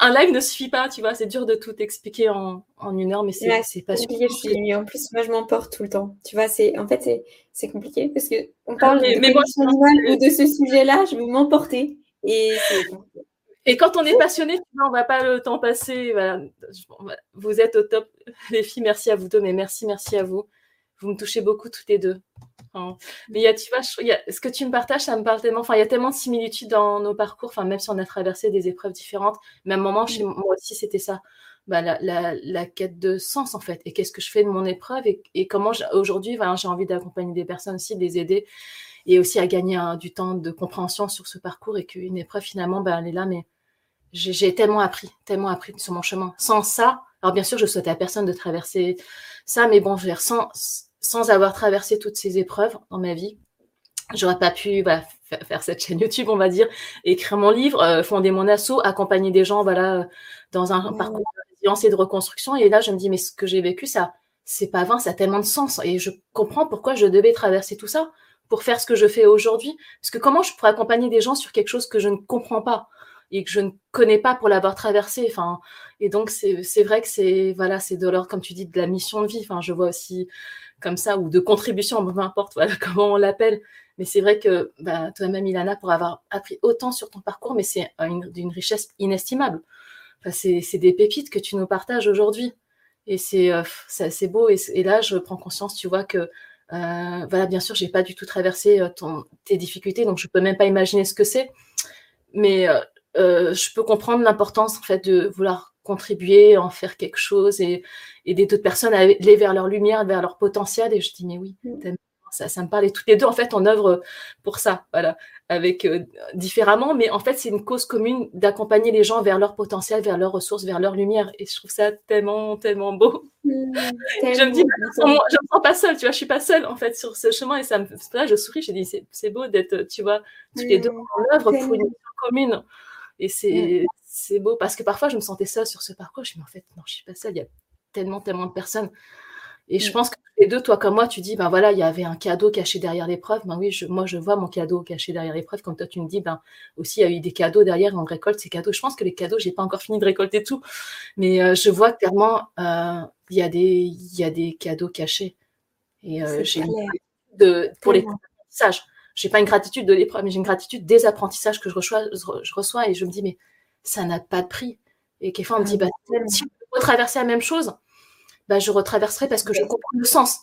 un live ne suffit pas, tu vois. C'est dur de tout expliquer en, en une heure, mais c'est c'est passionnant. En plus, moi, je m'emporte tout le temps. Tu vois, c'est en fait, c'est compliqué parce que on parle de mais ou de ce sujet-là, je vais m'emporter et et quand on est passionné, on ne va pas le temps passer. Vous êtes au top, les filles. Merci à vous deux, mais merci, merci à vous. Vous me touchez beaucoup toutes les deux. Mais il y a, tu vois, ce que tu me partages, ça me parle tellement. Enfin, il y a tellement de similitudes dans nos parcours. Enfin, même si on a traversé des épreuves différentes, mais à un moment, chez moi aussi, c'était ça. Bah, la, quête de sens, en fait. Et qu'est-ce que je fais de mon épreuve et, comment aujourd'hui, j'ai envie d'accompagner des personnes aussi, de les aider et aussi à gagner du temps de compréhension sur ce parcours et qu'une épreuve, finalement, bah, elle est là, mais j'ai tellement appris, tellement appris sur mon chemin. Sans ça, alors bien sûr, je souhaite à personne de traverser ça, mais bon, je veux dire, sans, sans avoir traversé toutes ces épreuves dans ma vie, j'aurais pas pu faire cette chaîne YouTube, on va dire, écrire mon livre, euh, fonder mon assaut, accompagner des gens, voilà, dans un parcours de résilience et de reconstruction. Et là, je me dis, mais ce que j'ai vécu, ça, c'est pas vain, ça a tellement de sens. Et je comprends pourquoi je devais traverser tout ça pour faire ce que je fais aujourd'hui. Parce que comment je pourrais accompagner des gens sur quelque chose que je ne comprends pas et que je ne connais pas pour l'avoir traversé. Enfin, et donc c'est vrai que c'est voilà, c'est de l'ordre, comme tu dis, de la mission de vie. Enfin, je vois aussi comme ça, ou de contribution, peu importe voilà, comment on l'appelle. Mais c'est vrai que bah, toi-même, Ilana, pour avoir appris autant sur ton parcours, mais c'est d'une richesse inestimable. Enfin, c'est des pépites que tu nous partages aujourd'hui. Et c'est euh, beau. Et, là, je prends conscience, tu vois, que euh, voilà, bien sûr, j'ai pas du tout traversé euh, ton, tes difficultés, donc je peux même pas imaginer ce que c'est. Mais je peux comprendre l'importance en fait de vouloir contribuer, en faire quelque chose et aider d'autres personnes à aller vers leur lumière, vers leur potentiel. Et je dis, mais oui, mm. Ça, ça me parle. Et toutes les deux, en fait, on œuvre pour ça, voilà, avec euh, différemment, mais en fait, c'est une cause commune d'accompagner les gens vers leur potentiel, vers leurs ressources, vers leur lumière. Et je trouve ça tellement, tellement beau. Mm, je me dis, je ne me sens pas seule, tu vois, je suis pas seule, en fait, sur ce chemin. Et ça me, là, je souris, je dis, c'est beau d'être, tu vois, toutes les deux mm. en œuvre pour une commune. Et c'est c'est beau parce que parfois je me sentais seule sur ce parcours. Je me dis, mais en fait, non, je suis pas seule. Il y a tellement, tellement de personnes. Et je mm. pense que les deux, toi comme moi, tu dis, ben voilà, il y avait un cadeau caché derrière l'épreuve. Ben oui, je, moi, je vois mon cadeau caché derrière l'épreuve. Comme toi, tu me dis, ben aussi, il y a eu des cadeaux derrière et on récolte ces cadeaux. Je pense que les cadeaux, j'ai pas encore fini de récolter tout. Mais euh, je vois clairement, euh, il, y a des, y a des cadeaux cachés. Et euh, j'ai de, pour les apprentissages. J'ai pas une gratitude de l'épreuve, mais j'ai une gratitude des apprentissages que je reçois, je reçois et je me dis, mais ça n'a pas de prix. Et quelquefois, on me dit, bah, si je retraverser la même chose, bah, je retraverserai parce que je comprends le sens.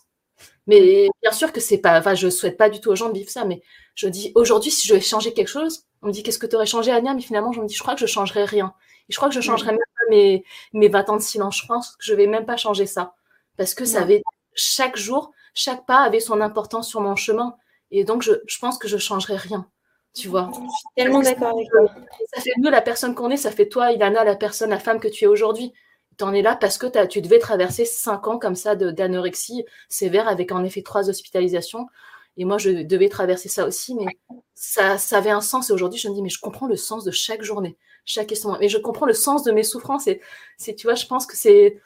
Mais bien sûr que c'est pas, enfin, je souhaite pas du tout aux gens de vivre ça, mais je dis, aujourd'hui, si je vais changer quelque chose, on me dit, qu'est-ce que tu aurais changé, Ania? Mais finalement, je me dis, je crois que je changerai rien. Et je crois que je changerai même pas mes, mes 20 ans de silence. Je pense que je vais même pas changer ça. Parce que ça avait, chaque jour, chaque pas avait son importance sur mon chemin. Et donc, je, je pense que je changerai rien. Tu vois Je suis tellement d'accord avec toi. Ça fait mieux la personne qu'on est, ça fait toi, Ilana, la personne, la femme que tu es aujourd'hui. Tu en es là parce que tu devais traverser cinq ans comme ça d'anorexie sévère avec en effet trois hospitalisations. Et moi, je devais traverser ça aussi, mais ça, ça avait un sens. Et aujourd'hui, je me dis, mais je comprends le sens de chaque journée, chaque question. Mais je comprends le sens de mes souffrances. Et c'est, tu vois, je pense que c'est,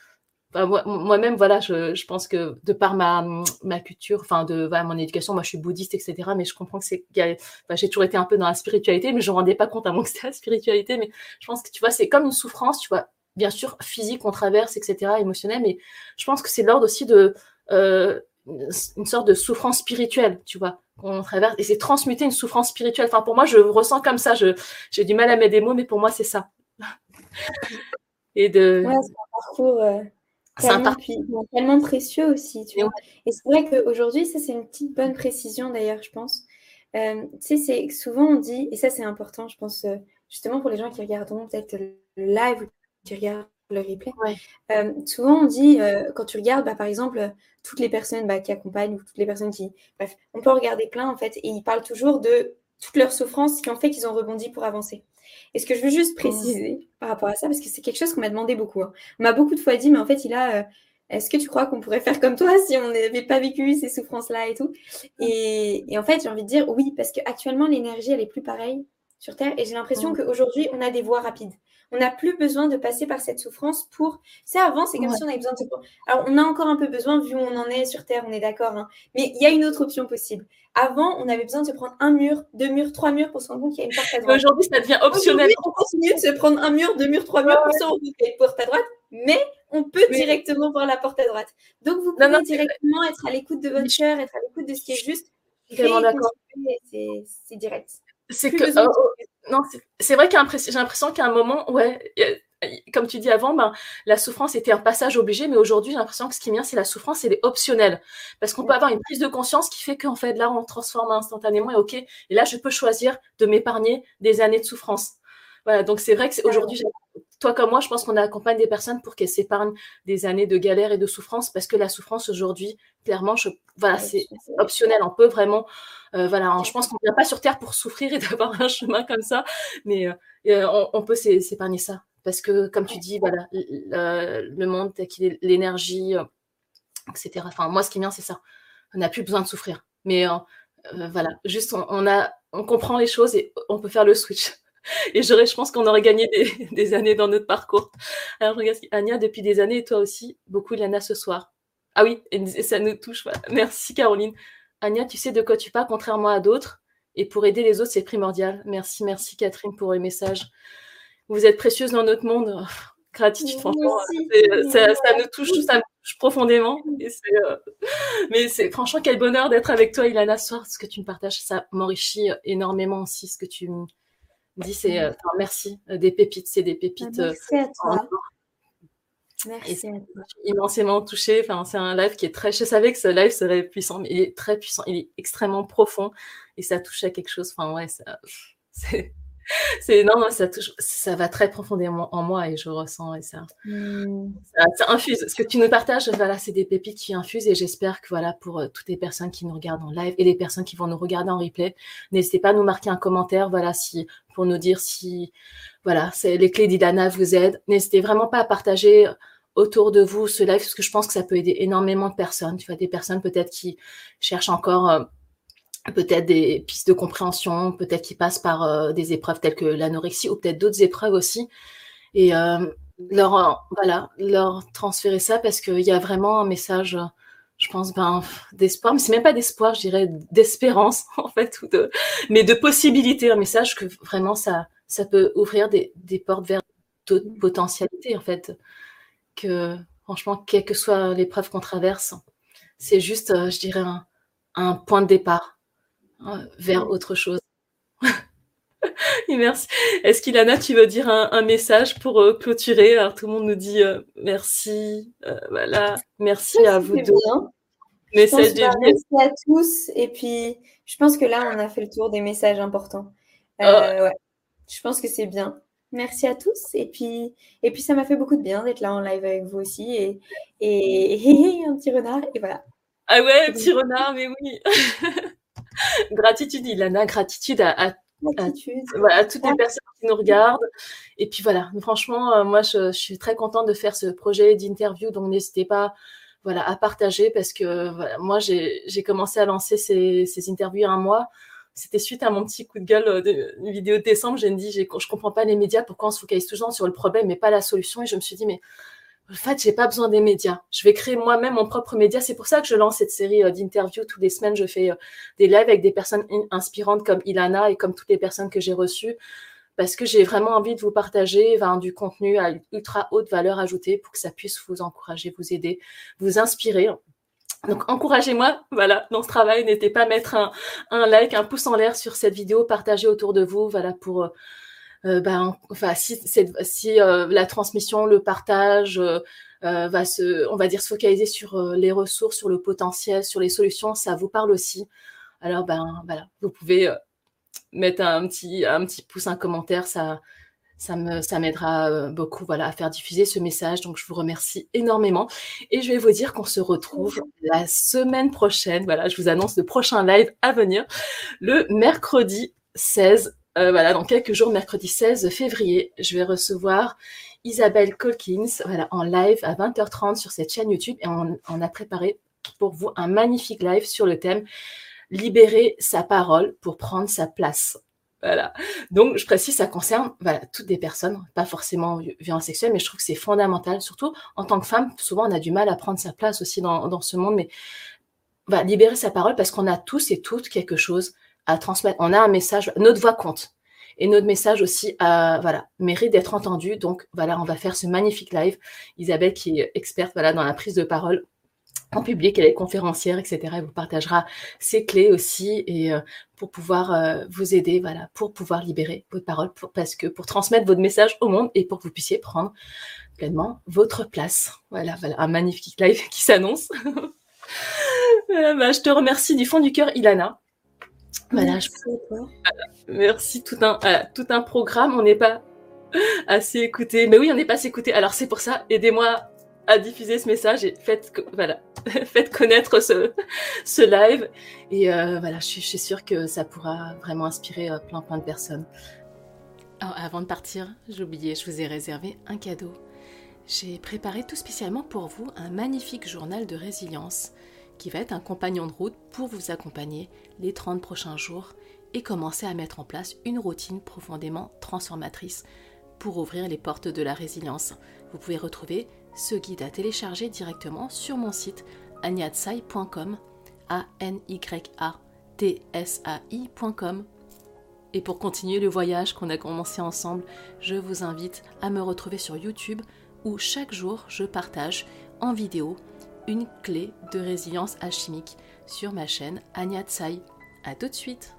moi-même, voilà, je, pense que de par ma, culture, enfin de mon éducation, moi je suis bouddhiste, etc. Mais je comprends que c'est, j'ai toujours été un peu dans la spiritualité, mais je ne me rendais pas compte moi que c'était la spiritualité. Mais je pense que tu vois, c'est comme une souffrance, tu vois, bien sûr physique qu'on traverse, etc. émotionnelle, mais je pense que c'est l'ordre aussi de euh, une sorte de souffrance spirituelle, tu vois, qu'on traverse, et c'est transmuter une souffrance spirituelle. Enfin, pour moi, je ressens comme ça. J'ai du mal à mettre des mots, mais pour moi, c'est ça. et de. Ouais, c'est un parcours. Euh, Tellement, tellement précieux aussi, tu vois. Et c'est vrai qu'aujourd'hui, ça c'est une petite bonne précision d'ailleurs, je pense. Euh, tu sais, c'est souvent on dit, et ça c'est important, je pense, euh, justement pour les gens qui regardent peut-être le live qui regardent le replay. Euh, souvent on dit, quand tu regardes, bah, par exemple, toutes les personnes bah, qui accompagnent ou toutes les personnes qui. Bref, on peut regarder plein en fait, et ils parlent toujours de toutes leurs souffrances qui ont fait qu'ils ont rebondi pour avancer. Et ce que je veux juste préciser par rapport à ça, parce que c'est quelque chose qu'on m'a demandé beaucoup. Hein. On m'a beaucoup de fois dit, mais en fait, il a. Euh, est-ce que tu crois qu'on pourrait faire comme toi si on n'avait pas vécu ces souffrances-là et tout? Et, en fait, j'ai envie de dire oui, parce qu'actuellement, l'énergie, elle est plus pareille sur Terre. Et j'ai l'impression qu'aujourd'hui, on a des voies rapides. On n'a plus besoin de passer par cette souffrance pour. C'est avant, c'est comme si on avait besoin de. Alors, on a encore un peu besoin, vu où on en est sur Terre, on est d'accord. Hein. Mais il y a une autre option possible. Avant, on avait besoin de se prendre un mur, deux murs, trois murs pour se rendre compte qu'il y a une porte à droite. Aujourd'hui, ça devient optionnel. on continue de se prendre un mur, deux murs, trois murs pour se rendre compte qu'il y a une porte à droite, mais on peut directement voir la porte à droite. Donc, vous pouvez directement être à l'écoute de votre cœur, être à l'écoute de ce qui est juste. Vraiment d'accord. C'est direct. C'est que. Oh, oh, non, c'est vrai que j'ai l'impression qu'à un moment, ouais, comme tu dis avant, ben, la souffrance était un passage obligé, mais aujourd'hui, j'ai l'impression que ce qui vient, c'est la souffrance, elle est optionnelle. Parce qu'on peut avoir une prise de conscience qui fait qu'en fait, là, on transforme instantanément et OK, et là, je peux choisir de m'épargner des années de souffrance. Voilà, donc c'est vrai que aujourd'hui, toi comme moi, je pense qu'on accompagne des personnes pour qu'elles s'épargnent des années de galère et de souffrance, parce que la souffrance aujourd'hui, clairement, je, voilà, c'est optionnel. On peut vraiment, euh, voilà, je pense qu'on ne vient pas sur Terre pour souffrir et d'avoir un chemin comme ça, mais euh, euh, on, on, peut s'épargner ça. Parce que, comme tu dis, voilà, le, monde, l'énergie, etc. Enfin, moi, ce qui vient, c'est ça. On n'a plus besoin de souffrir. Mais voilà, juste, on, a, on comprend les choses et on peut faire le switch. Et je pense qu'on aurait gagné des, années dans notre parcours. Alors, regarde, Anya, depuis des années, et toi aussi, beaucoup, Liana, ce soir. Ah oui, et ça nous touche. Merci, Caroline. Anya, tu sais de quoi tu parles, contrairement à d'autres. Et pour aider les autres, c'est primordial. Merci, merci, Catherine, pour les messages. Vous êtes précieuse dans notre monde. Gratitude, franchement. ça, nous touche, ça me touche profondément. Euh, mais c'est franchement quel bonheur d'être avec toi, Ilana, ce soir. Ce que tu me partages, ça m'enrichit énormément aussi. Ce que tu me dis, c'est euh, merci. Euh, des pépites, c'est des pépites. Ah, merci à toi. Merci. immensément touchée. Enfin, c'est un live qui est très. Je savais que ce live serait puissant, mais il est très puissant. Il est extrêmement profond et ça touche à quelque chose. Enfin, ouais, ça, c'est c'est non, ça touche, ça va très profondément en moi et je ressens et ça, mmh. ça, infuse. Ce que tu nous partages, voilà, c'est des pépites qui infusent et j'espère que voilà pour euh, toutes les personnes qui nous regardent en live et les personnes qui vont nous regarder en replay, n'hésitez pas à nous marquer un commentaire, voilà, si pour nous dire si voilà, c'est les clés d'Idana vous aident. N'hésitez vraiment pas à partager autour de vous ce live parce que je pense que ça peut aider énormément de personnes. Tu vois, des personnes peut-être qui cherchent encore euh, peut-être des pistes de compréhension, peut-être qu'ils passent par euh, des épreuves telles que l'anorexie ou peut-être d'autres épreuves aussi. Et euh, leur, euh, voilà, leur transférer ça parce qu'il y a vraiment un message, je pense, ben, d'espoir, mais c'est même pas d'espoir, je dirais d'espérance, en fait, ou de, mais de possibilité, un message que vraiment ça, ça peut ouvrir des, des portes vers d'autres potentialités, en fait. Que franchement, quelle que soit l'épreuve qu'on traverse, c'est juste, je dirais, un, un point de départ vers autre chose. merci. Est-ce qu'Ilana, tu veux dire un, message pour euh, clôturer? Alors tout le monde nous dit euh, merci, euh, voilà, merci à vous deux. Message Merci à tous. Et puis, je pense que là, on a fait le tour des messages importants. Oh. Je pense que c'est bien. Merci à tous. Et puis, et puis ça m'a fait beaucoup de bien d'être là en live avec vous aussi. Et, et, un petit renard. Et voilà. Ah ouais, un petit renard, mais oui. gratitude, Ilana, gratitude à, toutes les personnes qui nous regardent. Et puis voilà, franchement, euh, moi, je, suis très contente de faire ce projet d'interview, donc n'hésitez pas voilà, à partager parce que moi, j'ai commencé à lancer ces, ces interviews un mois. C'était suite à mon petit coup de gueule de une vidéo de décembre. J'ai dit, je comprends pas les médias, pourquoi on se focalise toujours sur le problème mais pas la solution? Et je me suis dit, mais en fait, j'ai pas besoin des médias. Je vais créer moi-même mon propre média. C'est pour ça que je lance cette série euh, d'interviews. Toutes les semaines, je fais euh, des lives avec des personnes inspirantes comme Ilana et comme toutes les personnes que j'ai reçues. Parce que j'ai vraiment envie de vous partager du contenu à ultra haute valeur ajoutée pour que ça puisse vous encourager, vous aider, vous inspirer. Donc encouragez-moi, voilà, dans ce travail. N'hésitez pas à mettre un, un like, un pouce en l'air sur cette vidéo, partagez autour de vous, voilà, pour euh, ben, enfin, si, si euh, la transmission, le partage, euh, va se, on va dire, se focaliser sur les ressources, sur le potentiel, sur les solutions, ça vous parle aussi. Alors, ben voilà, vous pouvez mettre un petit, un petit pouce, un commentaire, ça, ça me, ça m'aidera beaucoup, voilà, à faire diffuser ce message. Donc, je vous remercie énormément. Et je vais vous dire qu'on se retrouve la semaine prochaine. Voilà, je vous annonce le prochain live à venir, le mercredi 16. Voilà, dans quelques jours, mercredi 16 février, je vais recevoir Isabelle Colkins, voilà, en live à 20h30 sur cette chaîne YouTube. Et on, a préparé pour vous un magnifique live sur le thème libérer sa parole pour prendre sa place. Voilà. Donc, je précise, ça concerne voilà, toutes des personnes, pas forcément violence sexuelle, mais je trouve que c'est fondamental, surtout en tant que femme. Souvent, on a du mal à prendre sa place aussi dans, dans ce monde, mais va libérer sa parole parce qu'on a tous et toutes quelque chose à transmettre. On a un message, notre voix compte. Et notre message aussi a, voilà, mérite d'être entendu. Donc, voilà, on va faire ce magnifique live. Isabelle, qui est experte voilà, dans la prise de parole, en public, elle est conférencière, etc. Elle vous partagera ses clés aussi et euh, pour pouvoir euh, vous aider, voilà, pour pouvoir libérer votre parole, parce que pour transmettre votre message au monde et pour que vous puissiez prendre pleinement votre place. Voilà, voilà, un magnifique live qui s'annonce. Bah, je te remercie du fond du cœur, Ilana. Voilà, merci, je... merci tout un, tout un programme. On n'est pas assez écouté. Mais oui, on n'est pas assez écouté. Alors c'est pour ça, aidez-moi à diffuser ce message et faites, voilà, faites connaître ce, ce live. Et euh, voilà, je suis, je suis, sûre que ça pourra vraiment inspirer euh, plein, plein de personnes. Alors, avant de partir, j'ai oublié, je vous ai réservé un cadeau. J'ai préparé tout spécialement pour vous un magnifique journal de résilience qui va être un compagnon de route pour vous accompagner les 30 prochains jours et commencer à mettre en place une routine profondément transformatrice pour ouvrir les portes de la résilience. Vous pouvez retrouver ce guide à télécharger directement sur mon site agnatsai.com a n i.com. Et pour continuer le voyage qu'on a commencé ensemble, je vous invite à me retrouver sur YouTube où chaque jour je partage en vidéo une clé de résilience alchimique sur ma chaîne Agnatsai. A tout de suite